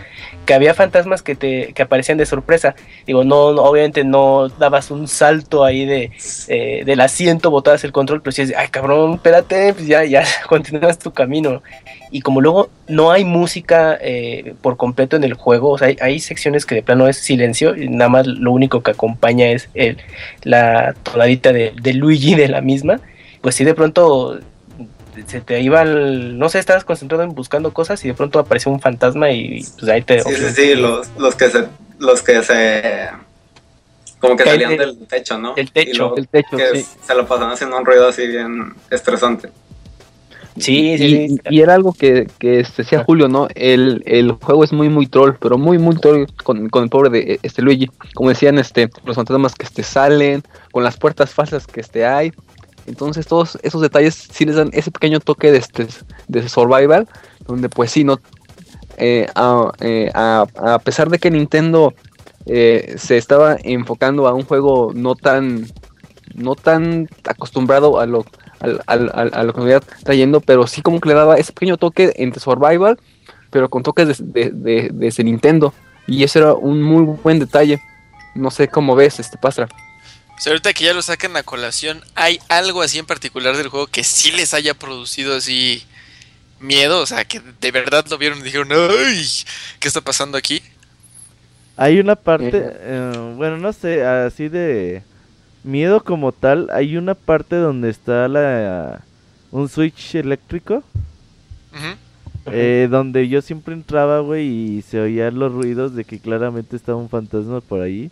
D: que había fantasmas que te que aparecían de sorpresa. Digo, no, obviamente no dabas un salto ahí de eh, del asiento, botabas el control, pero si es, ay cabrón, espérate, pues ya, ya continúas tu camino. Y como luego no hay música eh, por completo en el juego, o sea, hay, secciones que de plano es silencio, y nada más lo único que acompaña es el, la tonadita de, de Luigi de la misma pues sí de pronto se te iba al, no sé, estabas concentrado en buscando cosas y de pronto apareció un fantasma y pues ahí te...
I: Sí, sí, sí, los, los que se, los que se, como que salían del techo, ¿no?
D: El techo, el techo,
I: sí. Se lo pasaban haciendo un ruido así bien estresante.
C: Sí, sí, y, era algo que, que decía ah. Julio, ¿no? El, el, juego es muy, muy troll, pero muy, muy troll con, con, el pobre de este Luigi. Como decían, este, los fantasmas que este salen, con las puertas falsas que este hay, entonces todos esos detalles sí les dan ese pequeño toque de, este, de survival, donde pues sí, no, eh, eh, a, pesar de que Nintendo eh, se estaba enfocando a un juego no tan, no tan acostumbrado a lo, a, lo que me iba trayendo, pero sí como que le daba ese pequeño toque entre survival, pero con toques de, de, ese Nintendo. Y ese era un muy buen detalle. No sé cómo ves, este Pastra
B: ahorita que ya lo sacan a colación, ¿hay algo así en particular del juego que sí les haya producido así miedo? O sea, que de verdad lo vieron y dijeron, ¡ay! ¿Qué está pasando aquí?
A: Hay una parte, eh, bueno, no sé, así de miedo como tal. Hay una parte donde está la un switch eléctrico. Eh, donde yo siempre entraba, güey, y se oían los ruidos de que claramente estaba un fantasma por ahí.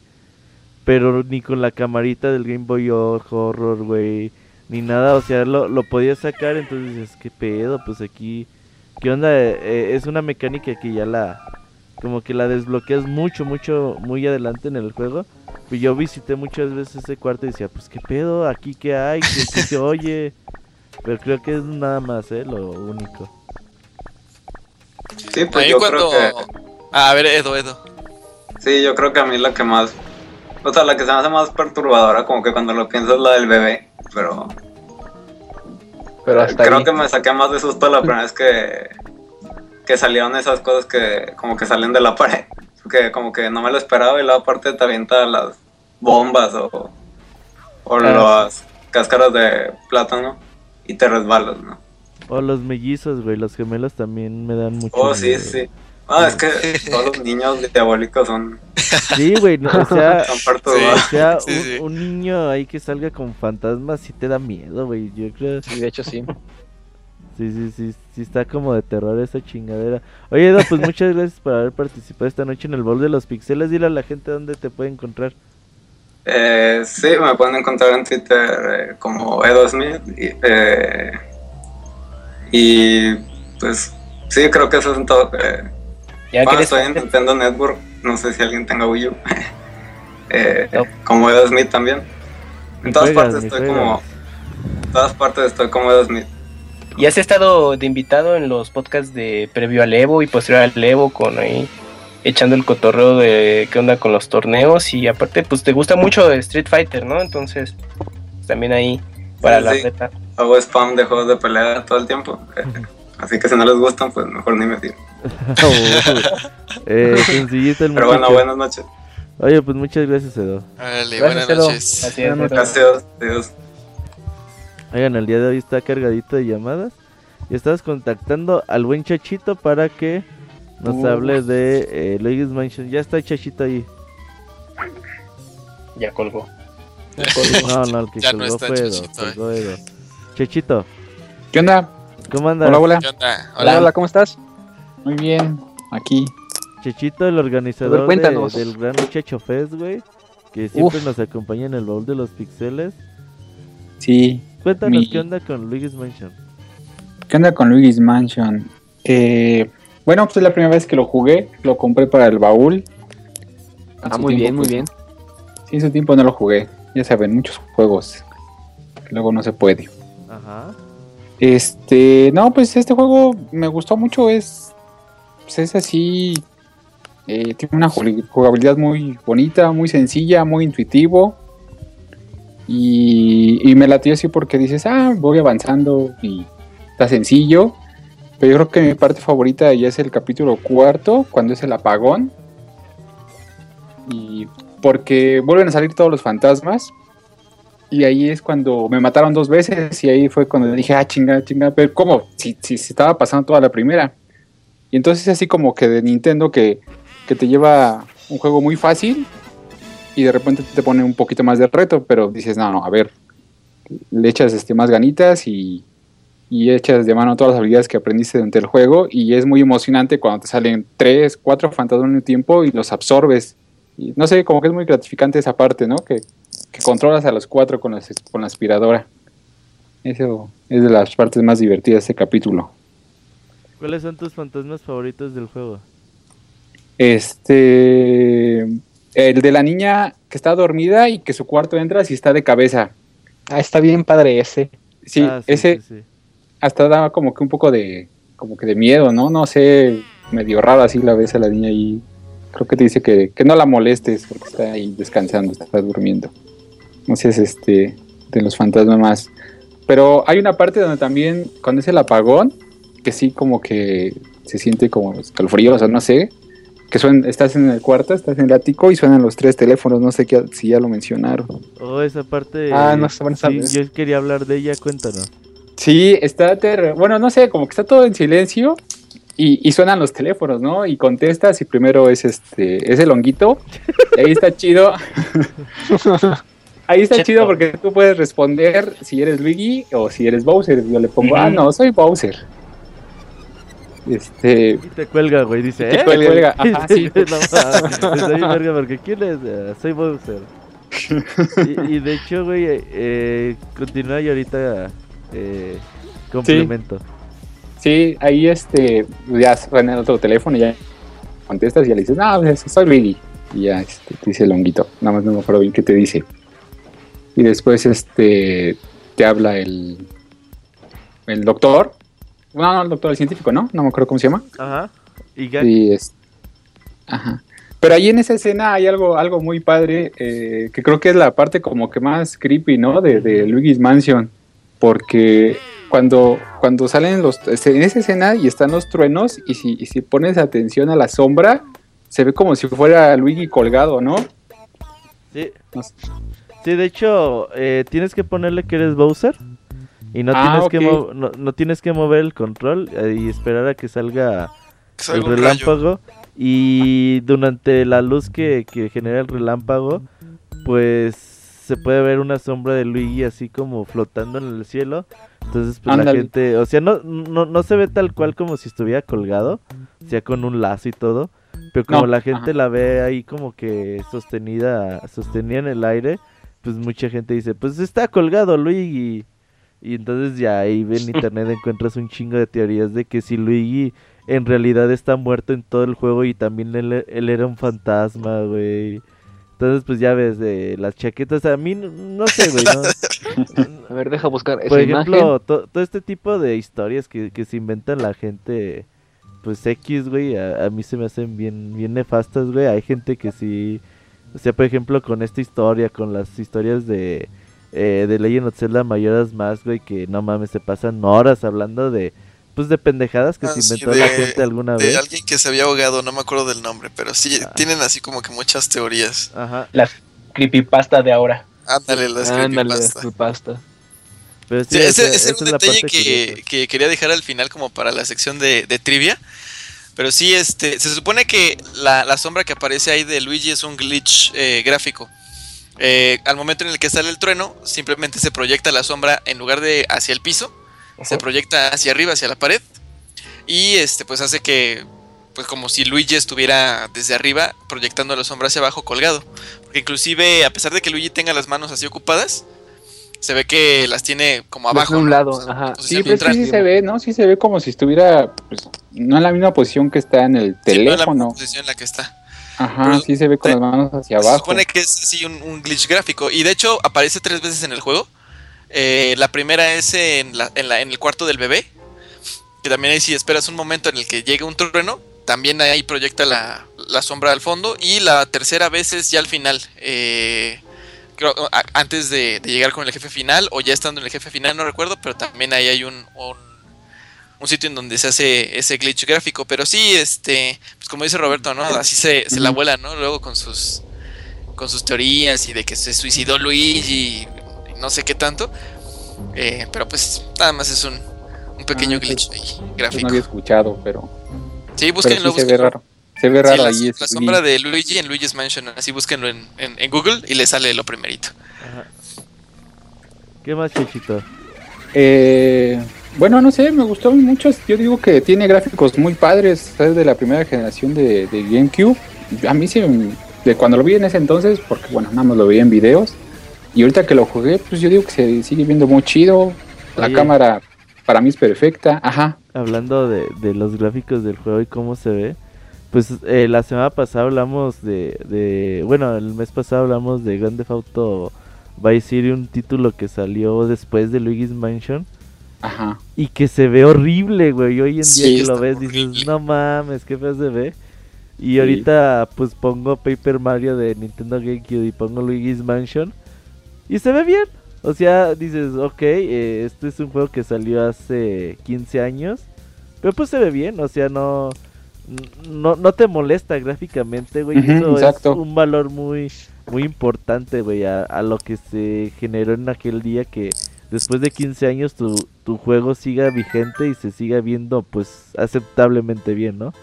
A: Pero ni con la camarita del Game Boy Horror, güey, ni nada, o sea, lo, lo podía sacar, entonces dices, ¿qué pedo? Pues aquí, ¿qué onda? Eh, es una mecánica que ya la, como que la desbloqueas mucho, mucho, muy adelante en el juego. Y yo visité muchas veces ese cuarto y decía, pues qué pedo, aquí qué hay, qué, se oye. Pero creo que es nada más, ¿eh? Lo único.
I: Sí, pues yo creo que...
B: Ah, a ver, Edo, Edo.
I: Sí, yo creo que a mí la que más... O sea, la que se me hace más perturbadora, como que cuando lo pienso es la del bebé, pero... Pero hasta Creo que me saqué más de susto la primera vez que... Que salieron esas cosas que como que salen de la pared. Que como que no me lo esperaba y luego aparte te avienta las bombas o... O las cáscaras de plátano y te resbalas, ¿no?
A: O los mellizos, güey, los gemelos también me dan mucho.
I: Oh, sí, sí. Ah, es que todos los niños diabólicos son.
A: Sí, güey, no, o sea, o sea un, niño ahí que salga con fantasmas sí te da miedo, güey. Yo creo.
C: Sí, de hecho sí.
A: Sí, sí, sí, sí está como de terror esa chingadera. Oye, Edo, pues muchas gracias por haber participado esta noche en el Bowl de los Pixeles. Dile a la gente dónde te puede encontrar.
I: Eh, sí, me pueden encontrar en Twitter eh, como Edo Smith. Y, eh, y pues sí, creo que eso es todo. Eh, ¿Ya estoy en Nintendo Network, no sé si alguien tenga Wii U. eh, Como Edo Smith también. En todas partes estoy como. En todas partes estoy como Edo Smith.
J: ¿Y has estado de invitado en los podcasts de previo al Evo y posterior al Evo con ahí echando el cotorreo de qué onda con los torneos y aparte pues te gusta mucho Street Fighter, ¿no? Entonces también ahí para la reta
I: hago spam de juegos de pelea todo el tiempo. Así que si no les gustan, pues mejor ni me tiro.
A: eh, sencillito el
I: Pero bueno, buenas noches.
A: Oye, pues muchas gracias, Edo.
B: Vale, buenas noches.
I: Gracias, gracias. Adiós.
A: Oigan, el día de hoy está cargadito de llamadas. Y estás contactando al buen Chachito para que nos uh. hable de eh, Luigi's Mansion. Ya está Chachito ahí.
J: Ya colgó.
A: No, no, el que colgó fue Edo. Colgó Edo. Chechito.
K: ¿Qué onda?
A: ¿Cómo andas?
K: Hola, hola.
B: ¿Qué onda?
C: Hola, hola, ¿cómo estás?
K: Muy bien, aquí.
A: Chechito, el organizador del Gran Checho Fest, güey. Que siempre nos acompaña en el baúl de los pixeles.
K: Sí.
A: Cuéntanos qué onda con Luigi's Mansion.
K: ¿Qué onda con Luigi's Mansion? Eh, bueno, pues es la primera vez que lo jugué. Lo compré para el baúl.
C: Ah, muy bien, muy bien.
K: Sí, en su tiempo no lo jugué. Ya saben, muchos juegos luego no se puede. Ajá. Este, no, pues este juego me gustó mucho, es, pues es así, eh, tiene una jugabilidad muy bonita, muy sencilla, muy intuitivo. Y, y me latió así porque dices, ah, voy avanzando y está sencillo. Pero yo creo que mi parte favorita ya es el capítulo cuarto, cuando es el apagón. Y porque vuelven a salir todos los fantasmas. Y ahí es cuando me mataron dos veces y ahí fue cuando dije, ah, chinga, chinga, pero ¿cómo? Si, si, estaba pasando toda la primera. Y entonces así como que de Nintendo que, que te lleva un juego muy fácil y de repente te pone un poquito más de reto, pero dices, no, no, a ver, le echas este, más ganitas y, y echas de mano todas las habilidades que aprendiste durante el juego y es muy emocionante cuando te salen tres, cuatro fantasmas en un tiempo y los absorbes. Y no sé, como que es muy gratificante esa parte, ¿no? Que, que controlas a los cuatro con, con la aspiradora. Eso es de las partes más divertidas de este capítulo.
A: ¿Cuáles son tus fantasmas favoritos del juego?
K: Este. El de la niña que está dormida y que su cuarto entra y está de cabeza.
C: Ah, está bien padre ese.
K: Sí, ah, ese. Hasta da como que un poco de. Como que de miedo, ¿no? No sé. Medio raro así la ves a la niña ahí. Creo que te dice que, que no la molestes porque está ahí descansando, está durmiendo es este, de los fantasmas más. Pero hay una parte donde también, cuando es el apagón, que sí como que se siente como escalofríos o no sé, que suena, estás en el cuarto, estás en el ático y suenan los tres teléfonos, no sé qué, si ya lo mencionaron.
A: Oh, esa parte.
K: Ah, no sé,
A: yo quería hablar de ella, cuéntanos.
K: Sí, está bueno, no sé, como que está todo en silencio y, y, suenan los teléfonos, ¿no? Y contestas y primero es este, es el honguito, y ahí está chido. Ahí está chido porque tú puedes responder si eres Luigi o si eres Bowser. Yo le pongo, ah, no, soy Bowser. Este...
A: Y te cuelga, güey, dice,
K: ¿eh? Te cuelga, ajá, sí.
A: no, verga, porque ¿quién es? Uh, soy Bowser. y, y, de hecho, güey, eh, continúa y ahorita eh, complemento.
K: Sí. ahí este, ya suena el otro teléfono y ya contestas y ya le dices, no, pues, soy Luigi. Y ya este, te dice el honguito, nada más no me acuerdo bien qué te dice. Y después este te habla el, el doctor. No, no, el doctor, el científico, ¿no? No me acuerdo cómo se llama.
A: Ajá.
K: Y, es, ajá. Pero ahí en esa escena hay algo, algo muy padre, eh, que creo que es la parte como que más creepy, ¿no? De, de Luigi's Mansion. Porque cuando, cuando salen los... Este, en esa escena y están los truenos, y si, y si pones atención a la sombra, se ve como si fuera Luigi colgado, ¿no?
A: Sí. Sí, de hecho, eh, tienes que ponerle que eres Bowser. Y no, ah, tienes que no, tienes que mover el control eh, y esperar a que salga el relámpago. Y durante la luz que, que genera el relámpago, pues se puede ver una sombra de Luigi así como flotando en el cielo. Entonces, pues la gente, o sea, no, no, no se ve tal cual como si estuviera colgado, o sea, con un lazo y todo. Pero como la gente la ve ahí como que sostenida, sostenida en el aire, pues mucha gente dice, pues está colgado Luigi. Y entonces ya ahí en internet encuentras un chingo de teorías de que si Luigi en realidad está muerto en todo el juego y también él, era un fantasma, güey. Entonces, pues ya ves, de las chaquetas, a mí no, sé, güey,
C: a ver, deja buscar
A: Por ejemplo, todo este tipo de historias que, que se inventan la gente pues X, güey, a, mí se me hacen bien, bien nefastas, güey. Hay gente que sí, o sea, por ejemplo, con esta historia, con las historias de, eh, de Legend of Zelda Mayoras más, güey, que no mames, se pasan horas hablando de, pues de pendejadas que ah, se inventó la gente alguna
B: de
A: vez.
B: alguien que se había ahogado, no me acuerdo del nombre, pero sí, ah. tienen así como que muchas teorías.
J: Ajá. La creepypasta de ahora.
B: Ándale, las
C: creepypasta.
B: sí, ese, es un detalle que, que, quería dejar al final como para la sección de, de trivia. Pero sí, este, se supone que la, sombra que aparece ahí de Luigi es un glitch eh, gráfico. Eh, al momento en el que sale el trueno, simplemente se proyecta la sombra en lugar de hacia el piso, se proyecta hacia arriba, hacia la pared. Y este, pues hace que, pues como si Luigi estuviera desde arriba, proyectando la sombra hacia abajo, colgado. Porque inclusive, a pesar de que Luigi tenga las manos así ocupadas, se ve que las tiene como abajo.
C: De un lado, ajá.
K: Sí, pero sí, se ve, ¿no? Sí se ve como si estuviera, pues, no en la misma posición que está en el teléfono. no en la
B: posición en la que está.
K: Ajá, sí se ve con las manos hacia abajo. Se
B: supone que es así un, glitch gráfico. Y de hecho aparece tres veces en el juego. Eh, la primera es en, la, en, la, en el cuarto del bebé. Que también ahí si esperas un momento en el que llegue un trueno, también ahí proyecta la, la sombra al fondo. Y la tercera vez es ya al final. Eh, antes de, llegar con el jefe final o ya estando en el jefe final, no recuerdo, pero también ahí hay un, un, sitio en donde se hace ese glitch gráfico. Pero sí, este, pues como dice Roberto, ¿no? Así se, la vuela, ¿no? Luego con sus con sus teorías y de que se suicidó Luigi y, no sé qué tanto. Eh, pero pues nada más es un, un pequeño ah, glitch gráfico.
K: No había escuchado, pero...
B: Sí, búsquenlo,
K: raro. Se ve raro
B: la,
K: ahí.
B: La sombra de Luigi en Luigi's Mansion. Así búsquenlo en, en, Google y le sale lo primerito.
A: ¿Qué más, Chichito?
K: Eh, bueno, no sé, me gustó mucho. Yo digo que tiene gráficos muy padres. Es de la primera generación de, de GameCube. A mí sí, de cuando lo vi en ese entonces, porque bueno, nada más lo vi en videos. Y ahorita que lo jugué, pues yo digo que se sigue viendo muy chido. La cámara para mí es perfecta. Ajá.
A: Hablando de, de los gráficos del juego y cómo se ve pues eh, la semana pasada hablamos de, de, bueno, el mes pasado hablamos de Grand Theft Auto Vice City, un título que salió después de Luigi's Mansion.
K: Ajá.
A: Y que se ve horrible, güey. Hoy en día que lo ves dices, no mames, qué feo se ve. Y ahorita pues pongo Paper Mario de Nintendo GameCube y pongo Luigi's Mansion. Y se ve bien. O sea, dices, ok, eh, este es un juego que salió hace 15 años. Pero pues se ve bien, o sea, no no, no te molesta gráficamente, güey. eso es un valor muy, muy importante, güey, a, lo que se generó en aquel día que después de 15 años tu, tu juego siga vigente y se siga viendo, pues, aceptablemente bien, ¿no?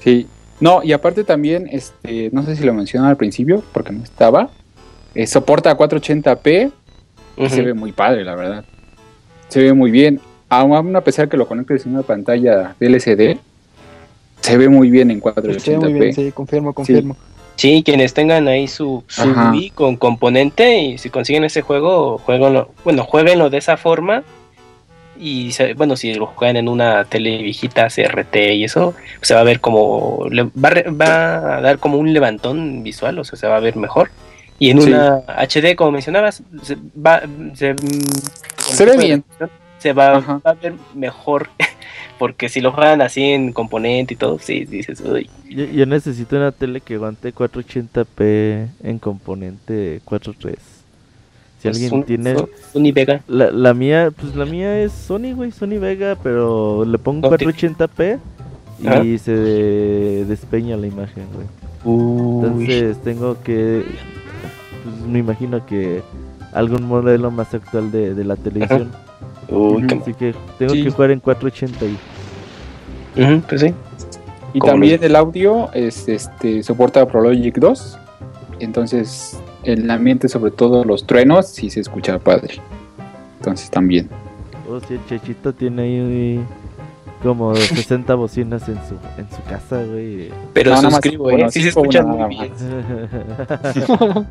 K: Sí. No, y aparte también, este, no sé si lo mencioné al principio, porque no estaba, eh, soporta 480p y se ve muy padre, la verdad. Se ve muy bien. Aún a pesar que lo conectes en una pantalla de LCD, se ve muy bien en 480p.
C: sí, confirmo, confirmo.
J: Sí. Quienes tengan ahí su, su Wii con componente y si consiguen ese juego, jueguenlo, bueno, jueguenlo de esa forma y bueno, si lo juegan en una tele viejita CRT y eso, se va a ver como va, va, a dar como un levantón visual, o sea, se va a ver mejor. Y en una HD, como mencionabas, se va se,
K: ve bien.
J: Se va, a ver mejor porque si lo juegan así en componente y todo, sí, dices, uy.
A: Yo, necesito una tele que aguante 480p en componente 4.3. Si pues alguien tiene.
J: Sony Vega.
A: La, la, mía, pues la mía es Sony, güey, Sony Vega, pero le pongo 480p y se despeña la imagen, güey. Entonces tengo que. Pues, me imagino que algún modelo más actual de, de la televisión. Así que tengo que jugar en 480
J: y. pues sí.
K: Y también el audio es, este, soporta ProLogic 2. Entonces el ambiente, sobre todo los truenos, sí se escucha padre. Entonces también.
A: Oh, sí, el Chechito tiene ahí como 60 bocinas en su, en su casa, güey.
J: Pero no, suscribo, ¿eh? sí se escucha muy bien.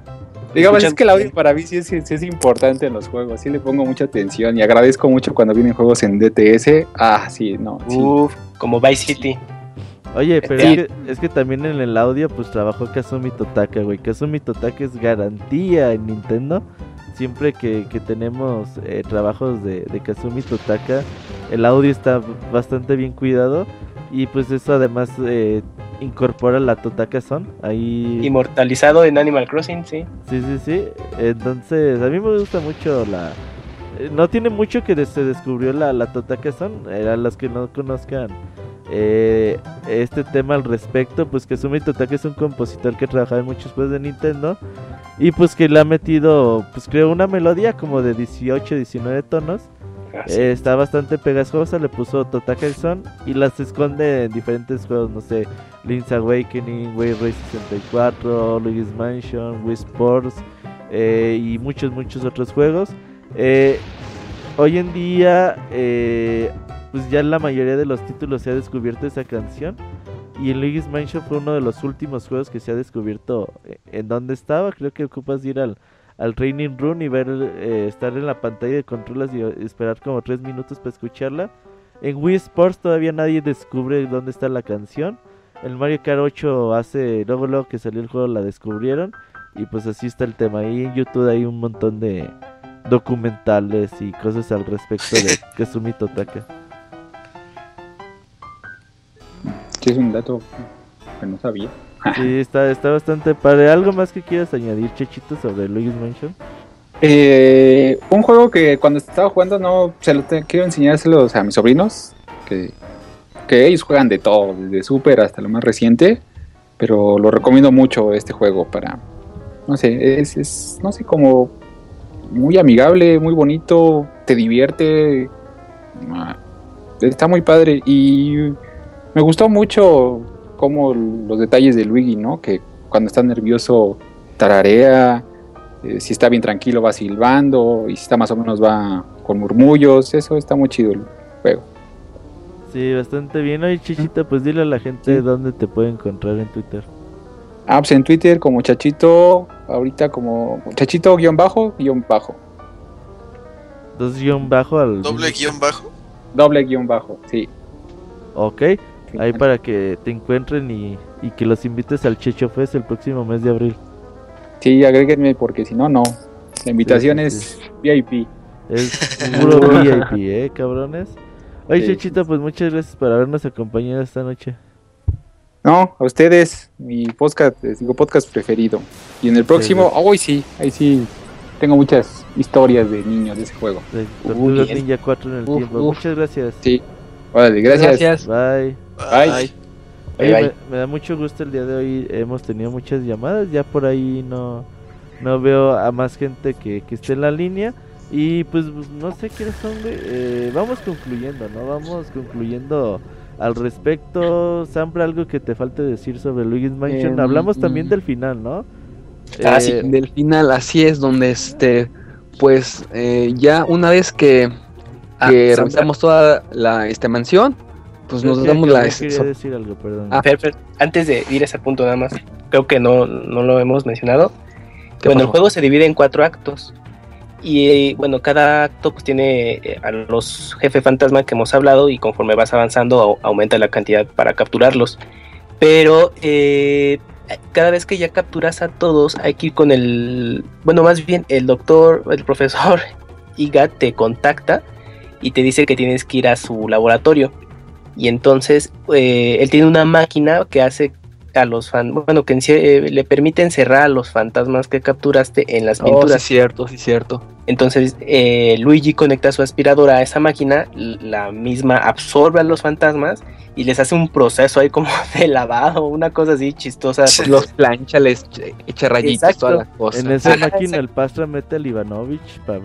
K: Digamos, es que el audio para mí sí es, es, importante en los juegos, sí le pongo mucha atención y agradezco mucho cuando vienen juegos en DTS. Ah, sí, no.
J: Uf, como Vice City.
A: Oye, pero es, que, es, que, también en el audio pues trabajó Kazumi Totaka, güey. Kazumi Totaka es garantía en Nintendo. Siempre que, que tenemos eh, trabajos de, de, Kazumi Totaka, el audio está bastante bien cuidado. Y pues eso además eh, incorpora la Totaka Son. Ahí...
J: Inmortalizado en Animal Crossing, sí.
A: Sí, sí, sí. Entonces, a mí me gusta mucho la... Eh, no tiene mucho que se descubrió la, la Totaka Son. A los que no conozcan eh, este tema al respecto, pues que Sumi Totaka es un compositor que trabaja en muchos juegos de Nintendo y pues que le ha metido, pues creo una melodía como de 18, 19 tonos. Ah, eh, está bastante pegajosa, le puso Totaka Son y las esconde en diferentes juegos, no sé, Link's Awakening, Way Race 64, Luigi's Mansion, Wii Sports eh, y muchos, muchos otros juegos. hoy en día pues ya la mayoría de los títulos se ha descubierto esa canción. Y en Luigi's Mansion fue uno de los últimos juegos que se ha descubierto eh, en dónde estaba. Creo que ocupas ir al, al Training Room y ver eh, estar en la pantalla de controles y esperar como tres minutos para escucharla. En Wii Sports todavía nadie descubre dónde está la canción. El Mario Kart 8 hace luego luego que salió el juego la descubrieron y pues así está el tema. Ahí en YouTube hay un montón de documentales y cosas al respecto de Kazumi Totaka.
K: Sí, es un dato que no sabía.
A: sí, está, está bastante padre. ¿Algo más que quieras añadir, Chechito, sobre Luigi's Mansion?
K: Eh, un juego que cuando estaba jugando no se lo quiero enseñárselos a mis sobrinos, que, que ellos juegan de todo, desde Super hasta lo más reciente, pero lo recomiendo mucho este juego para, no sé, es, no sé, como muy amigable, muy bonito, te divierte, ah, está muy padre y me gustó mucho como los detalles de Luigi, ¿no? Que cuando está nervioso tararea, eh, si está bien tranquilo va silbando, y si está más o menos va con murmullos, eso está muy chido el juego.
A: Sí, bastante bien. Oye, Chichita, pues dile a la gente dónde te puede encontrar en Twitter.
K: Ah, pues en Twitter como Chachito, ahorita como Chachito guion bajo, guion bajo.
A: ¿Dos guion bajo al...
B: ¿Doble guion bajo?
K: Doble guion bajo, sí.
A: Ok. Ahí para que te encuentren y, que los invites al Checho Fest el próximo mes de abril.
K: Sí, agréguenme porque si no, no. La invitación es VIP.
A: Es puro VIP, ¿eh, cabrones? Oye, Chechito, pues muchas gracias por habernos acompañado esta noche.
K: No, a ustedes, mi podcast, digo, podcast preferido. Y en el próximo, hoy sí, ahí sí, tengo muchas historias de niños de ese juego.
A: De Ninja 4 en el tiempo. Muchas gracias.
K: Sí, vale, gracias.
A: gracias. Bye.
K: Bye.
A: Me, da mucho gusto el día de hoy. Hemos tenido muchas llamadas. Ya por ahí no, no veo a más gente que, que esté en la línea. Y pues no sé quiénes son. Eh, vamos concluyendo, ¿no? Vamos concluyendo al respecto. Sampra, algo que te falte decir sobre Luigi's Mansion. Em, Hablamos también mm. del final, ¿no?
C: Ah, sí, eh, del final, así es, donde este, pues eh, ya una vez que, ah, que revisamos toda la este, mansión, pues nos damos la...
A: decir algo, perdón.
D: Ah, antes de ir a ese punto nada más, creo que no, no lo hemos mencionado. Bueno, el juego se divide en cuatro actos. Y bueno, cada acto pues tiene eh, a los jefes fantasma que hemos hablado y conforme vas avanzando aumenta la cantidad para capturarlos. Pero eh, cada vez que ya capturas a todos hay que ir con el... Bueno, más bien el doctor, el profesor Iga te contacta y te dice que tienes que ir a su laboratorio. Y entonces eh, él tiene una máquina que hace a los fan, bueno, que eh, le permite encerrar a los fantasmas que capturaste en las oh, pinturas.
C: sí, cierto, sí, cierto.
D: Entonces eh, Luigi conecta su aspiradora a esa máquina, la misma absorbe a los fantasmas y les hace un proceso ahí como de lavado, una cosa así chistosa.
C: Los plancha, les echa rayitos, todas las cosas.
A: En esa máquina el pastor mete al Ivanovich para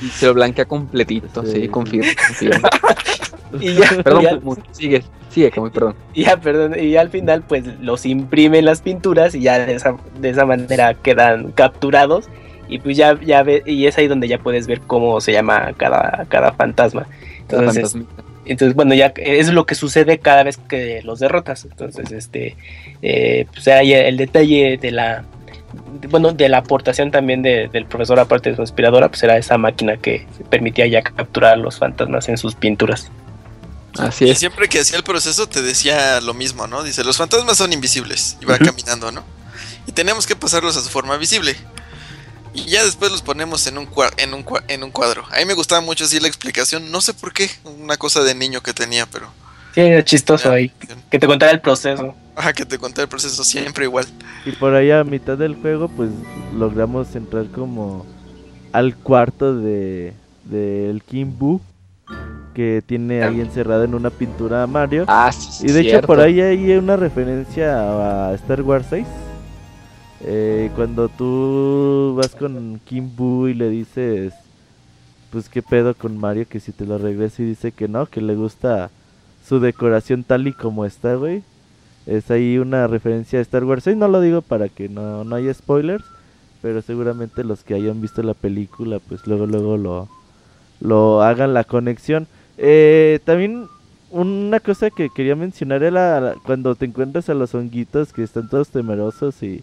C: Y se lo blanquea completito, sí, confirmo, y ya, perdón, sigue, sigue, que muy perdón.
D: Y ya, perdón, y al final pues los imprimen las pinturas y ya de esa, de esa manera quedan capturados y pues ya, ya ve, y es ahí donde ya puedes ver cómo se llama cada, cada fantasma. Entonces, entonces, bueno, ya es lo que sucede cada vez que los derrotas. Entonces, este, eh, pues hay el detalle de la, bueno, de la aportación también del profesor, aparte de su inspiradora, pues era esa máquina que permitía ya capturar a los fantasmas en sus pinturas.
B: Así es. Y siempre que hacía el proceso te decía lo mismo, ¿no? Dice, los fantasmas son invisibles. Y va caminando, ¿no? Y tenemos que pasarlos a su forma visible. Y ya después los ponemos en un, en un, en un cuadro. A mí me gustaba mucho así la explicación. No sé por qué. Una cosa de niño que tenía, pero...
D: Sí, era chistoso ahí. Que te contara el proceso.
B: Ajá, que te contara el proceso siempre igual.
A: Y por ahí a mitad del juego, pues logramos entrar como al cuarto de del King Boo que tiene ahí encerrado en una pintura a Mario.
C: Ah, sí,
A: Y de hecho por ahí hay una referencia a Star Wars 6. Eh, cuando tú vas con Kim Boo y le dices, pues qué pedo con Mario, que si te lo regresa y dice que no, que le gusta su decoración tal y como está, güey. Es ahí una referencia a Star Wars 6, no lo digo para que no, no haya spoilers, pero seguramente los que hayan visto la película, pues luego, luego lo, lo hagan la conexión. Eh, también una cosa que quería mencionar era cuando te encuentras a los honguitos que están todos temerosos y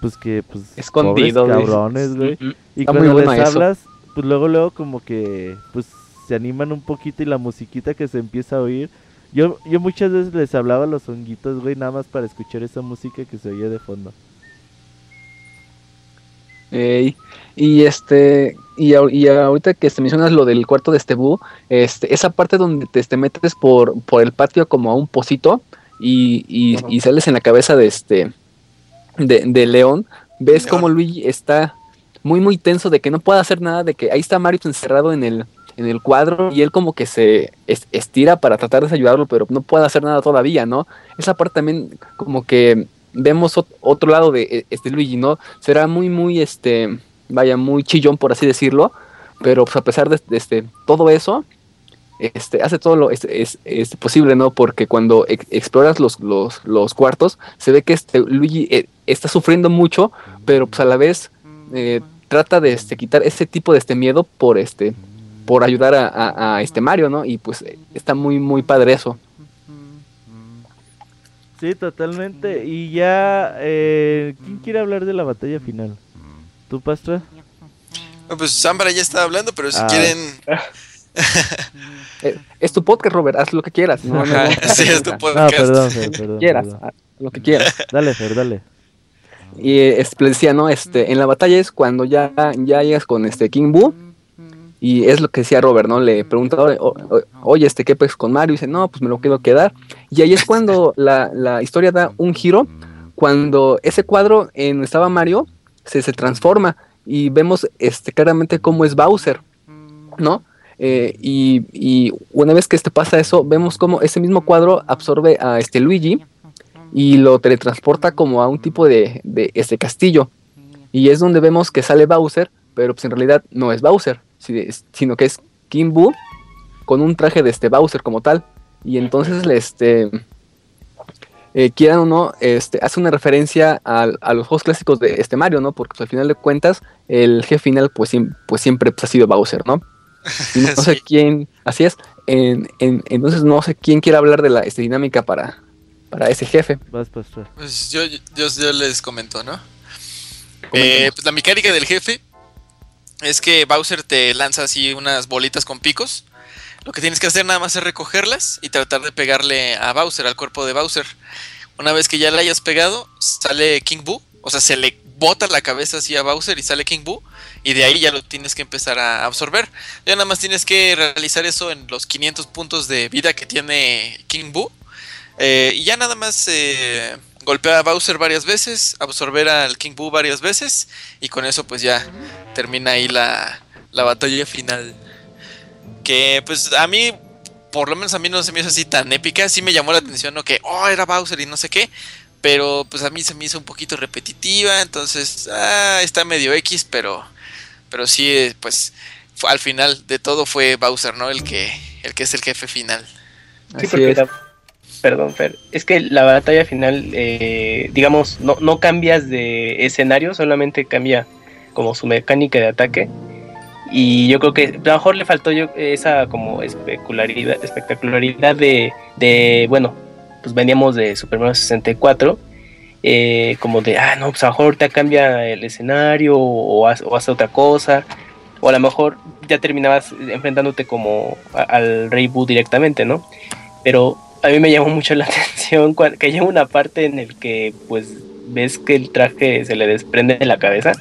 A: pues que pues
C: escondidos
A: cabrones, güey. Y cuando les hablas, pues luego luego como que pues se animan un poquito y la musiquita que se empieza a oír. Yo yo muchas veces les hablaba a los honguitos, güey, nada más para escuchar esa música que se oye de fondo.
C: Y este y, y, ahorita que te mencionas lo del cuarto de este este, esa parte donde te, te, metes por, por el patio como a un pocito y, y, sales en la cabeza de este de, León, ves como Luigi está muy muy tenso de que no puede hacer nada, de que ahí está Mario encerrado en el, en el cuadro y él como que se estira para tratar de ayudarlo, pero no puede hacer nada todavía, ¿no? Esa parte también como que vemos otro lado de e, este Luigi, ¿no? Será muy muy este vaya, muy chillón por así decirlo, pero pues a pesar de, este, todo eso, este, hace todo lo es, es, posible, ¿no? Porque cuando exploras los, los, los, cuartos, se ve que este Luigi eh, está sufriendo mucho, pero pues a la vez eh, trata de este, quitar ese tipo de este miedo por este por ayudar a, a, este Mario, ¿no? Y pues está muy muy padre eso.
A: Sí, totalmente. Y ya, eh, ¿quién quiere hablar de la batalla final? ¿Tú, Pastra?
B: pues Zambra ya está hablando, pero si ah. quieren...
C: Eh, es tu podcast, Robert, haz lo que quieras.
B: No, sí, es tu podcast.
A: No, perdón, perdón,
C: quieras, lo que quieras.
A: Dale, Fer, dale.
C: Y eh, le decía, ¿no? Este, en la batalla es cuando ya, ya llegas con este King Boo. Y es lo que decía Robert, ¿no? Le pregunta, oye, este, ¿qué pues con Mario? Y dice, no, pues me lo quiero quedar. Y ahí es cuando la, la historia da un giro. Cuando ese cuadro en donde estaba Mario se, se transforma y vemos este, claramente cómo es Bowser, ¿no? Eh, y, una vez que este pasa eso, vemos cómo ese mismo cuadro absorbe a este Luigi y lo teletransporta como a un tipo de, de este castillo. Y es donde vemos que sale Bowser, pero pues en realidad no es Bowser, sino que es King Boo con un traje de este Bowser como tal. Y entonces este eh, quieran o no, este, hace una referencia a, los juegos clásicos de este Mario, ¿no? Porque pues, al final de cuentas, el jefe final, pues, pues siempre pues, ha sido Bowser, ¿no? no sé quién, así es. entonces no sé quién quiere hablar de la este, dinámica para, para ese jefe.
B: Pues yo, yo, les comento, ¿no? Eh, pues la mecánica del jefe es que Bowser te lanza así unas bolitas con picos. Lo que tienes que hacer nada más es recogerlas y tratar de pegarle a Bowser, al cuerpo de Bowser. Una vez que ya le hayas pegado, sale King Boo. O sea, se le bota la cabeza así a Bowser y sale King Boo. Y de ahí ya lo tienes que empezar a absorber. Ya nada más tienes que realizar eso en los 500 puntos de vida que tiene King Boo. Eh, y ya nada más eh, golpear a Bowser varias veces, absorber al King Boo varias veces. Y con eso pues ya termina ahí la, la batalla final. Que pues a mí, por lo menos a mí no se me hizo así tan épica. Sí me llamó la atención, ¿no? Que, oh, era Bowser y no sé qué. Pero pues a mí se me hizo un poquito repetitiva. Entonces, ah, está medio X, pero pero sí, pues al final de todo fue Bowser, ¿no? El que, el que es el jefe final.
D: Sí, porque perdón, Fer, es que la batalla final, eh, digamos, no, no cambias de escenario, solamente cambia como su mecánica de ataque. Y yo creo que a lo mejor le faltó yo esa como especularidad, espectacularidad de, de, bueno, pues veníamos de Super Mario 64 eh, como de, ah, no, pues a lo mejor te cambia el escenario o, hace, otra cosa, o a lo mejor ya terminabas enfrentándote como al Rey Boo directamente, ¿no? Pero a mí me llamó mucho la atención que hay una parte en el que pues ves que el traje se le desprende de la cabeza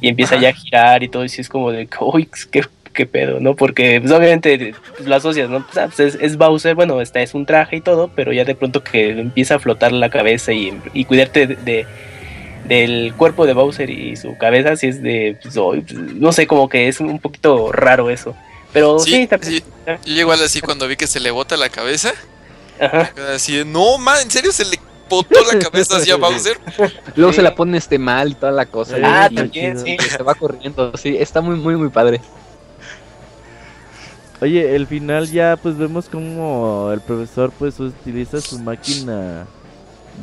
D: y empieza ya a girar y todo y es como de, uy, qué qué pedo, ¿no? Porque pues, obviamente pues, lo asocias, ¿no? Pues, ah, pues, es, Bowser, bueno, está, es un traje y todo, pero ya de pronto que empieza a flotar la cabeza y, cuidarte de, del cuerpo de Bowser y su cabeza, si es de, no sé, como que es un poquito raro eso. Pero sí, está,
B: Yo igual así cuando vi que se le bota la cabeza, Ajá. así de, no, man, ¿en serio se le botó la cabeza hacia Bowser.
C: Luego se la pone este mal y toda la cosa.
D: Ah, también, sí.
C: Se va corriendo, sí, está muy, muy, muy padre.
A: Oye, el final ya pues vemos como el profesor pues utiliza su máquina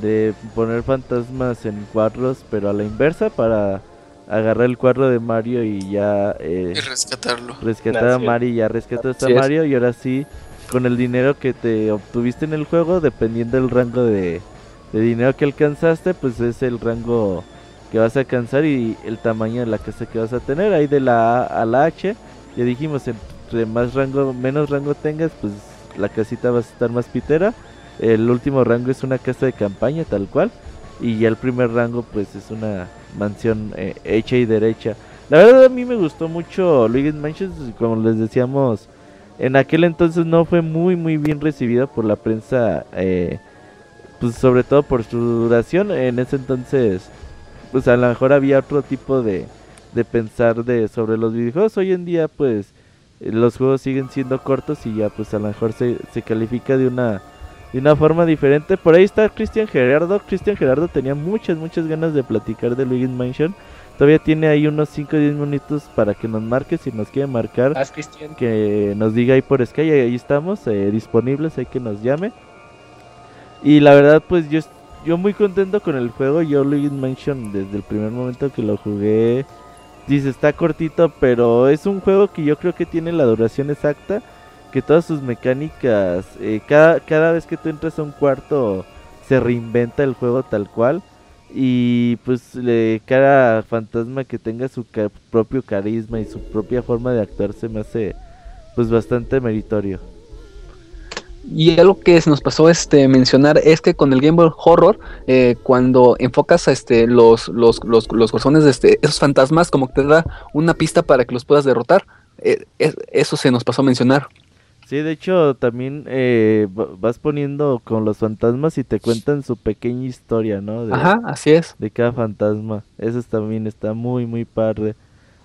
A: de poner fantasmas en cuadros, pero a la inversa para agarrar el cuadro de Mario y ya...
B: Eh, y rescatarlo.
A: Rescatar a Mario y ya rescató a Mario y ahora sí, con el dinero que te obtuviste en el juego, dependiendo del rango de, dinero que alcanzaste, pues es el rango que vas a alcanzar y el tamaño de la casa que vas a tener. Ahí de la A a la H, ya dijimos, el más rango, menos rango tengas, pues la casita va a estar más pitera. El último rango es una casa de campaña, tal cual. Y ya el primer rango, pues es una mansión eh, hecha y derecha. La verdad, a mí me gustó mucho Luigi's Mansion, como les decíamos. En aquel entonces no fue muy, muy bien recibida por la prensa. Eh, pues sobre todo por su duración. En ese entonces, pues a lo mejor había otro tipo de, de pensar de sobre los videojuegos. Hoy en día, pues los juegos siguen siendo cortos y ya pues a lo mejor se, se califica de una de una forma diferente. Por ahí está Cristian Gerardo. Cristian Gerardo tenía muchas, muchas ganas de platicar de Luigi's Mansion. Todavía tiene ahí unos 5 o 10 minutos para que nos marque. Si nos quiere marcar, que nos diga ahí por Sky. Ahí estamos eh, disponibles. Hay que nos llame. Y la verdad, pues yo, yo muy contento con el juego. Yo Luigi's Mansion desde el primer momento que lo jugué Dice, está cortito, pero es un juego que yo creo que tiene la duración exacta. Que todas sus mecánicas, eh, cada, cada vez que tú entras a un cuarto, se reinventa el juego tal cual. Y pues cada fantasma que tenga su propio carisma y su propia forma de actuar se me hace pues bastante meritorio.
C: Y algo que nos pasó este mencionar es que con el Game Boy Horror, eh, cuando enfocas a este los, los, los, los corazones de este, esos fantasmas, como que te da una pista para que los puedas derrotar. Eh, eso se nos pasó a mencionar.
A: Sí, de hecho también eh, vas poniendo con los fantasmas y te cuentan su pequeña historia, ¿no? De,
C: Ajá, así es.
A: De cada fantasma. Eso también está muy, muy padre.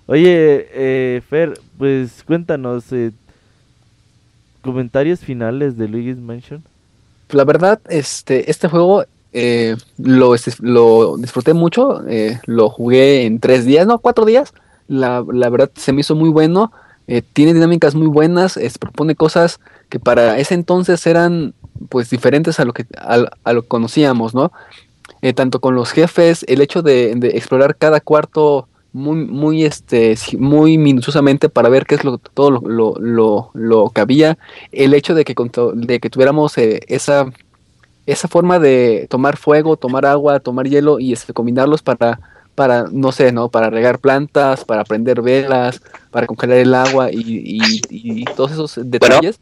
A: Oye, Fer, pues cuéntanos, comentarios finales de Luigi's Mansion.
C: La verdad, este, este juego eh, lo, lo, disfruté mucho, eh, lo jugué en tres días, no, cuatro días. La, verdad se me hizo muy bueno, eh, tiene dinámicas muy buenas, propone cosas que para ese entonces eran pues diferentes a lo que, a, lo conocíamos, ¿no? tanto con los jefes, el hecho de, explorar cada cuarto muy, muy, este, muy minuciosamente para ver qué es lo, todo lo, lo, lo, que había. El hecho de que, de que tuviéramos eh, esa, esa forma de tomar fuego, tomar agua, tomar hielo y este, combinarlos para, para, no sé, ¿no? Para regar plantas, para prender velas, para congelar el agua y, y, todos esos detalles.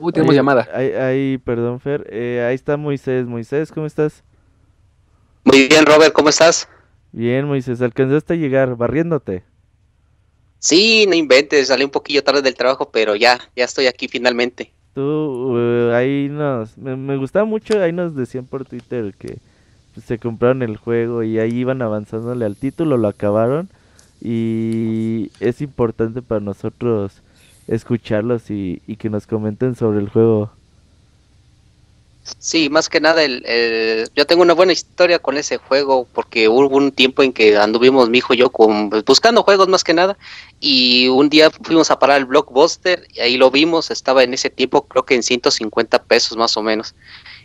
A: Uy, tenemos llamada. Ahí, perdón, Fer. Eh, ahí está Moisés. Moisés, ¿cómo estás?
L: Muy bien, Robert, ¿cómo estás?
A: Bien, Moisés, alcanzaste a llegar barriéndote.
L: Sí, no inventes, salí un poquillo tarde del trabajo, pero ya, ya estoy aquí finalmente.
A: Tú, eh, ahí nos, me, gustaba mucho, ahí nos decían por Twitter que se compraron el juego y ahí iban avanzándole al título, lo acabaron y es importante para nosotros escucharlos y, que nos comenten sobre el juego.
L: Sí, más que nada, el, yo tengo una buena historia con ese juego porque hubo un tiempo en que anduvimos mi hijo y yo con, pues, buscando juegos más que nada y un día fuimos a parar el Blockbuster y ahí lo vimos, estaba en ese tiempo creo que en 150 pesos más o menos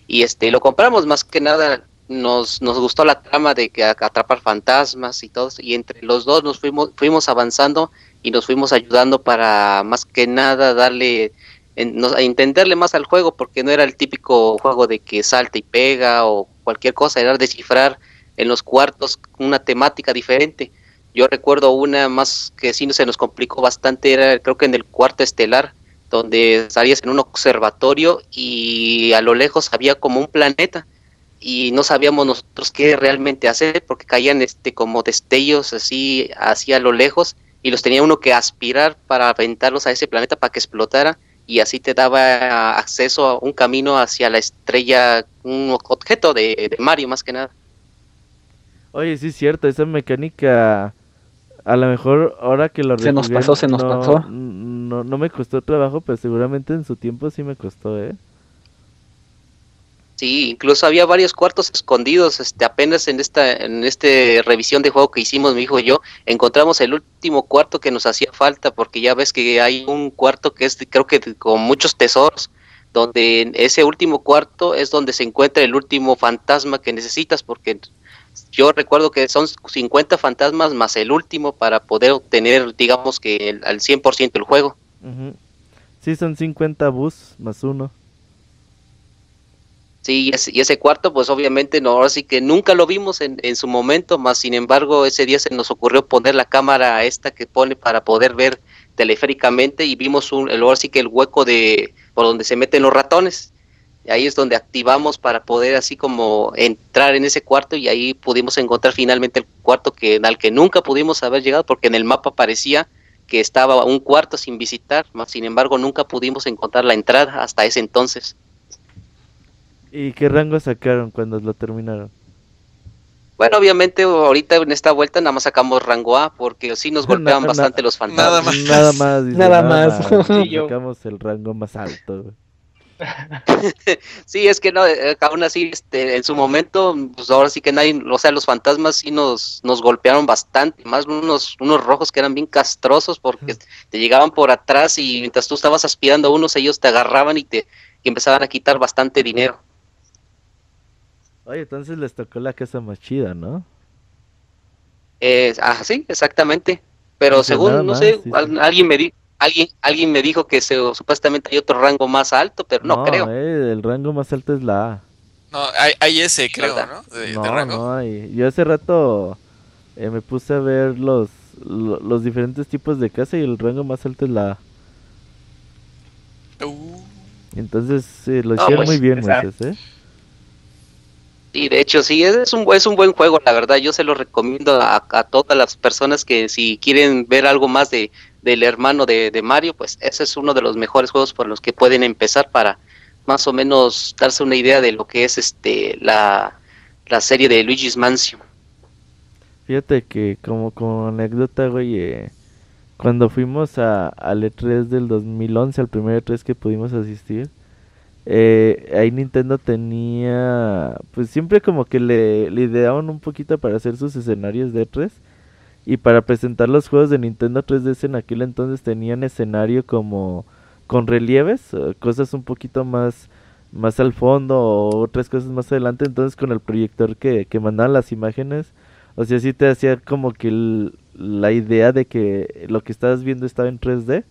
L: y este lo compramos más que nada nos, nos gustó la trama de que atrapar fantasmas y todo y entre los dos nos fuimos fuimos avanzando y nos fuimos ayudando para más que nada darle en, a entenderle más al juego porque no era el típico juego de que salta y pega o cualquier cosa, era descifrar en los cuartos una temática diferente. Yo recuerdo una más que sí se nos complicó bastante, era creo que en el cuarto estelar, donde salías en un observatorio y a lo lejos había como un planeta y no sabíamos nosotros qué realmente hacer porque caían este como destellos así hacia lo lejos y los tenía uno que aspirar para aventarlos a ese planeta para que explotara y así te daba acceso a un camino hacia la estrella, un objeto de, Mario más que nada.
A: Oye, sí es cierto, esa mecánica, a lo mejor ahora que lo
C: Se nos pasó, se nos pasó.
A: No, no me costó trabajo, pero seguramente en su tiempo sí me costó, ¿eh?
L: Sí, incluso había varios cuartos escondidos. Este, apenas en esta, en este revisión de juego que hicimos mi hijo y yo, encontramos el último cuarto que nos hacía falta, porque ya ves que hay un cuarto que es, creo que con muchos tesoros, donde en ese último cuarto es donde se encuentra el último fantasma que necesitas, porque yo recuerdo que son 50 fantasmas más el último para poder obtener, digamos que el, al 100% el juego.
A: Sí, son 50 bus más uno.
L: Sí, y ese, cuarto, pues obviamente no, ahora sí que nunca lo vimos en, en, su momento, más sin embargo ese día se nos ocurrió poner la cámara esta que pone para poder ver teleféricamente y vimos un, ahora sí que el hueco de por donde se meten los ratones. Y ahí es donde activamos para poder así como entrar en ese cuarto y ahí pudimos encontrar finalmente el cuarto que al que nunca pudimos haber llegado porque en el mapa parecía que estaba un cuarto sin visitar, más sin embargo nunca pudimos encontrar la entrada hasta ese entonces.
A: ¿Y qué rango sacaron cuando lo terminaron?
L: Bueno, obviamente ahorita en esta vuelta nada más sacamos rango A porque sí nos golpeaban bastante los fantasmas.
A: Nada más. Nada más. sacamos el rango más alto.
L: sí, es que no, eh, aún así, este, en su momento, pues ahora sí que nadie, o sea, los fantasmas sí nos, nos golpearon bastante, más unos, unos rojos que eran bien castrosos porque te llegaban por atrás y mientras tú estabas aspirando a unos, ellos te agarraban y te y empezaban a quitar bastante dinero.
A: Oye, entonces les tocó la casa más chida, ¿no?
L: Eh, ah, sí, exactamente. Pero según, no sé, alguien me dijo alguien alguien me dijo que se, supuestamente hay otro rango más alto, pero no, creo.
A: Eh, el rango más alto es la A.
B: No, hay, hay ese, creo, ¿no?
A: no, no hay. Yo hace rato eh, me puse a ver los, los, diferentes tipos de casa y el rango más alto es la A. Uh. Entonces lo hicieron pues, muy bien, muchachos, ¿eh?
L: Sí, de hecho, sí, es un, es un buen juego, la verdad. Yo se lo recomiendo a, todas las personas que si quieren ver algo más de, del hermano de, Mario, pues ese es uno de los mejores juegos por los que pueden empezar para más o menos darse una idea de lo que es este la, serie de Luigi's Mansion.
A: Fíjate que como, como anécdota, güey, eh, cuando fuimos a, al E3 del 2011, al primer E3 que pudimos asistir, eh, ahí Nintendo tenía, pues siempre como que le, le, ideaban un poquito para hacer sus escenarios de 3 y para presentar los juegos de Nintendo 3DS en aquel entonces tenían escenario como con relieves, eh, cosas un poquito más más al fondo o otras cosas más adelante, entonces con el proyector que, que mandaban las imágenes, O sea, sí te hacía como que la idea de que lo que estabas viendo estaba en 3D.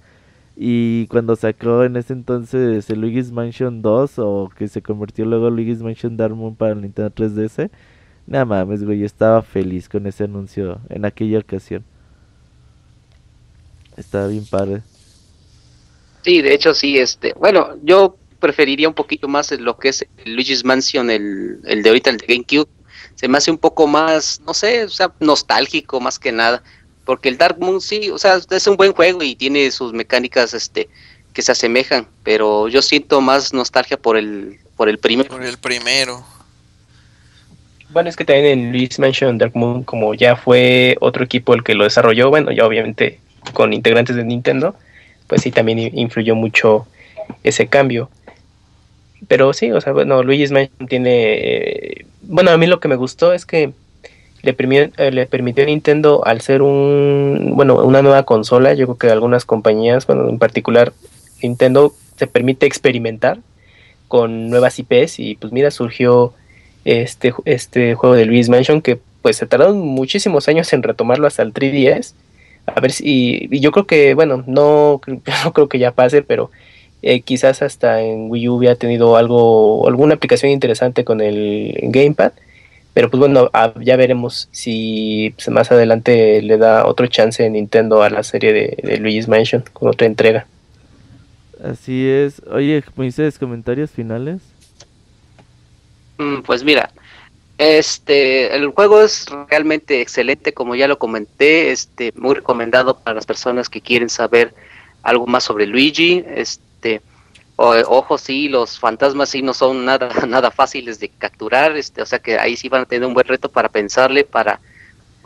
A: Y cuando sacó en ese entonces el Luigi's Mansion 2 o que se convirtió luego Luigi's Mansion Dark Moon para el Nintendo 3DS, nada mames, güey, yo estaba feliz con ese anuncio en aquella ocasión. Estaba bien padre.
L: Sí, de hecho sí, este, bueno, yo preferiría un poquito más lo que es el Luigi's Mansion, el, el de ahorita, el de GameCube. Se me hace un poco más, no sé, o sea, nostálgico más que nada. Porque el Dark Moon sí, o sea, es un buen juego y tiene sus mecánicas este que se asemejan, pero yo siento más nostalgia por el por el primero.
B: Por el primero.
D: Bueno, es que también en Luigi's Mansion Dark Moon, como ya fue otro equipo el que lo desarrolló, bueno, ya obviamente con integrantes de Nintendo, pues sí también influyó mucho ese cambio. Pero sí, o sea, bueno, Luigi's Mansion tiene... Eh, bueno, a mí lo que me gustó es que le, permitió, eh, le permitió a Nintendo al ser un... Bueno, una nueva consola, yo creo que algunas compañías, bueno, en particular Nintendo, se permite experimentar con nuevas IPs y pues mira, surgió este, este juego de Luigi's Mansion que pues se tardaron muchísimos años en retomarlo hasta el 3DS. A ver si, y yo creo que, bueno, no, no creo que ya pase, pero eh, quizás hasta en Wii U hubiera tenido algo, alguna aplicación interesante con el Gamepad. Pero pues bueno, ah, ya veremos si pues, más adelante le da otro chance Nintendo a la serie de, Luigi's Mansion con otra entrega.
A: Así es. Oye, Moisés, comentarios finales.
L: Mm, pues mira, este, el juego es realmente excelente, como ya lo comenté, este, muy recomendado para las personas que quieren saber algo más sobre Luigi. Este, ojo, sí, los fantasmas sí no son nada, nada fáciles de capturar, este, o sea que ahí sí van a tener un buen reto para pensarle, para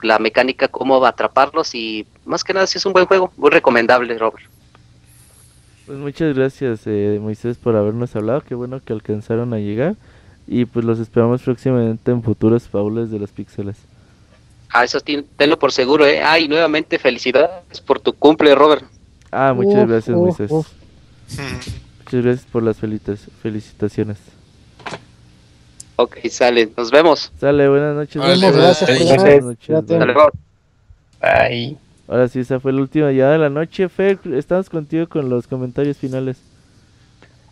L: la mecánica, cómo va a atraparlos y más que nada sí es un buen juego, muy recomendable, Robert.
A: Pues muchas gracias, eh, Moisés, por habernos hablado, qué bueno que alcanzaron a llegar y pues los esperamos próximamente en futuros faules de los píxeles.
L: Ah, eso tenlo por seguro, ¿eh? Ah, y nuevamente felicidades por tu cumple, Robert.
A: Ah, muchas gracias, Moisés. Muchas gracias por las felicitaciones.
L: Ok, sale, nos vemos.
A: Sale, buenas noches.
M: Buenas noches.
A: Bye. Ahora sí, esa fue la última ya de la noche. Fer, estamos contigo con los comentarios finales.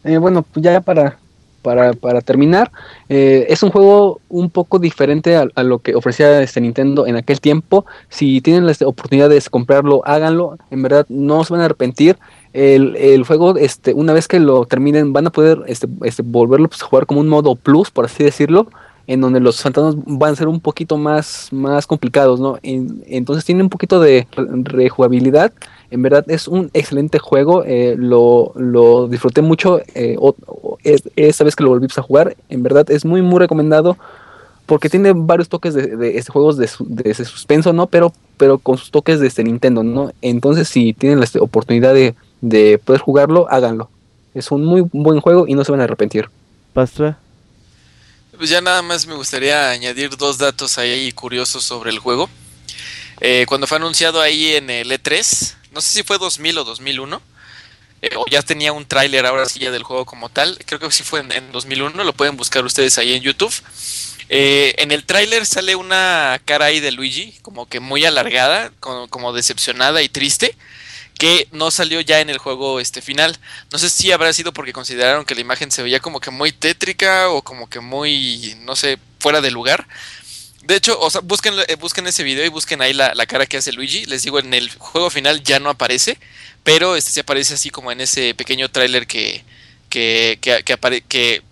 C: Eh, bueno, pues ya para, para, para terminar, eh, es un juego un poco diferente a, lo que ofrecía este Nintendo en aquel tiempo. Si tienen la oportunidad de comprarlo, háganlo. En verdad, no se van a arrepentir el, el, juego, este, una vez que lo terminen, van a poder este, este, volverlo pues, a jugar como un modo plus, por así decirlo, en donde los fantasmas van a ser un poquito más, más complicados, ¿no? entonces tiene un poquito de rejugabilidad. En verdad es un excelente juego, eh, lo, lo, disfruté mucho eh, esta vez que lo volví a jugar. En verdad es muy, muy recomendado porque tiene varios toques de, de este, juegos de, de, suspenso, ¿no? Pero, pero con sus toques de este Nintendo, ¿no? Entonces, si tienen la oportunidad de, de poder jugarlo, háganlo. Es un muy buen juego y no se van a arrepentir.
A: Pastra.
B: Pues ya nada más me gustaría añadir dos datos ahí curiosos sobre el juego. Eh, cuando fue anunciado ahí en el E3, no sé si fue 2000 o 2001, eh, o ya tenía un tráiler ahora sí ya del juego como tal, creo que sí fue en, 2001, lo pueden buscar ustedes ahí en YouTube. Eh, en el tráiler sale una cara ahí de Luigi, como que muy alargada, como decepcionada y triste que no salió ya en el juego este final. No sé si habrá sido porque consideraron que la imagen se veía como que muy tétrica o como que muy, no sé, fuera de lugar. De hecho, o sea, busquen, eh, busquen ese video y busquen ahí la, cara que hace Luigi. Les digo, en el juego final ya no aparece, pero este se aparece así como en ese pequeño tráiler que, que, que, que, que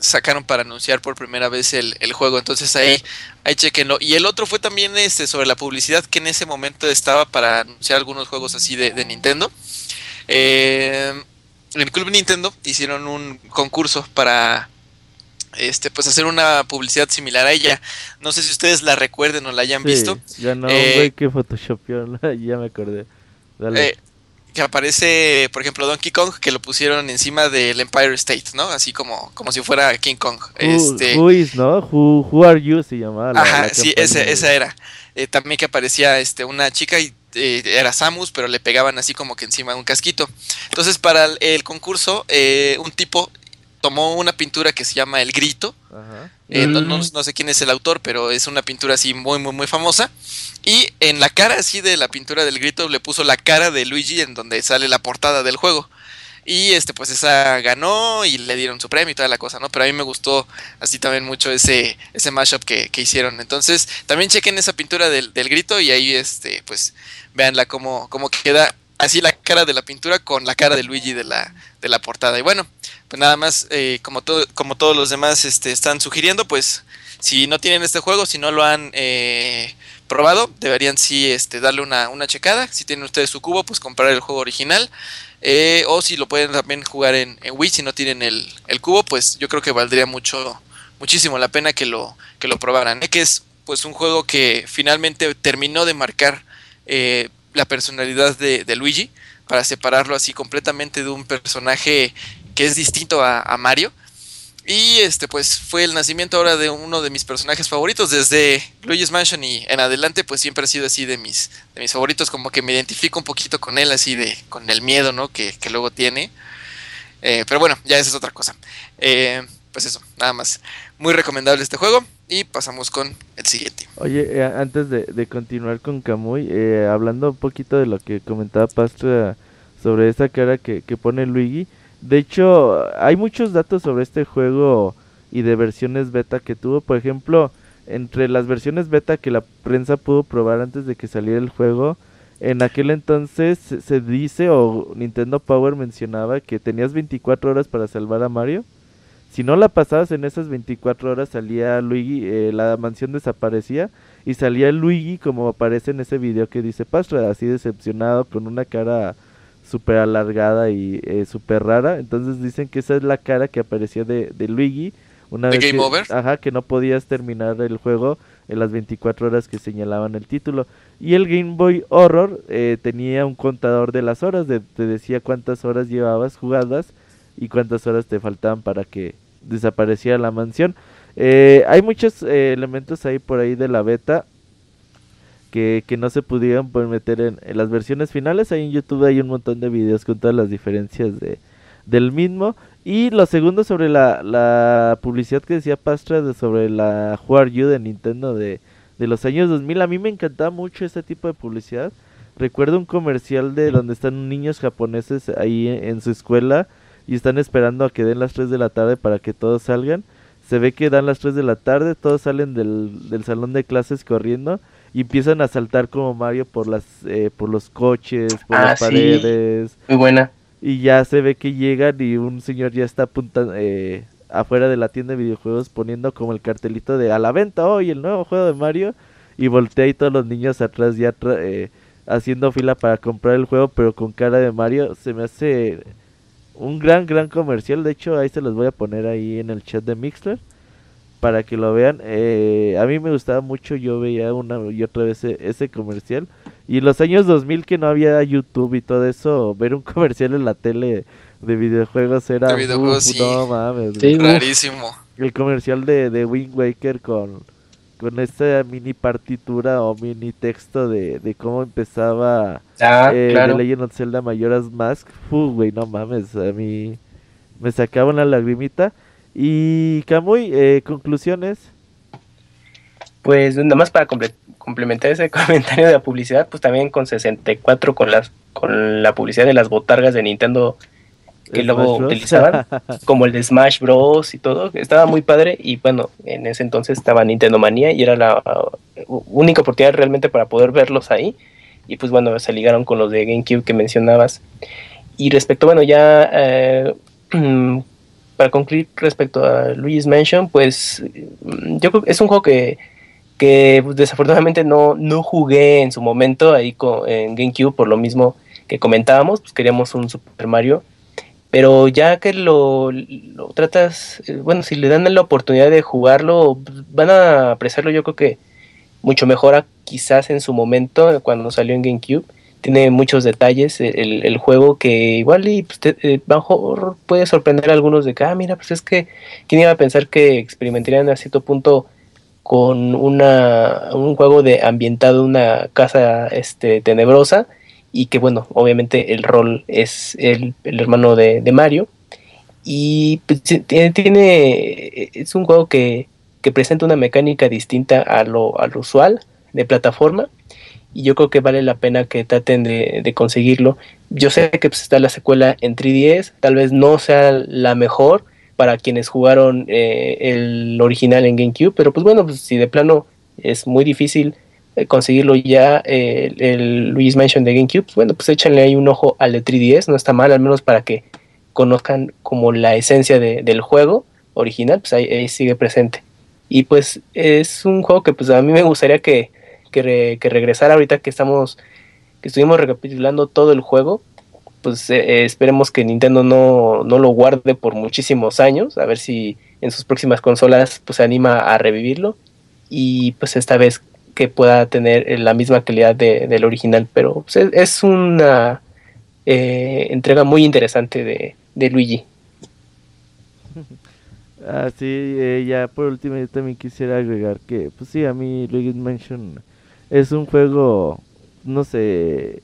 B: sacaron para anunciar por primera vez el, juego. Entonces ahí, ahí chequenlo. Y el otro fue también este sobre la publicidad que en ese momento estaba para anunciar algunos juegos así de, Nintendo. Eh, en el Club Nintendo hicieron un concurso para este pues hacer una publicidad similar a ella. No sé si ustedes la recuerden o la hayan visto.
A: Ya no, eh, güey que photoshopeó, ya me acordé. Dale.
B: Eh, que aparece, por ejemplo, Donkey Kong, que lo pusieron encima del Empire State, ¿no? Así como, como si fuera King Kong. este...
A: who is, ¿no? Who, are you se llamaba.
B: Ajá, sí, esa, era. Eh, también que aparecía este, una chica y eh, era Samus, pero le pegaban así como que encima de un casquito. Entonces, para el, concurso, eh, un tipo tomó una pintura que se llama El Grito. Eh, no, no, sé quién es el autor, pero es una pintura así muy, muy, muy famosa. Y en la cara así de la pintura del grito le puso la cara de Luigi en donde sale la portada del juego. Y este, pues esa ganó y le dieron su premio y toda la cosa, ¿no? Pero a mí me gustó así también mucho ese, ese mashup que, que hicieron. Entonces, también chequen esa pintura del, del, grito y ahí, este, pues, véanla cómo, cómo queda así la cara de la pintura con la cara de Luigi de la, de la portada. Y bueno, pues nada más, eh, como, todo, como todos los demás este, están sugiriendo, pues, si no tienen este juego, si no lo han eh, probado, deberían sí este, darle una, una checada. Si tienen ustedes su cubo, pues comprar el juego original. Eh, o si lo pueden también jugar en, Wii, si no tienen el, cubo, pues yo creo que valdría mucho, muchísimo la pena que lo, que lo probaran. Que es pues un juego que finalmente terminó de marcar eh, la personalidad de, Luigi para separarlo así completamente de un personaje que es distinto a Mario y este, pues fue el nacimiento ahora de uno de mis personajes favoritos. Desde Luigi's Mansion y en adelante, pues siempre ha sido así de mis, de mis favoritos. Como que me identifico un poquito con él, así de, con el miedo, ¿no? Que, luego tiene. Eh, pero bueno, ya esa es otra cosa. Eh, pues eso, nada más. Muy recomendable este juego. Y pasamos con el siguiente.
A: Oye, eh, antes de, continuar con Kamui, hablando un poquito de lo que comentaba Pastra sobre esa cara que, que pone Luigi. De hecho, hay muchos datos sobre este juego y de versiones beta que tuvo. Por ejemplo, entre las versiones beta que la prensa pudo probar antes de que saliera el juego, en aquel entonces se, dice o Nintendo Power mencionaba que tenías 24 horas para salvar a Mario. Si no la pasabas en esas 24 horas salía Luigi, eh, la mansión desaparecía y salía Luigi como aparece en ese video que dice Pastra, así decepcionado con una cara súper alargada y eh, súper rara. Entonces dicen que esa es la cara que aparecía de, de Luigi. Una vez
B: Game
A: que,
B: Over?
A: Ajá, que no podías terminar el juego en las 24 horas que señalaban el título. Y el Game Boy Horror eh, tenía un contador de las horas, de, te decía cuántas horas llevabas jugadas y cuántas horas te faltaban para que desapareciera la mansión. Eh, hay muchos elementos ahí por ahí de la beta que, no se pudieron meter en, las versiones finales. Ahí en YouTube hay un montón de videos con todas las diferencias de, del mismo. Y lo segundo sobre la, la publicidad que decía Pastra de sobre la Who You de Nintendo de, de los años 2000. A mí me encantaba mucho este tipo de publicidad. Recuerdo un comercial de donde están niños japoneses ahí en, su escuela y están esperando a que den las 3 de la tarde para que todos salgan. Se ve que dan las 3 de la tarde, todos salen del, del salón de clases corriendo y empiezan a saltar como Mario por las eh, por los coches, por las ah, paredes.
D: Muy buena.
A: Y ya se ve que llegan y un señor ya está apuntando eh, afuera de la tienda de videojuegos poniendo como el cartelito de a la venta hoy el nuevo juego de Mario y voltea y todos los niños atrás ya eh, haciendo fila para comprar el juego pero con cara de Mario. Se me hace un gran gran comercial. De hecho ahí se los voy a poner ahí en el chat de Mixler para que lo vean. Eh, a mí me gustaba mucho, yo veía una y otra vez e, ese, comercial. Y en los años 2000 que no había YouTube y todo eso, ver un comercial en la tele de videojuegos era...
B: De videojuegos, sí. No mames. rarísimo.
A: El comercial de, de Wind Waker con, con esta mini partitura o mini texto de, de cómo empezaba
D: ah, eh, claro.
A: The Legend of Zelda Majora's Mask. Fu, güey, no mames, a mí me sacaba una lagrimita. Y Camuy, eh, conclusiones.
D: Pues nada más para complementar ese comentario de la publicidad, pues también con 64 con las con la publicidad de las botargas de Nintendo que luego utilizaban, como el de Smash Bros y todo, estaba muy padre y bueno, en ese entonces estaba Nintendo Manía y era la única oportunidad realmente para poder verlos ahí y pues bueno, se ligaron con los de GameCube que mencionabas. Y respecto, bueno, ya eh, para concluir respecto a Luigi's Mansion, pues mm, yo creo que es un juego que, que pues, desafortunadamente no, no jugué en su momento ahí en GameCube por lo mismo que comentábamos, pues queríamos un Super Mario. Pero ya que lo, lo tratas, eh, bueno, si le dan la oportunidad de jugarlo, pues, van a apreciarlo yo creo que mucho mejor quizás en su momento cuando salió en GameCube tiene muchos detalles el, el juego que igual y pues, eh, bajo puede sorprender a algunos de que, ah, mira, pues es que, ¿quién iba a pensar que experimentarían a cierto punto con una, un juego de ambientado en una casa este, tenebrosa? Y que bueno, obviamente el rol es el, el hermano de, de, Mario. Y pues, tiene, es un juego que, que, presenta una mecánica distinta a lo, a lo usual de plataforma. Y yo creo que vale la pena que traten de, conseguirlo. Yo sé que pues, está la secuela en 3DS, tal vez no sea la mejor para quienes jugaron eh, el original en GameCube, pero pues bueno, pues si de plano es muy difícil eh, conseguirlo ya eh, el, el Luigi's Mansion de GameCube, pues bueno, pues échanle ahí un ojo al de 3DS, no está mal, al menos para que conozcan como la esencia del juego original, pues ahí, sigue presente. Y pues es un juego que pues a mí me gustaría que, que, regresara ahorita que estamos, que estuvimos recapitulando todo el juego, pues eh, esperemos que Nintendo no, no, lo guarde por muchísimos años, a ver si en sus próximas consolas pues se anima a revivirlo y pues esta vez que pueda tener la misma calidad del original, pero pues, es, una eh, entrega muy interesante de, de Luigi.
A: Ah, sí, eh, ya por último yo también quisiera agregar que, pues sí, a mí Luigi's Mansion es un juego, no sé,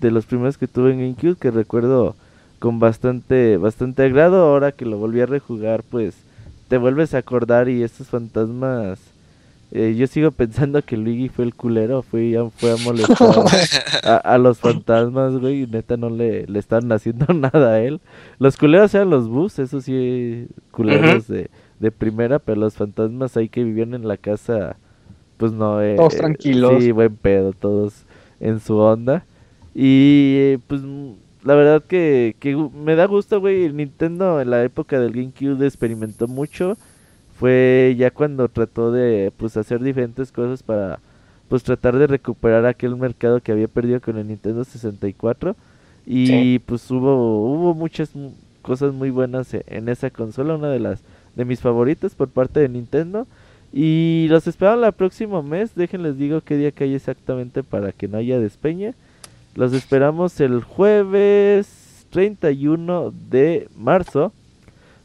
A: de los primeros que tuve en GameCube que recuerdo con bastante, bastante agrado. Ahora que lo volví a rejugar, pues te vuelves a acordar y estos fantasmas eh, yo sigo pensando que Luigi fue el culero, fue, fue a molestar a, los fantasmas, güey, y neta no le, le están haciendo nada a él. Los culeros eran los bus, eso sí, culeros de, de primera, pero los fantasmas ahí que vivían en la casa, pues no.
C: Eh, todos tranquilos.
A: Sí, buen pedo, todos en su onda. Y pues la verdad que, que me da gusto, güey, Nintendo en la época del GameCube experimentó mucho fue ya cuando trató de pues hacer diferentes cosas para pues tratar de recuperar aquel mercado que había perdido con el Nintendo 64 y pues hubo hubo muchas cosas muy buenas e, en esa consola, una de las de mis favoritas por parte de Nintendo y los espero el próximo mes, déjenles digo qué día cae exactamente para que no haya despeña. Los esperamos el jueves 31 de marzo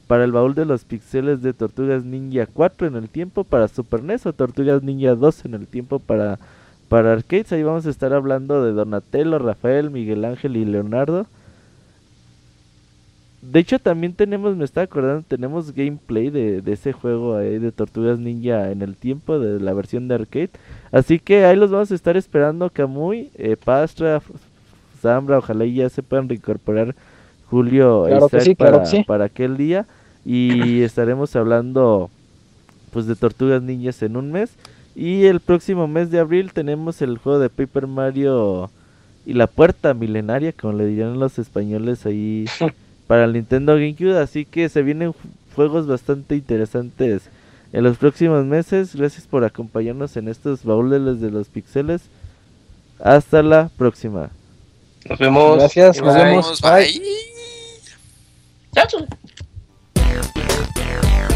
A: para el baúl de los pixeles de Tortugas Ninja 4 en el tiempo para Super NES o Tortugas Ninja 2 en el tiempo para, para arcades. Ahí vamos a estar hablando de Donatello, Rafael, Miguel Ángel y Leonardo. De hecho también tenemos, me estaba acordando, tenemos gameplay de, de ese juego ahí de Tortugas Ninja en el tiempo de la versión de arcade. Así que ahí los vamos a estar esperando Kamui, eh, Pastra, Zambra, ojalá ya se puedan reincorporar Julio para, para aquel día. Y estaremos hablando pues de Tortugas Niñas en un mes. Y el próximo mes de abril tenemos el juego de Paper Mario y la puerta milenaria como le dirían los españoles ahí para el Nintendo GameCube, así que se vienen juegos bastante interesantes en los próximos meses. Gracias por acompañarnos en estos baúles de los pixeles. Hasta la próxima.
D: Nos vemos.
C: Gracias, nos vemos.
B: Bye.
N: Bye. Bye.